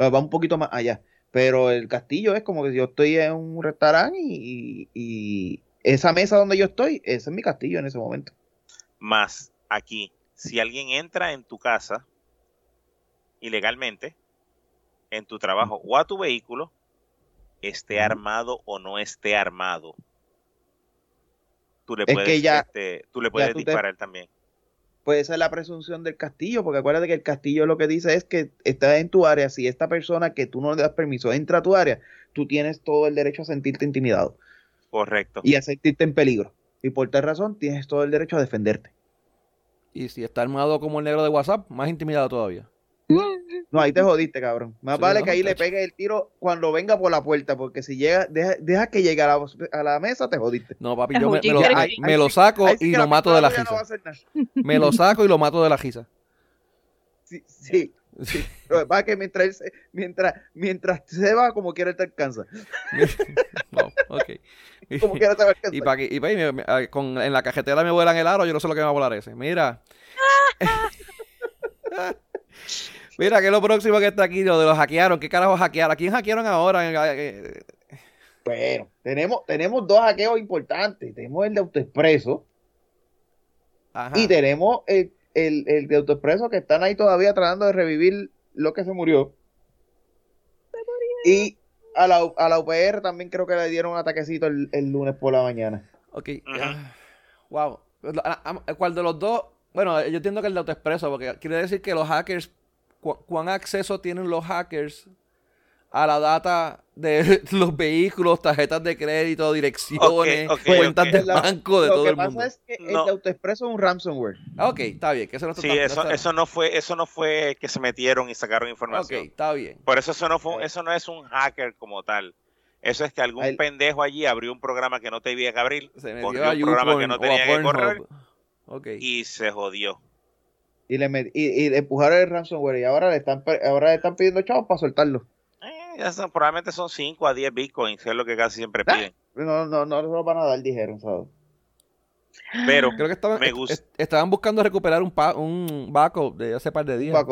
Va va un poquito más allá. Pero el castillo es como que si yo estoy en un restaurante y, y- y esa mesa donde yo estoy, ese es mi castillo en ese momento. Más aquí, si alguien entra en tu casa ilegalmente, en tu trabajo o a tu vehículo, esté armado o no esté armado, tú le Es puedes, que ya- este, tú le puedes tú te- disparar también. Pues esa es la presunción del castillo, porque acuérdate que el castillo lo que dice es que está en tu área, si esta persona que tú no le das permiso entra a tu área, tú tienes todo el derecho a sentirte intimidado Correcto. y a sentirte en peligro. Y por tal razón tienes todo el derecho a defenderte. Y si está armado como el negro de WhatsApp, más intimidado todavía. No, ahí te jodiste, cabrón. Más Sí, vale no, que ahí le pegues el tiro cuando venga por la puerta, porque si llega, deja, deja que llegue a la, a la mesa, te jodiste. No, papi, yo me, lo, jingle. ahí- Ahí- me ahí lo sí- saco sí y lo mato de la no gisa. Me lo saco y lo mato de la gisa. Sí, sí. Lo que pasa es que mientras, él se, mientras, mientras se va, como quiera él te alcanza. No, ok. Como quiera te va a alcanzar. Y para y pa' ahí me- me- ah, con, en la cajetera me vuelan el aro, yo no sé lo que me va a volar ese. Mira. Mira, que es lo próximo que está aquí, lo de los hackearon. ¿Qué carajo hackearon? ¿A quién hackearon ahora? Eh, eh, Bueno, tenemos, tenemos dos hackeos importantes. Tenemos el de AutoExpreso Ajá. y tenemos el, el, el de AutoExpreso que están ahí todavía tratando de revivir lo que se murió. Y a la, a la UPR también creo que le dieron un ataquecito el, el lunes por la mañana. Ok. Wow. ¿Cuál de los dos? Bueno, yo entiendo que el de AutoExpreso, porque quiere decir que los hackers, cu- ¿cuán acceso tienen los hackers a la data de los vehículos, tarjetas de crédito, direcciones, Ok, ok, cuentas ok. de banco de lo todo que el pasa mundo? es que el No. de AutoExpreso es un ransomware. Ah, ok, está bien. Que eso no está Sí, tan- eso, no está- eso no fue, eso no fue que se metieron y sacaron Ok, información. está bien. Por eso eso no fue, eso no es un hacker como tal. Eso es que algún Ahí- pendejo allí abrió un programa que no tenía que abrir, Se me corrió a un programa que no tenía que correr. Ok. y se jodió. Y le, met- y, y le empujaron el ransomware y ahora le están, ahora le están pidiendo chavos para soltarlo. Eh, ya son- probablemente son 5 a 10 bitcoins, que es lo que casi siempre Ah. piden. No, no, no lo van a dar, dijeron, ¿sabes? Pero Creo que estaban, Me gusta. est- estaban buscando recuperar un, pa- un backup de hace par de días.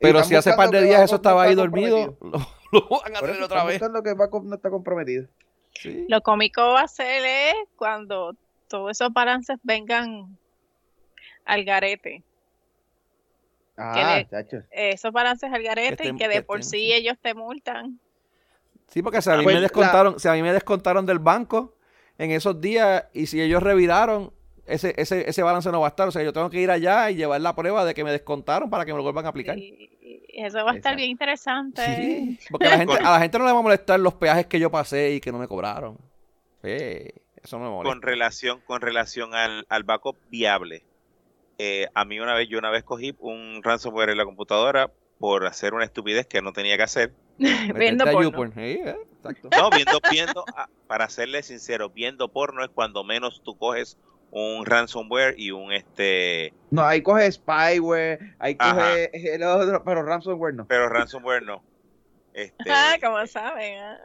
Pero si hace par de días eso no estaba ahí dormido, lo, lo van a eso otra están vez. buscando que Backup no está comprometido. Sí. Lo cómico va a ser es cuando todos esos balances vengan al garete. Ah, le- chacho. Esos balances al garete estén- y que que de por estén, sí sí. ellos te multan. Sí, porque si a mí Pues me la- descontaron, si a mí me descontaron del banco en esos días y si ellos reviraron, ese, ese, ese balance no va a estar. O sea, yo tengo que ir allá y llevar la prueba de que me descontaron para que me lo vuelvan a aplicar. Y- y eso va a estar bien interesante. Sí, porque a la, gente, a la gente no le va a molestar los peajes que yo pasé y que no me cobraron. Sí, eso no me molesta. con relación con relación al, al backup viable. Eh, a mí una vez, yo una vez cogí un ransomware en la computadora por hacer una estupidez que no tenía que hacer. Viendo porno. YouPorn. Sí, eh, exacto. No, viendo, viendo, ah, para serle sincero, viendo porno es cuando menos tú coges un ransomware y un este, No, ahí coge spyware, ahí Ajá. coge el otro, pero ransomware no. pero ransomware no. Este, Ah, como saben. ah.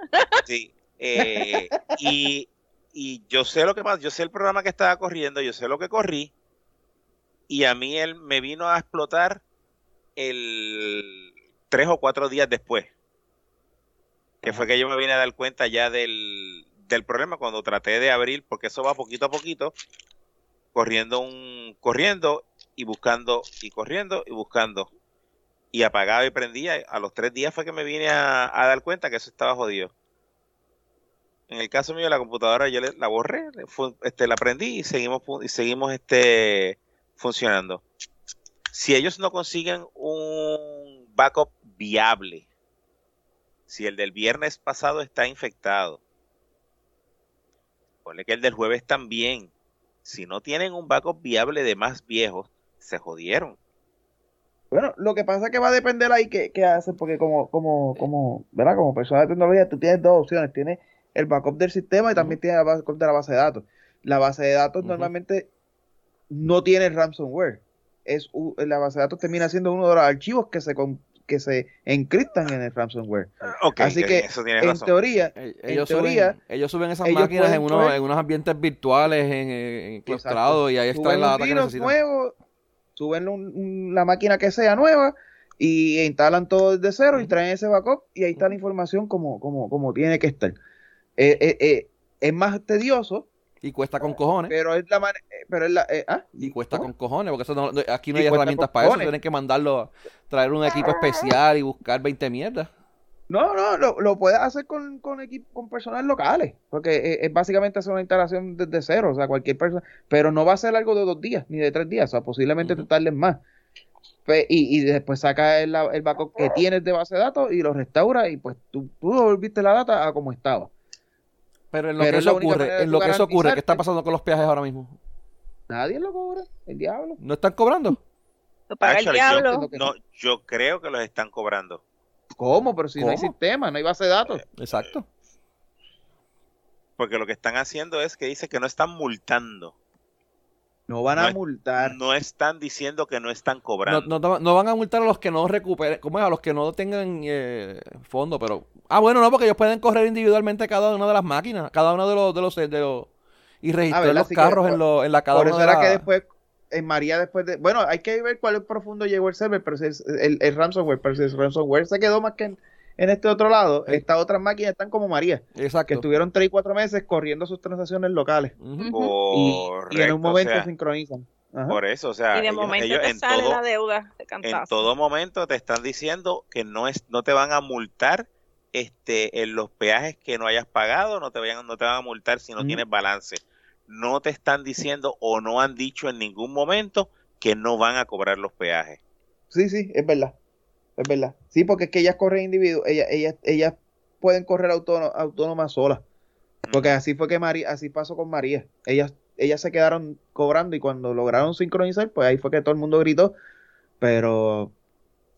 Sí. eh, y, y yo sé lo que pasa, yo sé el programa que estaba corriendo, yo sé lo que corrí, y a mí él me vino a explotar el tres o cuatro días después. Que fue que yo me vine a dar cuenta ya del, del problema cuando traté de abrir, porque eso va poquito a poquito, corriendo un, corriendo y buscando, y corriendo y buscando. Y apagaba y prendía. A los tres días fue que me vine a, a dar cuenta que eso estaba jodido. En el caso mío, la computadora yo le- la borré, le fu- este, la prendí y seguimos, y seguimos este, funcionando. Si ellos no consiguen un backup viable, si el del viernes pasado está infectado, ponle que el del jueves también, si no tienen un backup viable de más viejos, se jodieron. Bueno, lo que pasa es que va a depender ahí qué, qué haces, porque como, como, como, ¿verdad? Como persona de tecnología, tú tienes dos opciones. Tienes el backup del sistema y también tienes el backup de la base de datos. La base de datos normalmente no tiene ransomware. Es, la base de datos termina siendo uno de los archivos que se, que se encriptan en el ransomware. Así que, eso En razón. teoría, En Ellos, teoría, suben, ellos suben esas ellos máquinas en unos, en unos ambientes virtuales, en, en y ahí extraen la data que necesitan. nuevo, suben un- un- la máquina que sea nueva y instalan todo desde cero y traen ese backup y ahí está la información como, como, como tiene que estar. Eh, eh, eh, es más tedioso, Y cuesta con cojones. pero es la manera, pero es la, eh, ah, Y cuesta ¿cómo? con cojones, porque eso no- no- aquí no Y hay herramientas para eso. Tienen que mandarlo, a traer un equipo especial y buscar 20 mierdas. No, no, lo, lo puedes hacer con, con equipo, con personas locales, porque es, es básicamente hacer una instalación desde cero, o sea, cualquier persona, pero no va a ser algo de dos días, ni de tres días, o sea, posiblemente te Ujú. tardes más. Y, y después saca el, el backup que tienes de base de datos y lo restaura y pues tú, tú volviste la data a como estaba. Pero en lo Pero que eso ocurre, en lo que eso ocurre, ¿qué está pasando con los peajes ahora mismo? Nadie lo cobra, el diablo. ¿No están cobrando? Lo paga Actually, diablo. No, yo creo que los están cobrando. ¿Cómo? Pero si no hay sistema, no hay base de datos. Exacto. Porque lo que están haciendo es que dice que no están multando. No van No a es- multar. No están diciendo que no están No, cobrando. no, no van a multar a los que no recuperen, ¿cómo es? A los que no tengan eh, fondo, pero... Ah, bueno, no, porque ellos pueden correr individualmente cada una de las máquinas, cada uno de los... De los, de los y registrar ¿verdad? los Así que carros en, lo, en la cada Por una eso de era que las- después, en María después de... Bueno, hay que ver cuál es profundo llegó el server, pero si es el, el ransomware, pero si el ransomware se quedó más que en, en este otro lado, Sí. estas otras máquinas están como María, Exacto. que estuvieron 3 y 4 meses corriendo sus transacciones locales. Ujú. Y, Correcto, y en un momento o sea, sincronizan. Ajá. por eso, o sea, Y de ellos, momento ellos te en sale todo, la deuda de en todo momento te están diciendo que no es, no te van a multar este en los peajes que no hayas pagado, no te vayan, no te van a multar si no tienes balance. No te están diciendo o no han dicho en ningún momento que no van a cobrar los peajes. Sí, sí, es verdad. Es verdad. Sí, porque es que ellas corren individuos, ellas, ellas, ellas pueden correr autóno- autónomas solas. Porque así fue que María, así pasó con María. Ellas, ellas se quedaron cobrando y cuando lograron sincronizar, pues ahí fue que todo el mundo gritó. Pero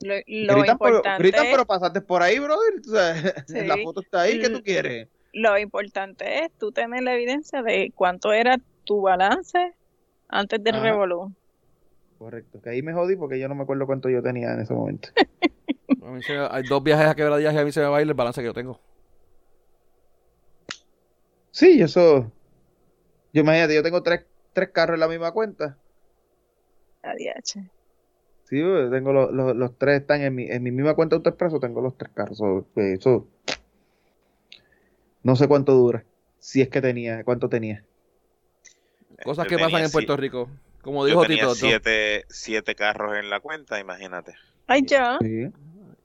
Lo, lo gritan, pero, importante, gritan, pero pasaste por ahí, brother. O sea, Sí. La foto está ahí, ¿qué tú quieres? lo importante es tú tener la evidencia de cuánto era tu balance antes del revolú. Correcto, que ahí me jodí porque yo no me acuerdo cuánto yo tenía en ese momento. A mí se me- hay dos viajes a quebradillas y a mí se me va a ir el balance que yo tengo. Sí, eso. Yo imagínate, yo tengo tres, tres carros en la misma cuenta. ADH. Sí, tengo los, los, los tres están en mi, en mi misma cuenta de AutoExpreso, tengo los tres carros. so, Eso, no sé cuánto dura. Si es que tenía, cuánto tenía. Cosas Yo que pasan en Puerto Rico. Como Yo dijo tenía Tito. siete, siete carros en la cuenta, imagínate. Ay, ya, Sí.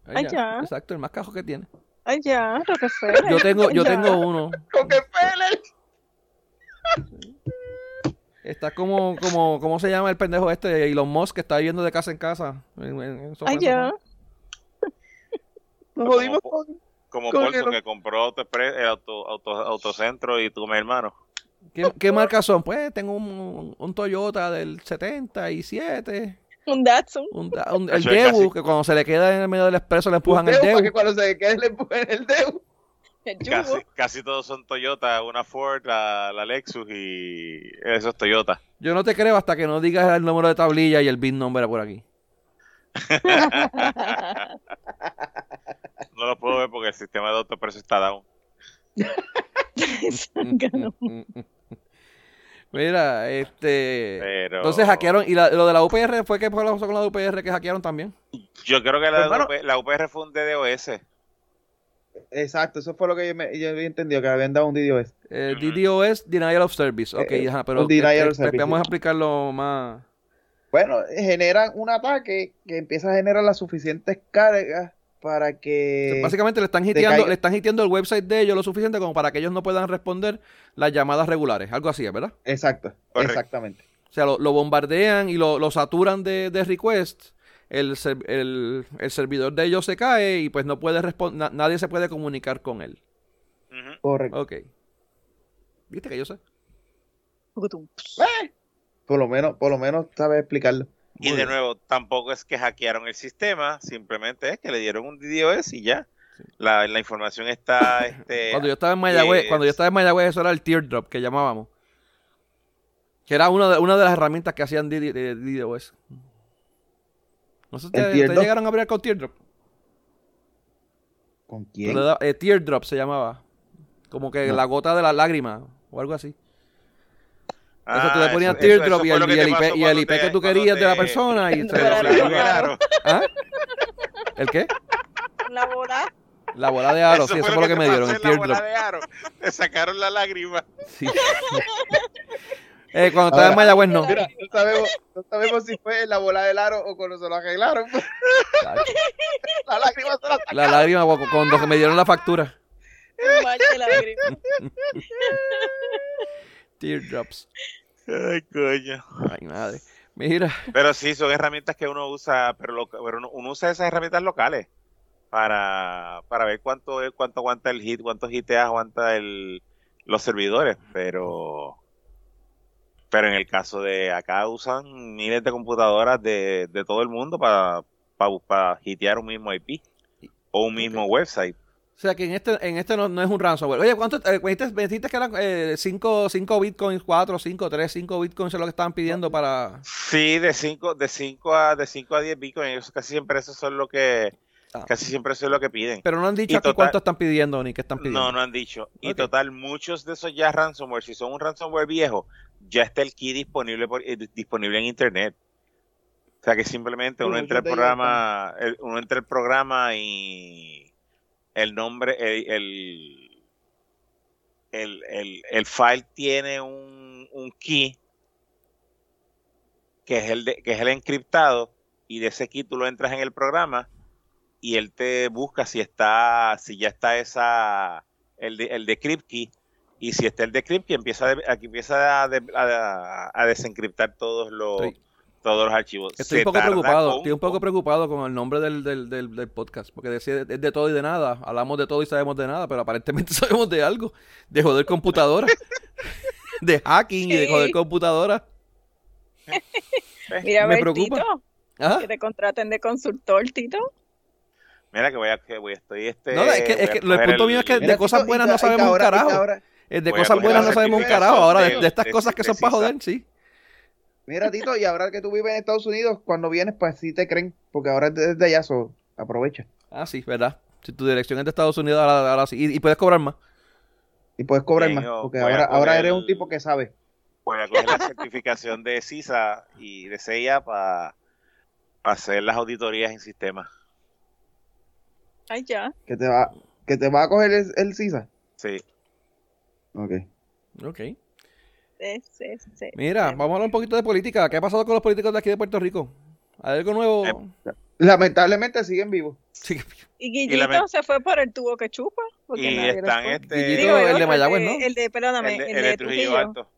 Ay, ya, ya. Exacto, el más cajo que tiene. ay, ya, Rockefeller. Yo tengo, yo tengo uno. Rockefeller. Está como, como, ¿cómo se llama el pendejo este? Elon Musk que está viviendo de casa en casa. En- en- en sofá Ay, ya. Nos Como jodimos con- Como Paulson que compró el auto, auto, autocentro y tú, mi hermano. ¿Qué, qué marcas son? Pues tengo un, un Toyota del 77, Un Datsun. un, da- un- el Debu, que cuando se le queda en el medio del expreso le empujan el Debu. que cuando se quede le empujen el. El Casi, todos son Toyota, una Ford, la, la Lexus y eso es Toyota. Yo no te creo hasta que no digas el número de tablilla y el BIN number por aquí. No lo puedo ver porque el sistema de AutoExpress está down. Mira, este... Pero Entonces hackearon, y la- lo de la UPR fue que fue lo que pasó con la UPR que hackearon también. Yo creo que la, la UPR fue un DDoS. Exacto, eso fue lo que yo, me, yo había entendido, que habían dado un DDoS. Eh. DDoS, Denial of Service. Ok, Eh, ajá, pero un denial eh, of eh, service, vamos a explicarlo más. Bueno, generan un ataque que empieza a generar las suficientes cargas para que... Básicamente le están te hiteando, le están hiteando el website de ellos lo suficiente como para que ellos no puedan responder las llamadas regulares. Algo así, ¿verdad? Exacto, exactamente. O sea, lo, lo bombardean y lo, lo saturan de, de requests. El, ser- el, el servidor de ellos se cae y pues no puede responder, nadie se puede comunicar con él. Correcto. Ok. ¿Viste que yo sé? Pucutum. Por lo menos, por lo menos sabes explicarlo. Y de bien. nuevo, tampoco es que hackearon el sistema, simplemente es que le dieron un DDoS y ya. La, la información está... Este, Cuando yo estaba en Mayagüez, yes. cuando yo estaba en Mayagüez, eso era el teardrop que llamábamos. Que era una de, una de las herramientas que hacían DDoS. No sé si ¿El ustedes ustedes teardrop? llegaron a abrir con teardrop. ¿Con quién? eh, teardrop se llamaba. Como que No. la gota de la lágrima o algo así. Ah, eso tú le ponías eso- teardrop eso y el, lo que y el te IP, y el que te- tú querías de la te- persona. Y era se- la Claro. ¿Ah? ¿El qué? La bola. La bola de aro, sí, eso fue lo que me te dieron, el en la bola teardrop. de aro. Te sacaron la lágrima. Sí. Eh, cuando estaba en Mayagüez no. Mira, no sabemos, no sabemos si fue en la bola del aro o cuando se lo arreglaron. la lágrima se la La lágrima cu- cuando me dieron la factura. Un mar de lágrimas. Teardrops. Ay, coño. Ay, madre. Mira. Pero sí, son herramientas que uno usa, pero, lo- pero uno, uno usa esas herramientas locales para, para ver cuánto es- cuánto aguanta el hit, cuántos hiteas aguanta el, los servidores, pero pero en el caso de acá usan miles de computadoras de, de todo el mundo para para, para hitear un mismo IP o un mismo website. O sea que en este, en este no, no es un ransomware. Oye, ¿cuánto? Eh, me dijiste- me dijiste que eran 5 bitcoins, 4, 5, 3, 5 bitcoins es lo que estaban pidiendo para. Sí, de 5 de 5 a de 5 a 10 bitcoins, casi siempre eso son lo que Ah. casi siempre eso es lo que piden. Pero no han dicho aquí total- cuánto están pidiendo ni qué están pidiendo. No, no han dicho. Y total, muchos de esos ya ransomware, si son un ransomware viejo, ya está el key disponible por- eh, disponible en internet. O sea que simplemente uno entra al programa, el- uno entra al programa y el nombre, el, el, el, el- file tiene un, un key que es el de- que es el encriptado y de ese key tú lo entras en el programa y él te busca si está, si ya está esa, el, de, el decrypt key, y si está el decrypt key, empieza, a de- aquí empieza a, de- a- desencriptar todos los, todos los archivos. Estoy Se un poco preocupado, con- estoy un poco preocupado con el nombre del, del, del, del podcast, porque decía es de todo y de nada, hablamos de todo y sabemos de nada, pero aparentemente sabemos de algo, de joder computadoras, de hacking y de joder computadoras. Mira, a Me ver, preocupa. Tito, ¿Ah? que te contraten de consultor, Tito. Mira que voy a, que voy, estoy este. No, es que- es que el punto mío es que Mira, de cosas buenas no sabemos un ahora- carajo. ahora- De cosas buenas no sabemos un carajo, ahora de, estas de- cosas que de son para joder, sí. Mira, Tito, y ahora que tú vives en Estados Unidos, cuando vienes, pues sí te creen, porque ahora es desde allá, so, aprovecha. Ah, sí, ¿verdad? Si tu dirección es de Estados Unidos, ahora, ahora sí. Y, y puedes cobrar más. Y puedes cobrar Bien, más, porque ahora, eres un tipo que sabe. Voy a coger la certificación de CISA y de CIA para hacer las auditorías en sistemas. Ay, ya. Que te va, que te va a coger el, el CISA. Sí. Ok. Ok. Sí, sí, sí. Mira, vamos a hablar un poquito de política. ¿Qué ha pasado con los políticos de aquí de Puerto Rico? ¿Hay algo nuevo? Eh, Lamentablemente siguen vivos. Sí. Y Guillito se fue por el tubo que chupa. Porque Y están este. Guillito, Digo, el de Mayagüez, ¿no? El de, perdóname, el de, el el de de Trujillo Trujillo. Alto.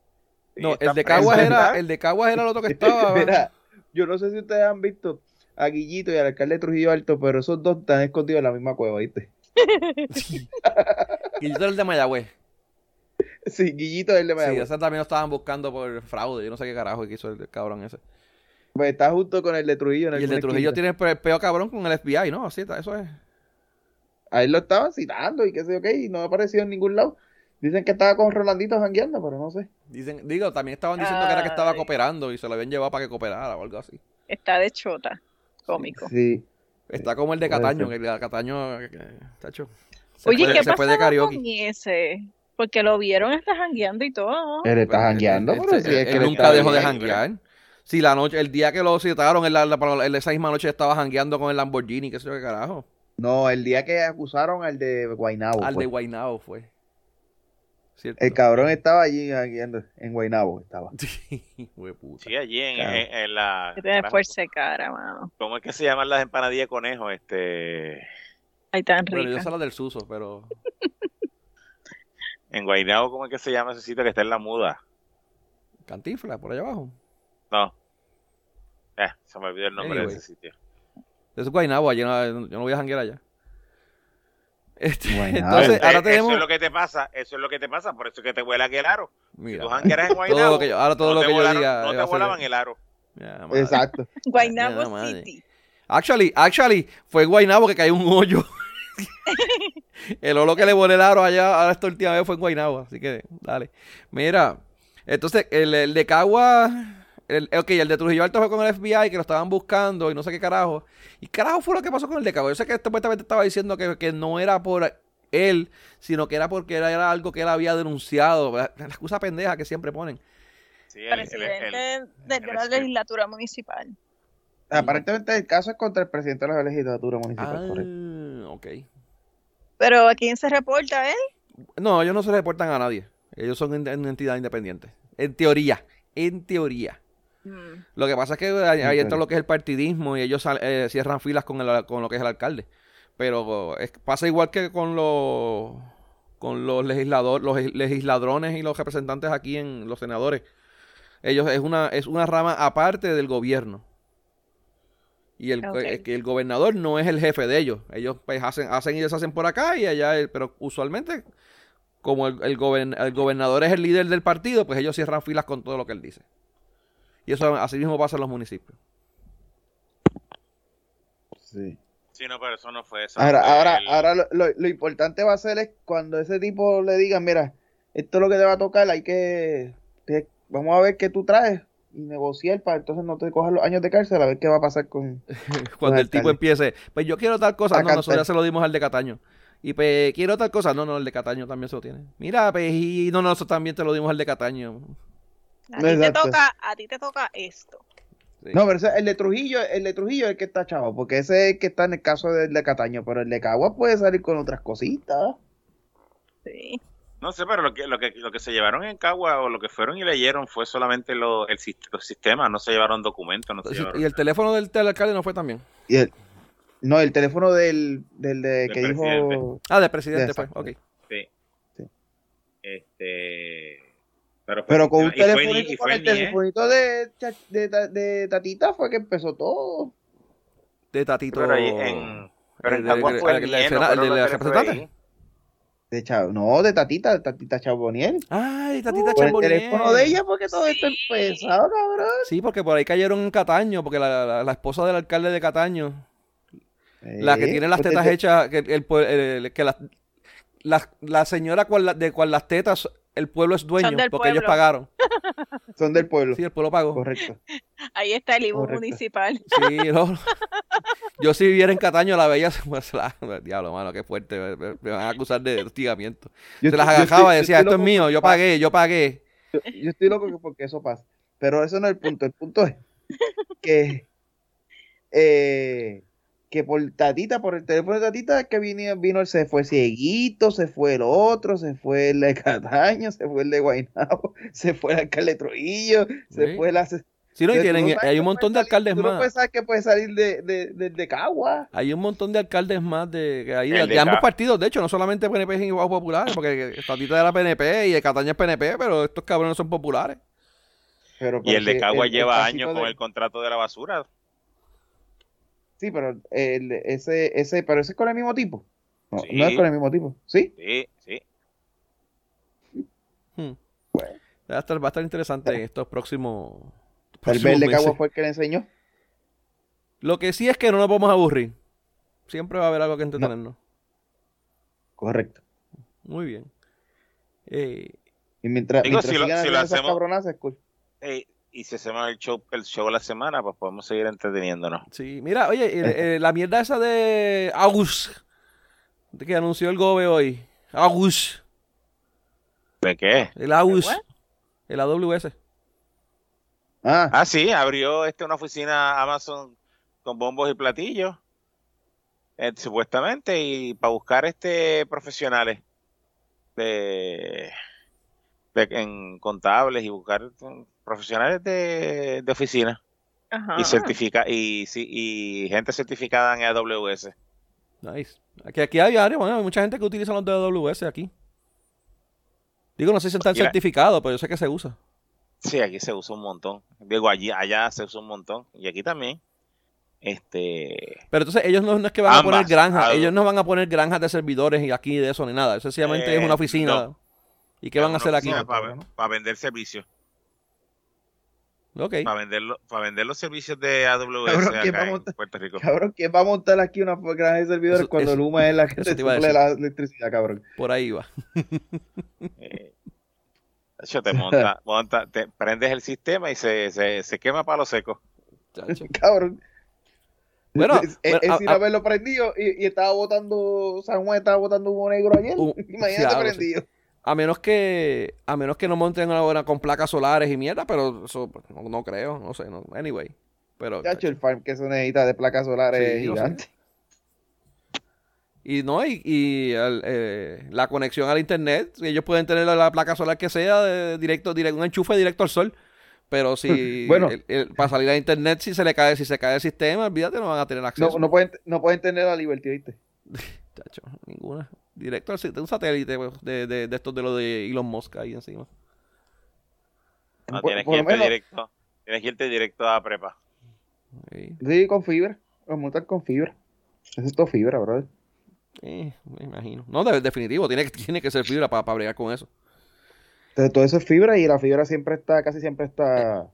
No, el de Caguas era, el de Caguas era el otro que estaba. Mira, yo no sé si ustedes han visto a Guillito y al alcalde de Trujillo Alto, pero esos dos están escondidos en la misma cueva, ¿viste? Y yo era el de Mayagüez. Sí, Guillito es el de Sí, Mayagüez. ese también lo estaban buscando por fraude. Yo no sé qué carajo que hizo el cabrón ese. Pues está junto con el de Trujillo en Y el de Trujillo esquina. tiene el peor cabrón con el FBI, ¿no? Así está, eso es. Ahí lo estaban citando y qué sé yo qué, y no ha aparecido en ningún lado. Dicen que estaba con Rolandito jangueando, pero no sé. Dicen, digo, también estaban diciendo que era que estaba cooperando y se lo habían llevado para que cooperara o algo así. Está de chota. Cómico. Sí. Está como el de Cataño, que el de Cataño, eh, tacho, se Oye, fue, ¿qué se pasó con karaoke. ese? Porque lo vieron hasta jangueando y todo. Él está Pues, jangueando, él- pero él- si es él que él nunca dejó de janguear. Si la noche, el día que lo citaron, él, la- la- él esa misma noche estaba jangueando con el Lamborghini, qué sé yo qué carajo. No, el día que acusaron al de Guaynabo. Al fue. de Guaynabo fue. ¿Cierto? El cabrón estaba allí jangueando, en Guaynabo estaba. Sí, hueputa. Sí, allí en, Claro. en- en la. Tiene fuerza de cara, mano. ¿Cómo es que se llaman las empanadillas de conejo? Este. Ahí tan Bueno, yo sé la del Suso, pero En Guaynabo, ¿cómo es que se llama ese sitio que está en la muda? Cantifla, por allá abajo. No. Eh, se me olvidó el nombre Anyway. de ese sitio. Eso es Guaynabo, allí no- yo no voy a janguear allá. Este, Guaynabo. entonces, Eh, ahora Eso tenemos... es lo que te pasa, eso es lo que te pasa, por eso es que te vuela aquel aro. Si Mira, tú jangueras en todo Guaynabo, lo que yo, ahora todo no lo que yo volaron- diga... no te volaban el aro. Exacto. Guaynabo. City. Actually, actually, fue Guaynabo que cayó un hoyo. El oro que le volé el aro allá, ahora esta última vez fue en Guaynabo, así que dale. Mira, entonces el, el de Cagua, el, ok, el de Trujillo Alto fue con el FBI que lo estaban buscando y no sé qué carajo. ¿Y carajo fue lo que pasó con el de Cagua? Yo sé que supuestamente estaba diciendo que, que no era por él, sino que era porque era, era algo que él había denunciado. La, la excusa pendeja que siempre ponen. Sí, el- el- el- Presidente de, la legislatura municipal. Aparentemente el caso es contra el presidente de la legislatura municipal, Ah, correcto. ok. Pero ¿a quién se reporta él? No, ellos no se reportan a nadie. Ellos son en- en entidad independiente. En teoría. En teoría. Mm. Lo que pasa es que ahí, ahí entra lo que es el partidismo y ellos sal- eh, cierran filas con, el- con lo que es el alcalde. Pero es- pasa igual que con los con los legisladores, los legisladrones y los representantes aquí en los senadores. Ellos es una es una rama aparte del gobierno. Y el, Ok. que el gobernador no es el jefe de ellos. Ellos pues hacen hacen y deshacen por acá y allá, eh, pero usualmente como el, el, gobern- el gobernador es el líder del partido, pues ellos cierran filas con todo lo que él dice. Y eso así mismo pasa en los municipios. Sí. Sí, no, pero eso no fue eso. Ahora, fue ahora, el- ahora lo, lo- lo importante va a ser es cuando ese tipo le diga, mira, esto es lo que te va a tocar, hay que, te- vamos a ver qué tú traes y negociar para entonces no te cojas los años de cárcel a ver qué va a pasar con... Cuando el tipo empiece, pues yo quiero tal cosa, A no, nosotros ya se lo dimos al de Cataño. Y pues quiero tal cosa, no, no, el de Cataño también se lo tiene. Mira, pues y no, nosotros también te lo dimos al de Cataño. A ti te toca, a ti te toca esto. Sí. No, pero ese- el de Trujillo, el de Trujillo es el que está chavo, porque ese es el que está en el caso del de Cataño, pero el de Cagua puede salir con otras cositas. Sí. No sé, pero lo que, lo que, lo que se llevaron en Cagua o lo que fueron y leyeron fue solamente lo, el, los sistemas, no se llevaron documentos, no se llevaron Y el teléfono del, del alcalde no fue también. Y el, no, el teléfono del, del de Del que dijo... presidente. Ah, del presidente Exacto. fue, ok. Sí. Sí. Este. Pero, Pero con un y telefonito, y con el ¿eh? telefonito de, de, de Tatita fue que empezó todo. De Tatito. Pero ahí en. Pero en el de- Cagua el- fue el- el el- Niel, el- no fueron el de la representante. De Chavo, no, de Tatita, Tatita Chaboniel. Ay, Tatita Por el Charbonnier. teléfono de ella porque todo esto Sí. empezado, cabrón. Sí, porque por ahí cayeron en Cataño, porque la, la- la esposa del alcalde de Cataño, la que Eh, tiene las pues, tetas te- hechas, que, el, pue- el- que la, la, la señora cual de cual las tetas, el pueblo es dueño, porque ellos pagaron. Son del pueblo. Sí, el pueblo pagó. Correcto. Ahí está el IBU Correcto. municipal. Sí, no. Yo si viviera en Cataño la veía, pues, la- diablo, mano, qué fuerte, me, me- me van a acusar de hostigamiento. Yo Se las estoy- agajaba y decía, esto es mío, yo pagué, yo pagué. Yo, yo estoy loco que porque eso pasa. Pero eso no es el punto. El punto es que, eh, que por Tatita, por el teléfono de Tatita, que vino, vino, se fue Cieguito, se fue el otro, se fue el de Cataño, se fue el de Guaynabo, se fue el alcalde de Trujillo, se fue la... Sí, no, y tienen, hay un montón de salir- alcaldes tú no más. puedes saber que puede salir de, de, de, de Cagua. Hay un montón de alcaldes más de, de, El de de ambos partidos, de hecho, no solamente PNP y populares, porque Tatita era PNP y el Cataño es PNP, pero estos cabrones son populares. Pero Y el de Cagua el- lleva años con el contrato de la basura. Sí, pero el, ese, ese, pero ese es con el mismo tipo. No, Sí. no es con el mismo tipo. ¿Sí? Sí, sí. Hmm. Bueno. Va a estar, va a estar interesante en estos próximos. El próximos verde meses. Cagua fue el que le enseñó. Lo que sí es que no nos vamos a aburrir. Siempre va a haber algo que entretenernos. Correcto. Muy bien. Eh, Y mientras, Digo, mientras si lo- si lo esas hacemos- cabronazas, es cool. Ey, y si hacemos el show, el show la semana, pues podemos seguir entreteniéndonos. sí, mira, oye, eh, eh, la mierda esa de August de que anunció el Gobe hoy. August. ¿De qué? El August. what? El AWS. Ah, Ah, sí, abrió este una oficina Amazon con bombos y platillos, eh, supuestamente, y para buscar este profesionales de, de- en contables y buscar profesionales de, de oficina Ajá. y certifica y sí, y gente certificada en AWS. Nice. Aquí, aquí hay, área, bueno, hay mucha gente que utiliza los de AWS aquí. Digo, no sé si están certificados, pero yo sé que se usa. Sí, aquí se usa un montón. Digo, allí, allá se usa un montón y aquí también. Este, Pero entonces ellos no, no es que van a poner granjas, algo. ellos no van a poner granjas de servidores y aquí de eso ni nada. Sencillamente Eh, es una oficina. no. ¿Y qué van a hacer aquí? Para vender servicios. Para vender, lo- para vender los servicios de AWS Cabrón, ¿quién acá en montar- Puerto Rico. cabrón, ¿quién va a montar aquí una granja de servidores Eso- cuando eso- Luma es la que suple la electricidad, cabrón? Por ahí va. Eh, de hecho, te monta, monta, te prendes el sistema y se, se, se quema para lo seco. Chacho. Cabrón. Bueno, es, es- bueno, es a- sin a- haberlo prendido y, y estaba botando, San Juan estaba botando humo negro ayer. Uh, Imagínate prendido. A menos que a menos que no monten una buena con placas solares y mierda, pero eso pues, no, no creo, no sé, no. Anyway. Pero Chacho, el farm que se necesita de placas solares Sí, sé. gigante. y no y, y el, eh, la conexión al internet, ellos pueden tener la, la placa solar que sea de directo, directo un enchufe directo al sol. Pero si Bueno. el- el- para salir a internet si se le cae, si se cae el sistema, olvídate, no van a tener acceso. No, no, pueden, no pueden tener la libertad, ¿viste? Chacho, ninguna. Directo al sit- un satélite pues, de, de, de estos de los de Elon Musk ahí encima. No, tienes, por que lo irte menos- directo, tienes que irte directo a prepa. Sí. Sí, con fibra. Los montan con fibra. Eso es todo fibra, brother. Eh, me imagino. No, de- definitivo, tiene que, tiene que ser fibra para bregar con eso. Entonces, todo eso es fibra y la fibra siempre está, casi siempre está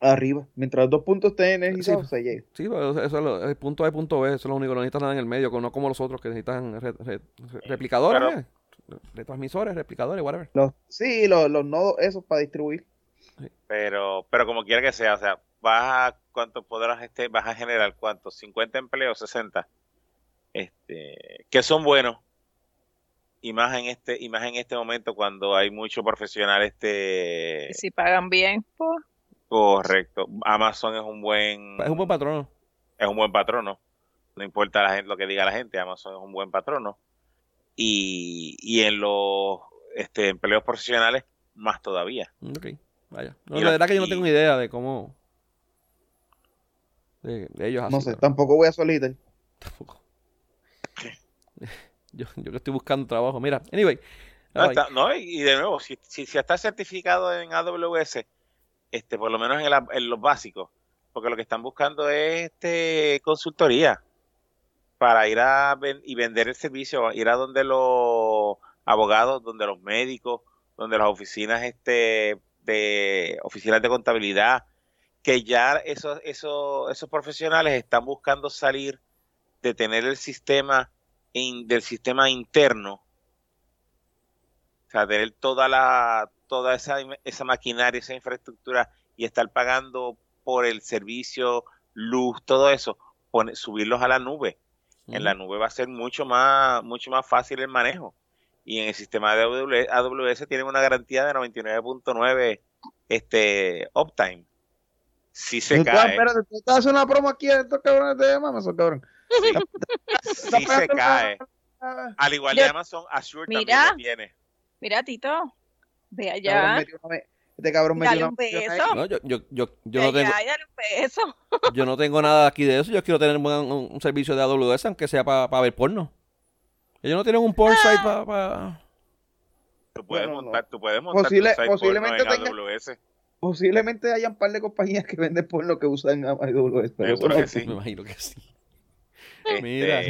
arriba. Mientras dos puntos estén energizados, Sí. se llega. Sí, pero eso, eso es lo- el punto A y punto B, eso es lo único, no necesitas nada en el medio, no como los otros que necesitan re- re- re- replicadores, Pero- eh, retransmisores, replicadores, whatever. Los, sí, los, los nodos esos para distribuir. Pero, pero como quiera que sea, o sea, vas a cuánto podrás este, vas a generar cuántos, 50 empleos, 60, este, que son buenos. Y más en este, y más en este momento cuando hay mucho profesional este Y si pagan bien, pues. Correcto. Amazon es un buen Es un buen patrono. es un buen patrono. No importa la gente, lo que diga la gente, Amazon es un buen patrono. Y, y en los este, empleos profesionales, más todavía. Ok, vaya. No, la la- verdad que yo no tengo idea de cómo... De, de ellos así. No sé, pero tampoco voy a solita. tampoco. Yo, yo que estoy buscando trabajo. Mira, anyway. No, está- no, y y de nuevo, si, si, si está certificado en AWS, este, por lo menos en, la- en los básicos, porque lo que están buscando es este, consultoría para ir a ven- y vender el servicio, ir a donde los abogados, donde los médicos, donde las oficinas este, de oficinas de contabilidad, que ya esos, esos, esos profesionales están buscando salir de tener el sistema in- del sistema interno o sea, tener toda la, toda esa, esa maquinaria, esa infraestructura y estar pagando por el servicio, luz, todo eso, pone- subirlos a la nube. En la nube va a ser mucho más, mucho más fácil el manejo. Y en el sistema de AWS, AWS tienen una garantía de 99.9 este uptime. Si se cae, Espérate, tú estás haciendo una promo aquí a estos cabrones de Amazon, cabrón. si, si se cae. Al igual de Amazon, Azure Mira. también lo tiene. Mira, Tito, ve allá, Este cabrón me dale dio un beso, No, yo, yo, yo, yo no tengo, dale un beso. yo no tengo nada aquí de eso. Yo quiero tener un, un- un servicio de AWS, aunque sea para ver porno. Ellos no tienen un porn site para... Tú puedes No, no, no. montar, tú puedes montar Posible- tu site porno posiblemente en tenga- AWS. Posiblemente hayan un par de compañías que venden por lo que usan AWS, pero eso no- que sí. Me imagino que sí. Este, Mira.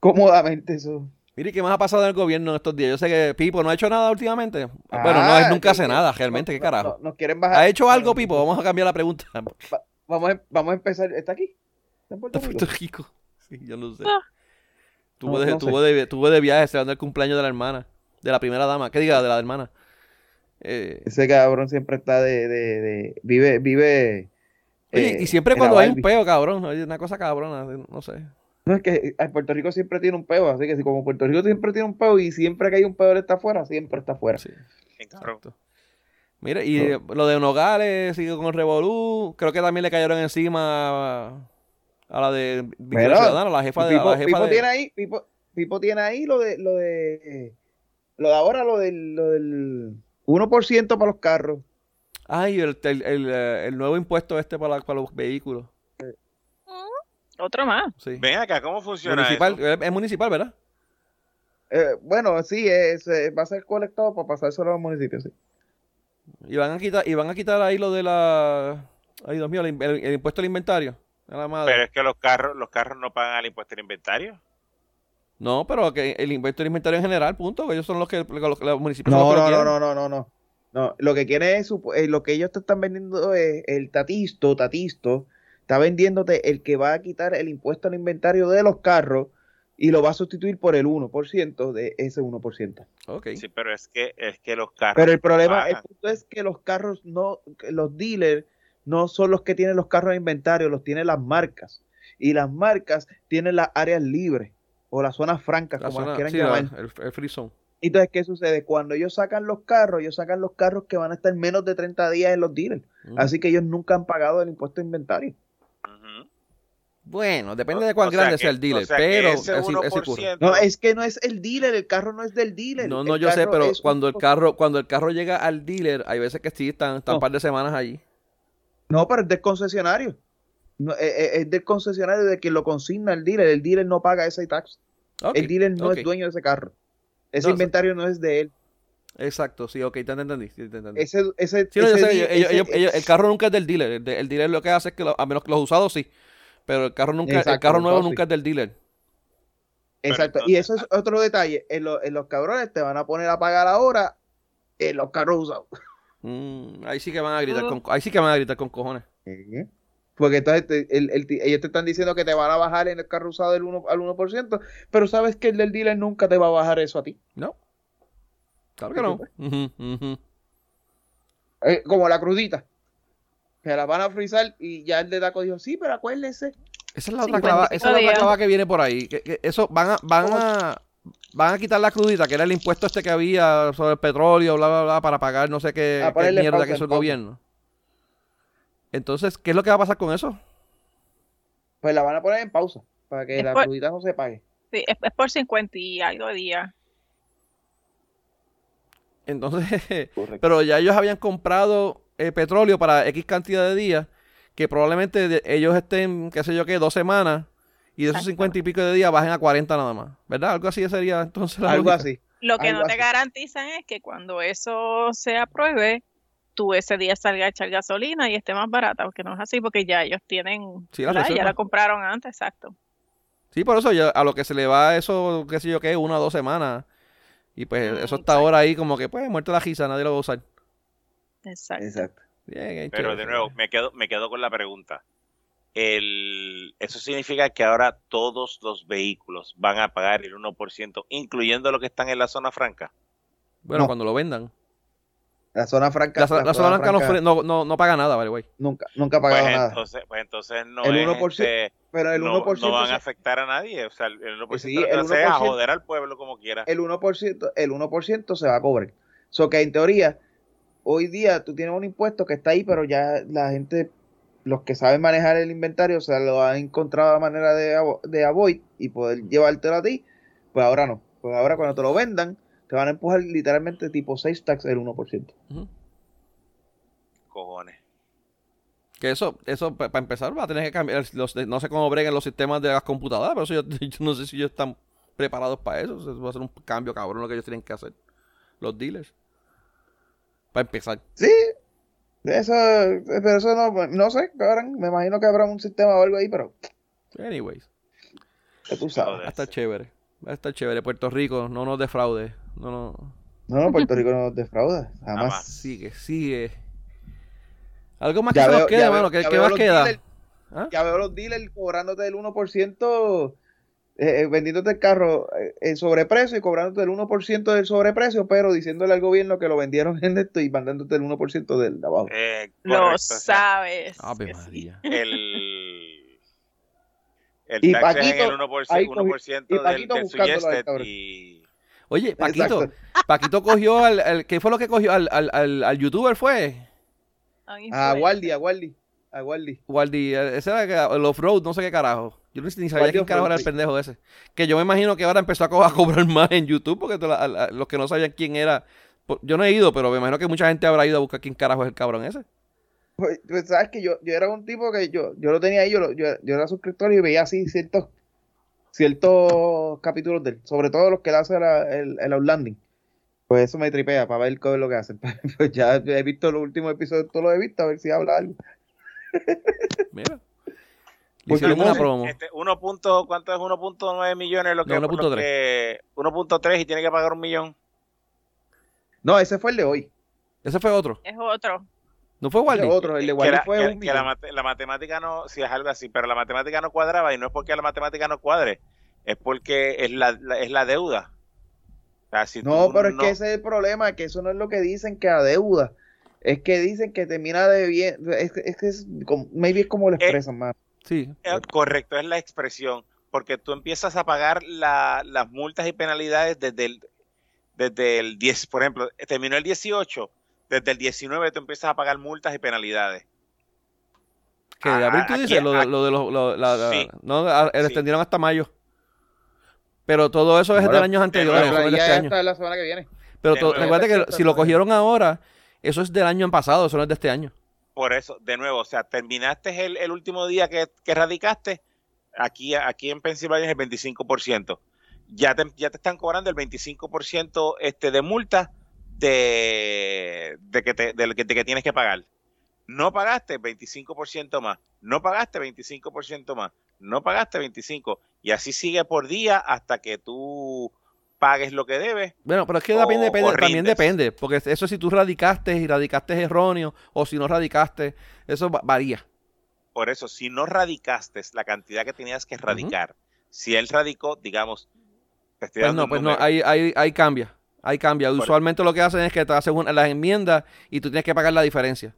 cómodamente eso. Mire, ¿qué más ha pasado en el gobierno en estos días? Yo sé que Pipo no ha hecho nada últimamente. bueno, no, Ah, él nunca hace nada, no, realmente, ¿qué carajo? no, nos quieren bajar. ¿Ha hecho algo, Pipo? Vamos a cambiar la pregunta. Vamos a, vamos a empezar. ¿Está aquí? ¿Está en Puerto Rico? Puerto Rico. Sí, yo no sé. Ah. Tuvo, No, de, tuvo, de, tuvo de viaje celebrando el cumpleaños de la hermana. De la primera dama. ¿Qué diga? De la hermana. Eh, Ese cabrón siempre está de. de, de- vive. vive oye, eh, y siempre cuando hay un peo, cabrón. Hay una cosa cabrona. No sé. No, es que eh, Puerto Rico siempre tiene un peo, así que si como Puerto Rico siempre tiene un peo y siempre que hay un peo él está afuera, siempre está afuera. Sí, exacto. Mira, y eh, lo de Nogales sigue con el Revolú. Creo que también le cayeron encima a, a la de Victoria Ciudadana, la jefa de. Pipo, la jefa Pipo de- tiene ahí, Pipo, Pipo tiene ahí lo de lo de lo de ahora, lo del, lo del 1% para los carros. Ay, el, el, el, eh, el nuevo impuesto este para, la- para los vehículos. Otro más. Sí. Ven acá, ¿cómo funciona Municipal, eso? es, es municipal, ¿verdad? Eh, bueno, sí, es, eh, va a ser colectado para pasárselo a los municipios, sí. Y van a quitar, y van a quitar ahí lo de la. Ay, Dios mío, el, el- el impuesto al inventario. A la madre. Pero es que los carros, los carros no pagan el impuesto al inventario. No, pero que el impuesto al inventario en general, punto. que Ellos son los que los, los municipios son No, los que lo no, no, quieren. no, no, no, no. No, lo que quiere es, eh, lo que ellos te están vendiendo es el tatisto, tatisto, está vendiéndote el que va a quitar el impuesto al inventario de los carros y lo va a sustituir por el 1% de ese 1%. Ok. Sí, pero es que es que los carros Pero el problema, el punto es que los carros no, los dealers no son los que tienen los carros de inventario, los tienen las marcas. Y las marcas tienen las áreas libres o las zonas francas, La como zona- las quieran sí, la- llamar. el, el free zone. Entonces, ¿qué sucede? Cuando ellos sacan los carros, ellos sacan los carros que van a estar menos de 30 días en los dealers. Mm. Así que ellos nunca han pagado el impuesto de inventario. Bueno, depende de cuán o sea grande que- sea el dealer, o sea que pero ese así, así ocurre. 1%, No, es que no es el dealer, el carro no es del dealer. No, no, el yo sé, pero un- cuando el carro, cuando el carro llega al dealer, hay veces que sí están, están No. un par de semanas allí. No, pero es del concesionario. No, eh, eh, es del concesionario de quien lo consigna el dealer. El dealer no paga ese tax. El dealer no es dueño de ese carro. Ese No, inventario no es de él. Exacto, sí, ok, te entendí. sí, te entendí. Ese, ese, Sí, no, yo ese sé, di- ellos- ese- ellos- ellos- el carro nunca es del dealer. El, de- el dealer lo que hace es que, lo- a menos que los usados sí, pero el carro nunca, el carro nuevo nunca es del dealer. Exacto. Y eso es otro detalle. En, lo- en los cabrones te van a poner a pagar ahora en los carros usados. Mm, ahí sí que van a gritar Oh. con, ahí sí que van a gritar con cojones. Porque entonces te- el- el- ellos te están diciendo que te van a bajar en el carro usado del 1 al 1%, pero sabes que el del dealer nunca te va a bajar eso a ti. No. Claro que no. Eh, como la crudita. Que la van a frizar y ya el de Daco dijo, sí, pero acuérdense. Esa es la otra clava, esa es la otra días. clava que viene por ahí. Que, que eso van a, van a, van a quitar la crudita, que era el impuesto este que había sobre el petróleo, bla, bla, bla, para pagar no sé qué, qué mierda que hizo el gobierno. Entonces, ¿qué es lo que va a pasar con eso? Pues la van a poner en pausa para que Es la por- crudita no se pague. Sí, es, es por 50 y algo de día. Entonces, Correcto. pero ya ellos habían comprado eh, petróleo para X cantidad de días, que probablemente ellos estén, qué sé yo qué, dos semanas, y de esos. 50 y pico de días bajen a 40 nada más, ¿verdad? Algo así sería entonces la Algo lógica. así. Lo que Algo no te así. garantizan es que cuando eso se apruebe, tú ese día salgas a echar gasolina y esté más barata, porque no es así, porque ya ellos tienen, Sí, la ya la compraron antes, exacto. Sí, por eso ya a lo que se le va eso, qué sé yo qué, una o dos semanas. Y pues eso está ahora ahí como que, pues, muerto la gisa, nadie lo va a usar. Exacto. Exacto. Bien, bien Pero de nuevo, me quedo, me quedo con la pregunta. El, eso significa que ahora todos los vehículos van a pagar el 1%, incluyendo los que están en la zona franca. Bueno, No. cuando lo vendan. La zona franca. La, zo- la zona no, fre- no, no, no paga nada, vale, güey. nunca, nunca ha Pues nada. entonces, pues entonces no El es, 1%, este, Pero el no, 1%, no van se- a afectar a nadie. O sea, el 1% Sí, hace es a 1%. joder al pueblo como quiera. el 1%, el 1% se va a cobrar. So que en teoría, hoy día tú tienes un impuesto que está ahí, pero ya la gente, los que saben manejar el inventario, o sea, lo han encontrado la manera de, avo- de avoid y poder llevártelo a ti, pues ahora no. Pues ahora cuando te lo vendan, te van a empujar literalmente tipo 6 tax el 1%. Ujú. Cojones. Que eso, eso para empezar, va a tener que cambiar. Los, no sé cómo breguen los sistemas de las computadoras, pero eso yo, yo no sé si ellos están preparados para eso. Eso va a ser un cambio cabrón lo que ellos tienen que hacer. Los dealers. Para empezar. Sí, Eso, pero eso no, no sé, cabrón. Me imagino que habrá un sistema o algo ahí, pero Anyways, que tú sabes. va a estar chévere. Va a estar chévere. Puerto Rico, no nos defraude. No, no. No, no, Puerto Rico no nos defrauda, jamás. Jamás. Sigue, sigue. Algo más que Ya se nos veo- queda, ya veo- mano. ¿Qué, ya qué más los queda? dealers- ¿Ah? Ya veo los dealers cobrándote el 1%, eh, vendiéndote el carro eh, en sobreprecio y cobrándote el 1% del sobreprecio, pero diciéndole al gobierno que lo vendieron en esto y mandándote el 1% del de abajo. Eh, Lo correcto, o sea, sabes. Ave que sí. María. el, el Y tax es en Paquito, el 1%, ahí cogió- 1% y del, Paquito del suggested y Oye, Paquito. Exacto. Paquito cogió al, al- ¿Qué fue lo que cogió? Al, al, al, al youtuber fue. A. Waldi, a Waldi, a Waldi. Waldi, eh, ese era el off-road, no sé qué carajo. Yo ni, sabía quién carajo era el pendejo ese. Que yo me imagino que ahora empezó a, co- a cobrar más en YouTube porque to- la- la- los que no sabían quién era. Yo no he ido, pero me imagino que mucha gente habrá ido a buscar quién carajo es el cabrón ese. Pues, pues, sabes que yo, yo era un tipo que yo, yo lo tenía ahí, yo, lo- yo, yo era suscriptor y veía así ciertos, ciertos capítulos de él, sobre todo los que él hace la- el, el outlanding. Pues eso me tripea para ver qué es lo que hacen. Pues ya he visto los últimos episodios, todo lo he visto, a ver si habla algo. Mira. Hicieron no una promo. Este, uno punto, ¿Cuánto es 1.9 millones? Lo que, No, lo 1.3. que- 1.3 y tiene que pagar un millón. No, ese fue el de hoy. Ese fue otro. Es otro. ¿No fue Waldi? otro, el de que Waldi la, fue que- un que la millón. mate- la matemática no, si es algo así, pero la matemática no cuadraba y no es porque la matemática no cuadre, es porque es la, la- es la deuda. O sea, si No, tú pero es que ese es el problema, que eso no es lo que dicen que adeuda. Es que dicen que termina de bien. Es, que- es que es como, maybe es como lo expresan más. Sí. Eh, Correcto, es la expresión, porque tú empiezas a pagar la- las multas y penalidades desde el, desde el 10, por ejemplo, terminó el 18, desde el 19 tú empiezas a pagar multas y penalidades. Que de abril tú dices, lo, lo de los. lo- la- la- Sí. no, a- Sí. extendieron hasta mayo. Pero todo eso es Ahora, de años anteriores, de ya este está la semana que viene. Pero recuerda que si lo cogieron ahora, eso es del año pasado, eso no es de este año. Por eso, de nuevo, o sea, terminaste el, el último día que, que radicaste, aquí, aquí en Pensilvania es el 25%. Ya te, ya te están cobrando el 25% este, de multa de, de, que te, de, de que tienes que pagar. No pagaste 25% más. No pagaste 25% más. No pagaste 25%. Y así sigue por día hasta que tú pagues lo que debes. Bueno, pero es que O- también, depende, también depende, porque eso si tú radicaste y radicaste erróneo, o si no radicaste, eso va- varía. Por eso, si no radicaste la cantidad que tenías que radicar, si él radicó, digamos, te estoy Pues dando no, pues no, ahí, ahí, ahí cambia, ahí cambia. Por- Usualmente lo que hacen es que te hacen las enmiendas y tú tienes que pagar la diferencia.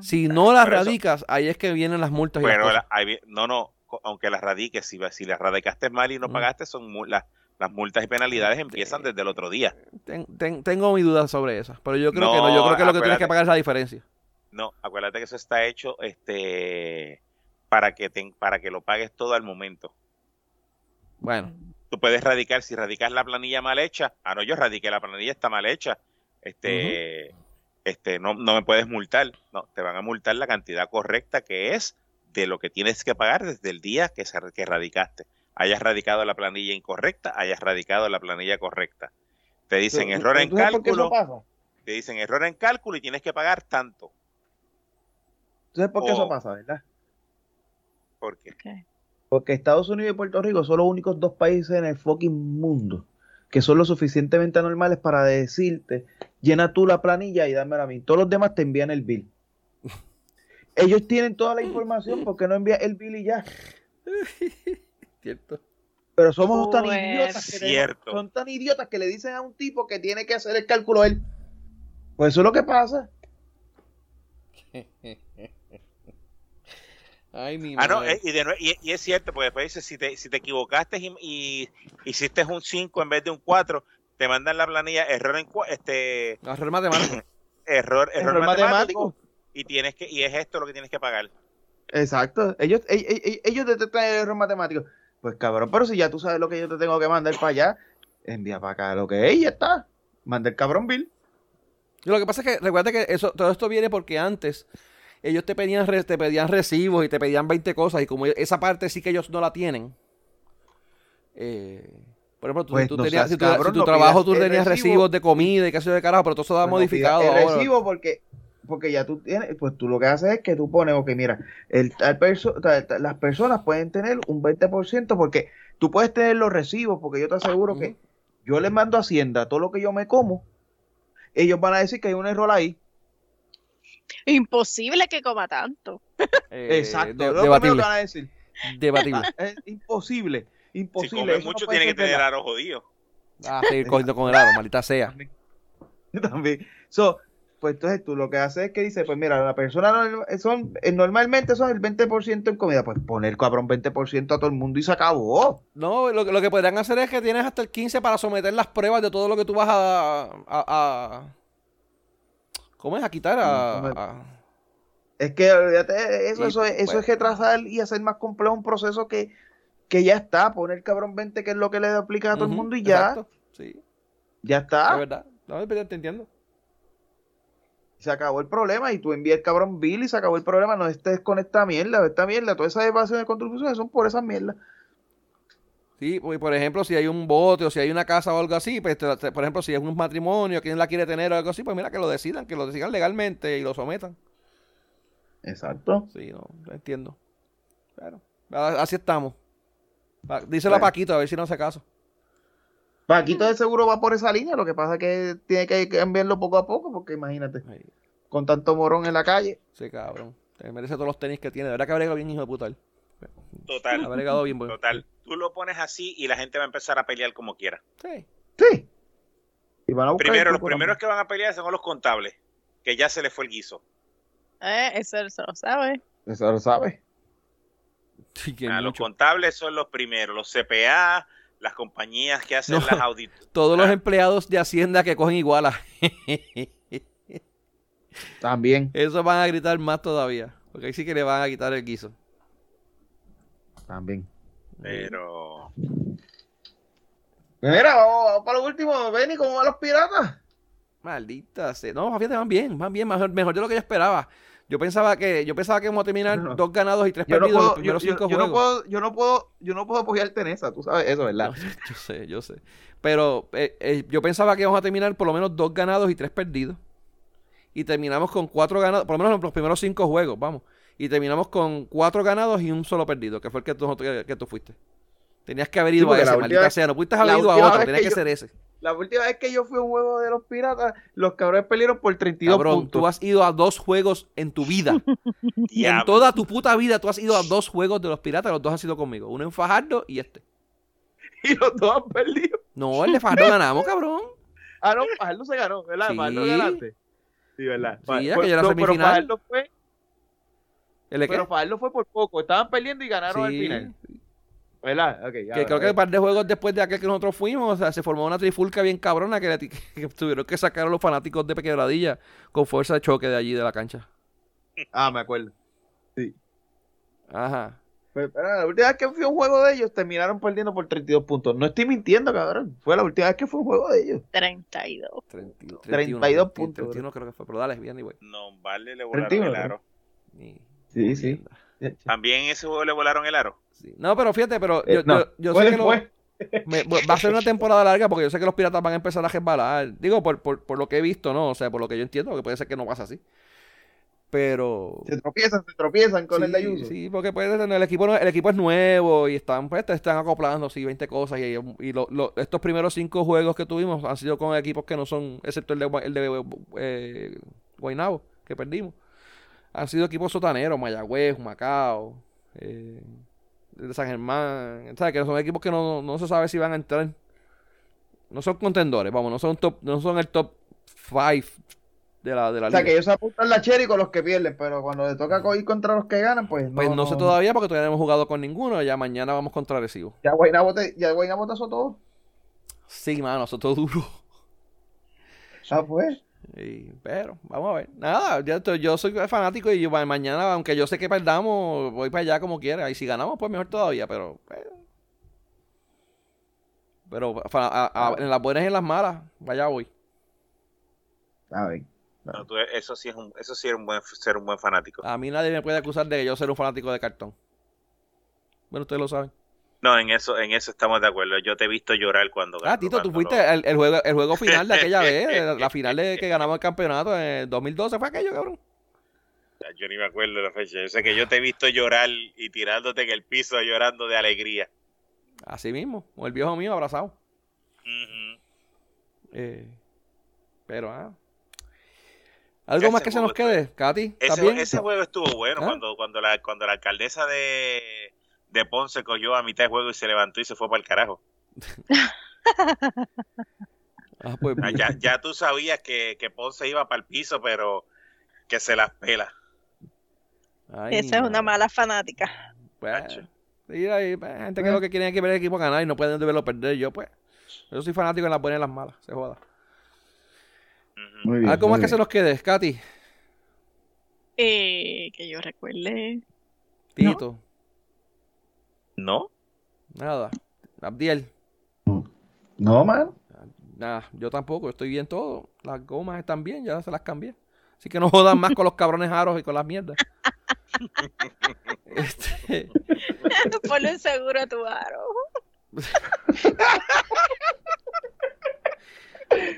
Si no las eso. radicas, ahí es que vienen las multas y las la- ahí no, no, aunque las radiques, si, si las radicaste mal y no pagaste, son las, las multas y penalidades empiezan desde el otro día. Ten- ten- tengo mis dudas sobre eso, pero yo creo No, que no, yo creo que lo que tienes que pagar es la diferencia. No, acuérdate que eso está hecho este para que te, para que lo pagues todo al momento. Bueno, Tú puedes radicar, si radicas la planilla mal hecha, ah no, yo radiqué la planilla, está mal hecha, este, este, no, no me puedes multar, no, te van a multar la cantidad correcta que es de lo que tienes que pagar desde el día que, se, que radicaste. Hayas radicado la planilla incorrecta, hayas radicado la planilla correcta. Te dicen Pero, error en ¿tú sabes por qué cálculo, pasa? te dicen error en cálculo y tienes que pagar tanto. ¿Tú sabes por qué eso pasa, verdad? Porque Porque Estados Unidos y Puerto Rico son los únicos dos países en el fucking mundo que son lo suficientemente normales para decirte, llena tú la planilla y dámela a mí. Todos los demás te envían el bill. Ellos tienen toda la información porque no envían el bill y ya. cierto. Pero somos tan Pues, idiotas que le- Cierto. son tan idiotas que le dicen a un tipo que tiene que hacer el cálculo él. Pues eso es lo que pasa. Ay, mi Ah, no, eh, y, de y, y es cierto, porque después dice, si te, si te equivocaste y, y hiciste un 5 en vez de un 4, te mandan la planilla error en este Error matemático. error, error, Error matemático, matemático. y tienes que y es esto lo que tienes que pagar. Exacto. Ellos, ellos detectan el error matemático. Pues cabrón, pero si ya tú sabes lo que yo te tengo que mandar para allá, envía para acá lo que es y ya está. Manda el cabrón bill. Y lo que pasa es que recuerda que eso, todo esto viene porque antes ellos te pedían, te pedían recibos y te pedían 20 cosas y como esa parte sí que ellos no la tienen. eh, por ejemplo, tú, Pues tú no tenías, seas si, tú- cabrón, si tu no trabajo tú tenías recibo. recibos de comida y qué sé de carajo, pero todo eso da Pues no modificado el ahora. recibo porque porque ya tú tienes, pues tú lo que haces es que tú pones, ok, mira, el, tal perso- tal- tal- las personas pueden tener un 20% porque tú puedes tener los recibos, porque yo te aseguro que yo les mando a Hacienda todo lo que yo me como, ellos van a decir que hay un error ahí. Imposible que coma tanto. Eh, Exacto, de- lo que van a decir. Debatible. Es imposible, Si imposible. come eso no mucho, tiene que tener aro jodido. Ah, seguir cogiendo con el aro, maldita sea. También. So, pues entonces tú lo que haces es que dices, pues mira, la persona son, eh, normalmente son el 20% en comida, pues poner cabrón 20% a todo el mundo y se acabó. No, lo, que- lo que podrían hacer es que tienes hasta el 15 para someter las pruebas de todo lo que tú vas a. a, a- ¿Cómo es? A quitar. A, ¿Cómo es? a- Es que olvídate, eso, Y, eso, es- eso pues- es retrasar y hacer más complejo un proceso que, que ya está, poner cabrón 20 que es lo que le aplica a todo el mundo y ya, exacto, Sí, ya es está. verdad. No, te entiendo. Se acabó el problema y tú envías el cabrón bill y se acabó el problema, no estés con esta mierda, esta mierda, todas esas evasiones de contribuciones son por esas mierdas. Sí, porque, por ejemplo, si hay un bote o si hay una casa o algo así, pues, te- te- por ejemplo, si es un matrimonio, quien la quiere tener o algo así, pues mira, que lo decidan, que lo decidan legalmente y lo sometan. Exacto. Sí, no, lo entiendo. Pero, a- así estamos. Pa- Díselo a Bueno. Paquito, a ver si no hace caso. Paquito de seguro va por esa línea, lo que pasa es que tiene que cambiarlo poco a poco, porque imagínate, Ay, con tanto morón en la calle. sí, cabrón. Merece todos los tenis que tiene. De verdad que ha bregado bien, hijo de puta. Total, Ha bregado bien, bueno. total. Tú lo pones así y la gente va a empezar a pelear como quiera. Sí. Sí. Y van a buscar Primero, los primeros que van a pelear son los contables, que ya se les fue el guiso. Eh, eso eso lo sabe. Eso lo sabe. Sí, que Ah, los contables son los primeros, los CPA, las compañías que hacen No. las auditorías. Todos los empleados de Hacienda que cogen igualas. También, Eso van a gritar más todavía. Porque ahí sí que le van a quitar el guiso. también. Pero Mira, vamos, vamos para lo último. Benny, ¿cómo van los piratas? Maldita sea. No, fíjate, van bien, van bien, mejor, mejor de lo que yo esperaba. Yo pensaba que, yo pensaba que íbamos a terminar No. dos ganados y tres Yo no, perdidos en los puedo, yo, primeros yo- cinco yo no juegos. puedo, yo no puedo, yo no puedo apoyarte en esa, tú sabes eso, ¿verdad? No, yo, sé, yo sé. Pero eh, eh, yo pensaba que íbamos a terminar por lo menos dos ganados y tres perdidos. Y terminamos con cuatro ganados, por lo menos los primeros cinco juegos, vamos. Y terminamos con cuatro ganados y un solo perdido, que fue el que tú, que, que tú fuiste. Tenías que haber ido a ese, maldita sea. No pudiste haber ido a otro, vez tenías que que ser ese. La última vez que yo fui a un juego de los piratas, los cabrones perdieron por 32 Cabrón, puntos. tú has ido a dos juegos en tu vida. en toda tu puta vida tú has ido a dos juegos de los piratas, los dos han sido conmigo. Uno en Fajardo y este. Y los dos han perdido. No, el de Fajardo ganamos, cabrón. Ah, no, Fajardo se ganó, ¿verdad? Sí. Fajardo ganaste. Sí, ¿verdad? Sí, fue- era no, semifinal. Pero Fajardo fue, ¿El pero Fajardo fue por poco. Estaban perdiendo y ganaron al final. ¿Verdad? Ok, ya, Que creo que un par de juegos después de aquel que nosotros fuimos, o sea, se formó una trifulca bien cabrona que, le- que tuvieron que sacar a los fanáticos de Pequebradilla con fuerza de choque de allí de la cancha. Ah, me acuerdo. Ajá. Pues, pero la última vez que fui a un juego de ellos, terminaron perdiendo por 32 puntos. No estoy mintiendo, cabrón. Fue la última vez que fue un juego de ellos. 32. 32, 32 puntos, 31 creo que fue, pero dale, bien, igual. no vale, le volaron 31, el aro. Sí, sí. mierda. También en ese juego le volaron el aro. Sí. No, pero fíjate, pero Eh, yo, no, yo, yo fue sé que lo- me- va a ser una temporada larga porque yo sé que los piratas van a empezar a resbalar. Digo, por, por, por lo que he visto, ¿no? O sea, por lo que yo entiendo, que puede ser que no pasa así. Pero... Se tropiezan, se tropiezan con el de Sí, Ayuso. sí, porque puede tener- el equipo el equipo es nuevo y están pues, están acoplando sí 20 cosas y, y lo- lo- estos primeros cinco juegos que tuvimos han sido con equipos que no son excepto el de, el de eh, Guaynabo que perdimos han sido equipos sotaneros Mayagüez Macao eh, de San Germán ¿sabes? que son equipos que no, no se sabe si van a entrar no son contendores vamos no son top no son el top 5 de la de la O sea, liga. que ellos apuntan la cherry con los que pierden, pero cuando le toca ir contra los que ganan, pues no. Pues no, sé todavía porque todavía no hemos jugado con ninguno. Ya mañana vamos contra Arecibo. Ya Guaynabo te, ya Guaynabo te azotó. Sí, mano, todo duro. Ah, pues. Y- pero, vamos a ver. Nada, yo, yo soy fanático y yo, mañana, aunque yo sé que perdamos, voy para allá como quiera. Y si ganamos, pues mejor todavía, pero... pues, pero fa- a- a- en las buenas y en las malas, vaya voy. A ver. No, tú- eso sí es un, eso sí es un buen, ser un buen fanático. A mí nadie me puede acusar de que yo ser un fanático de cartón. Bueno, ustedes lo saben. No, en eso, en eso estamos de acuerdo. Yo te he visto llorar cuando Ah, Tito, tú fuiste lo- el, el juego, el juego final de aquella vez, la- final de que ganamos el campeonato en el 2012 fue aquello, cabrón. Yo ni me acuerdo de la fecha. Yo sé que yo te he visto llorar y tirándote en el piso llorando de alegría. Así mismo, con el viejo mío abrazado. Eh, pero, ah. ¿Algo Ese más que se nos quede, Katy? Ese juego estuvo bueno ¿Ah? cuando, cuando, la, cuando la alcaldesa de, de Ponce cogió a mitad de juego y se levantó y se fue para el carajo. Ah, pues Ah. Ya, ya tú sabías que, que Ponce iba para el piso, pero que se las pela. Ay, Esa es una mala fanática. Pues, Macho. sí, hay pues, gente que lo que quiere es que ver el equipo ganar y no pueden verlo perder. Yo, pues, yo soy fanático en las buenas y en las malas. Se joda. Muy bien. ¿Algo más muy que se nos quede, Katy? Eh, que yo recuerde. Tito. ¿No? Nada. Abdiel. No, man. Nada, yo tampoco, estoy bien todo. Las gomas están bien, ya se las cambié. Así que no jodan más con los cabrones aros y con las mierdas. Este, Ponle un seguro a tu aro.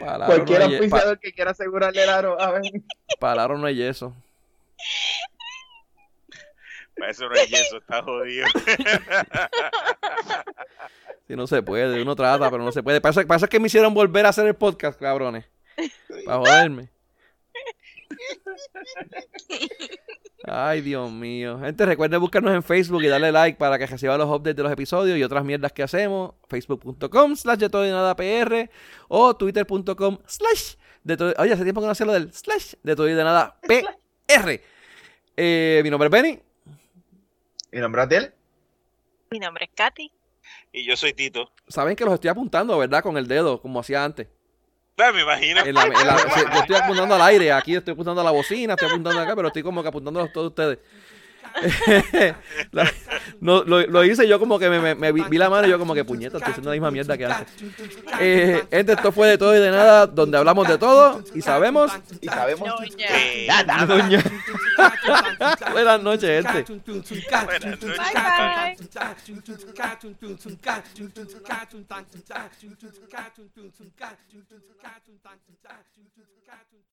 para Cualquier no que quiera asegurarle el aro, a ver. para no hay yeso. Eso no hay yeso, está jodido. Si no se puede, uno trata, pero no se puede. Pasa, pasa que me hicieron volver a hacer el podcast, cabrones. Para joderme. Ay, Dios mío. Gente, recuerden buscarnos en Facebook y darle like para que reciban los updates de los episodios y otras mierdas que hacemos. Facebook.com slash de todo y nada PR o Twitter.com slash de todo. Oye, hace tiempo que no hacía lo del slash de todo y de nada PR. Eh, mi nombre es Benny. ¿Y nombre es él? Mi nombre es Katy. Y yo soy Tito. Saben que los estoy apuntando, ¿verdad? Con el dedo, como hacía antes. Ah, me imagino. En la- en la- sí, yo estoy apuntando al aire, aquí estoy apuntando a la bocina, estoy apuntando acá, pero estoy como que apuntando a todos ustedes. La- no, lo, lo hice yo como que me, me- me vi, vi la mano y yo como que puñeta, estoy haciendo la misma mierda que antes. Eh, gente, esto fue de todo y de nada, donde hablamos de todo y sabemos. Y sabemos. Nada. Doña- Buenas noches, gente. Buenas noches. Bye, bye.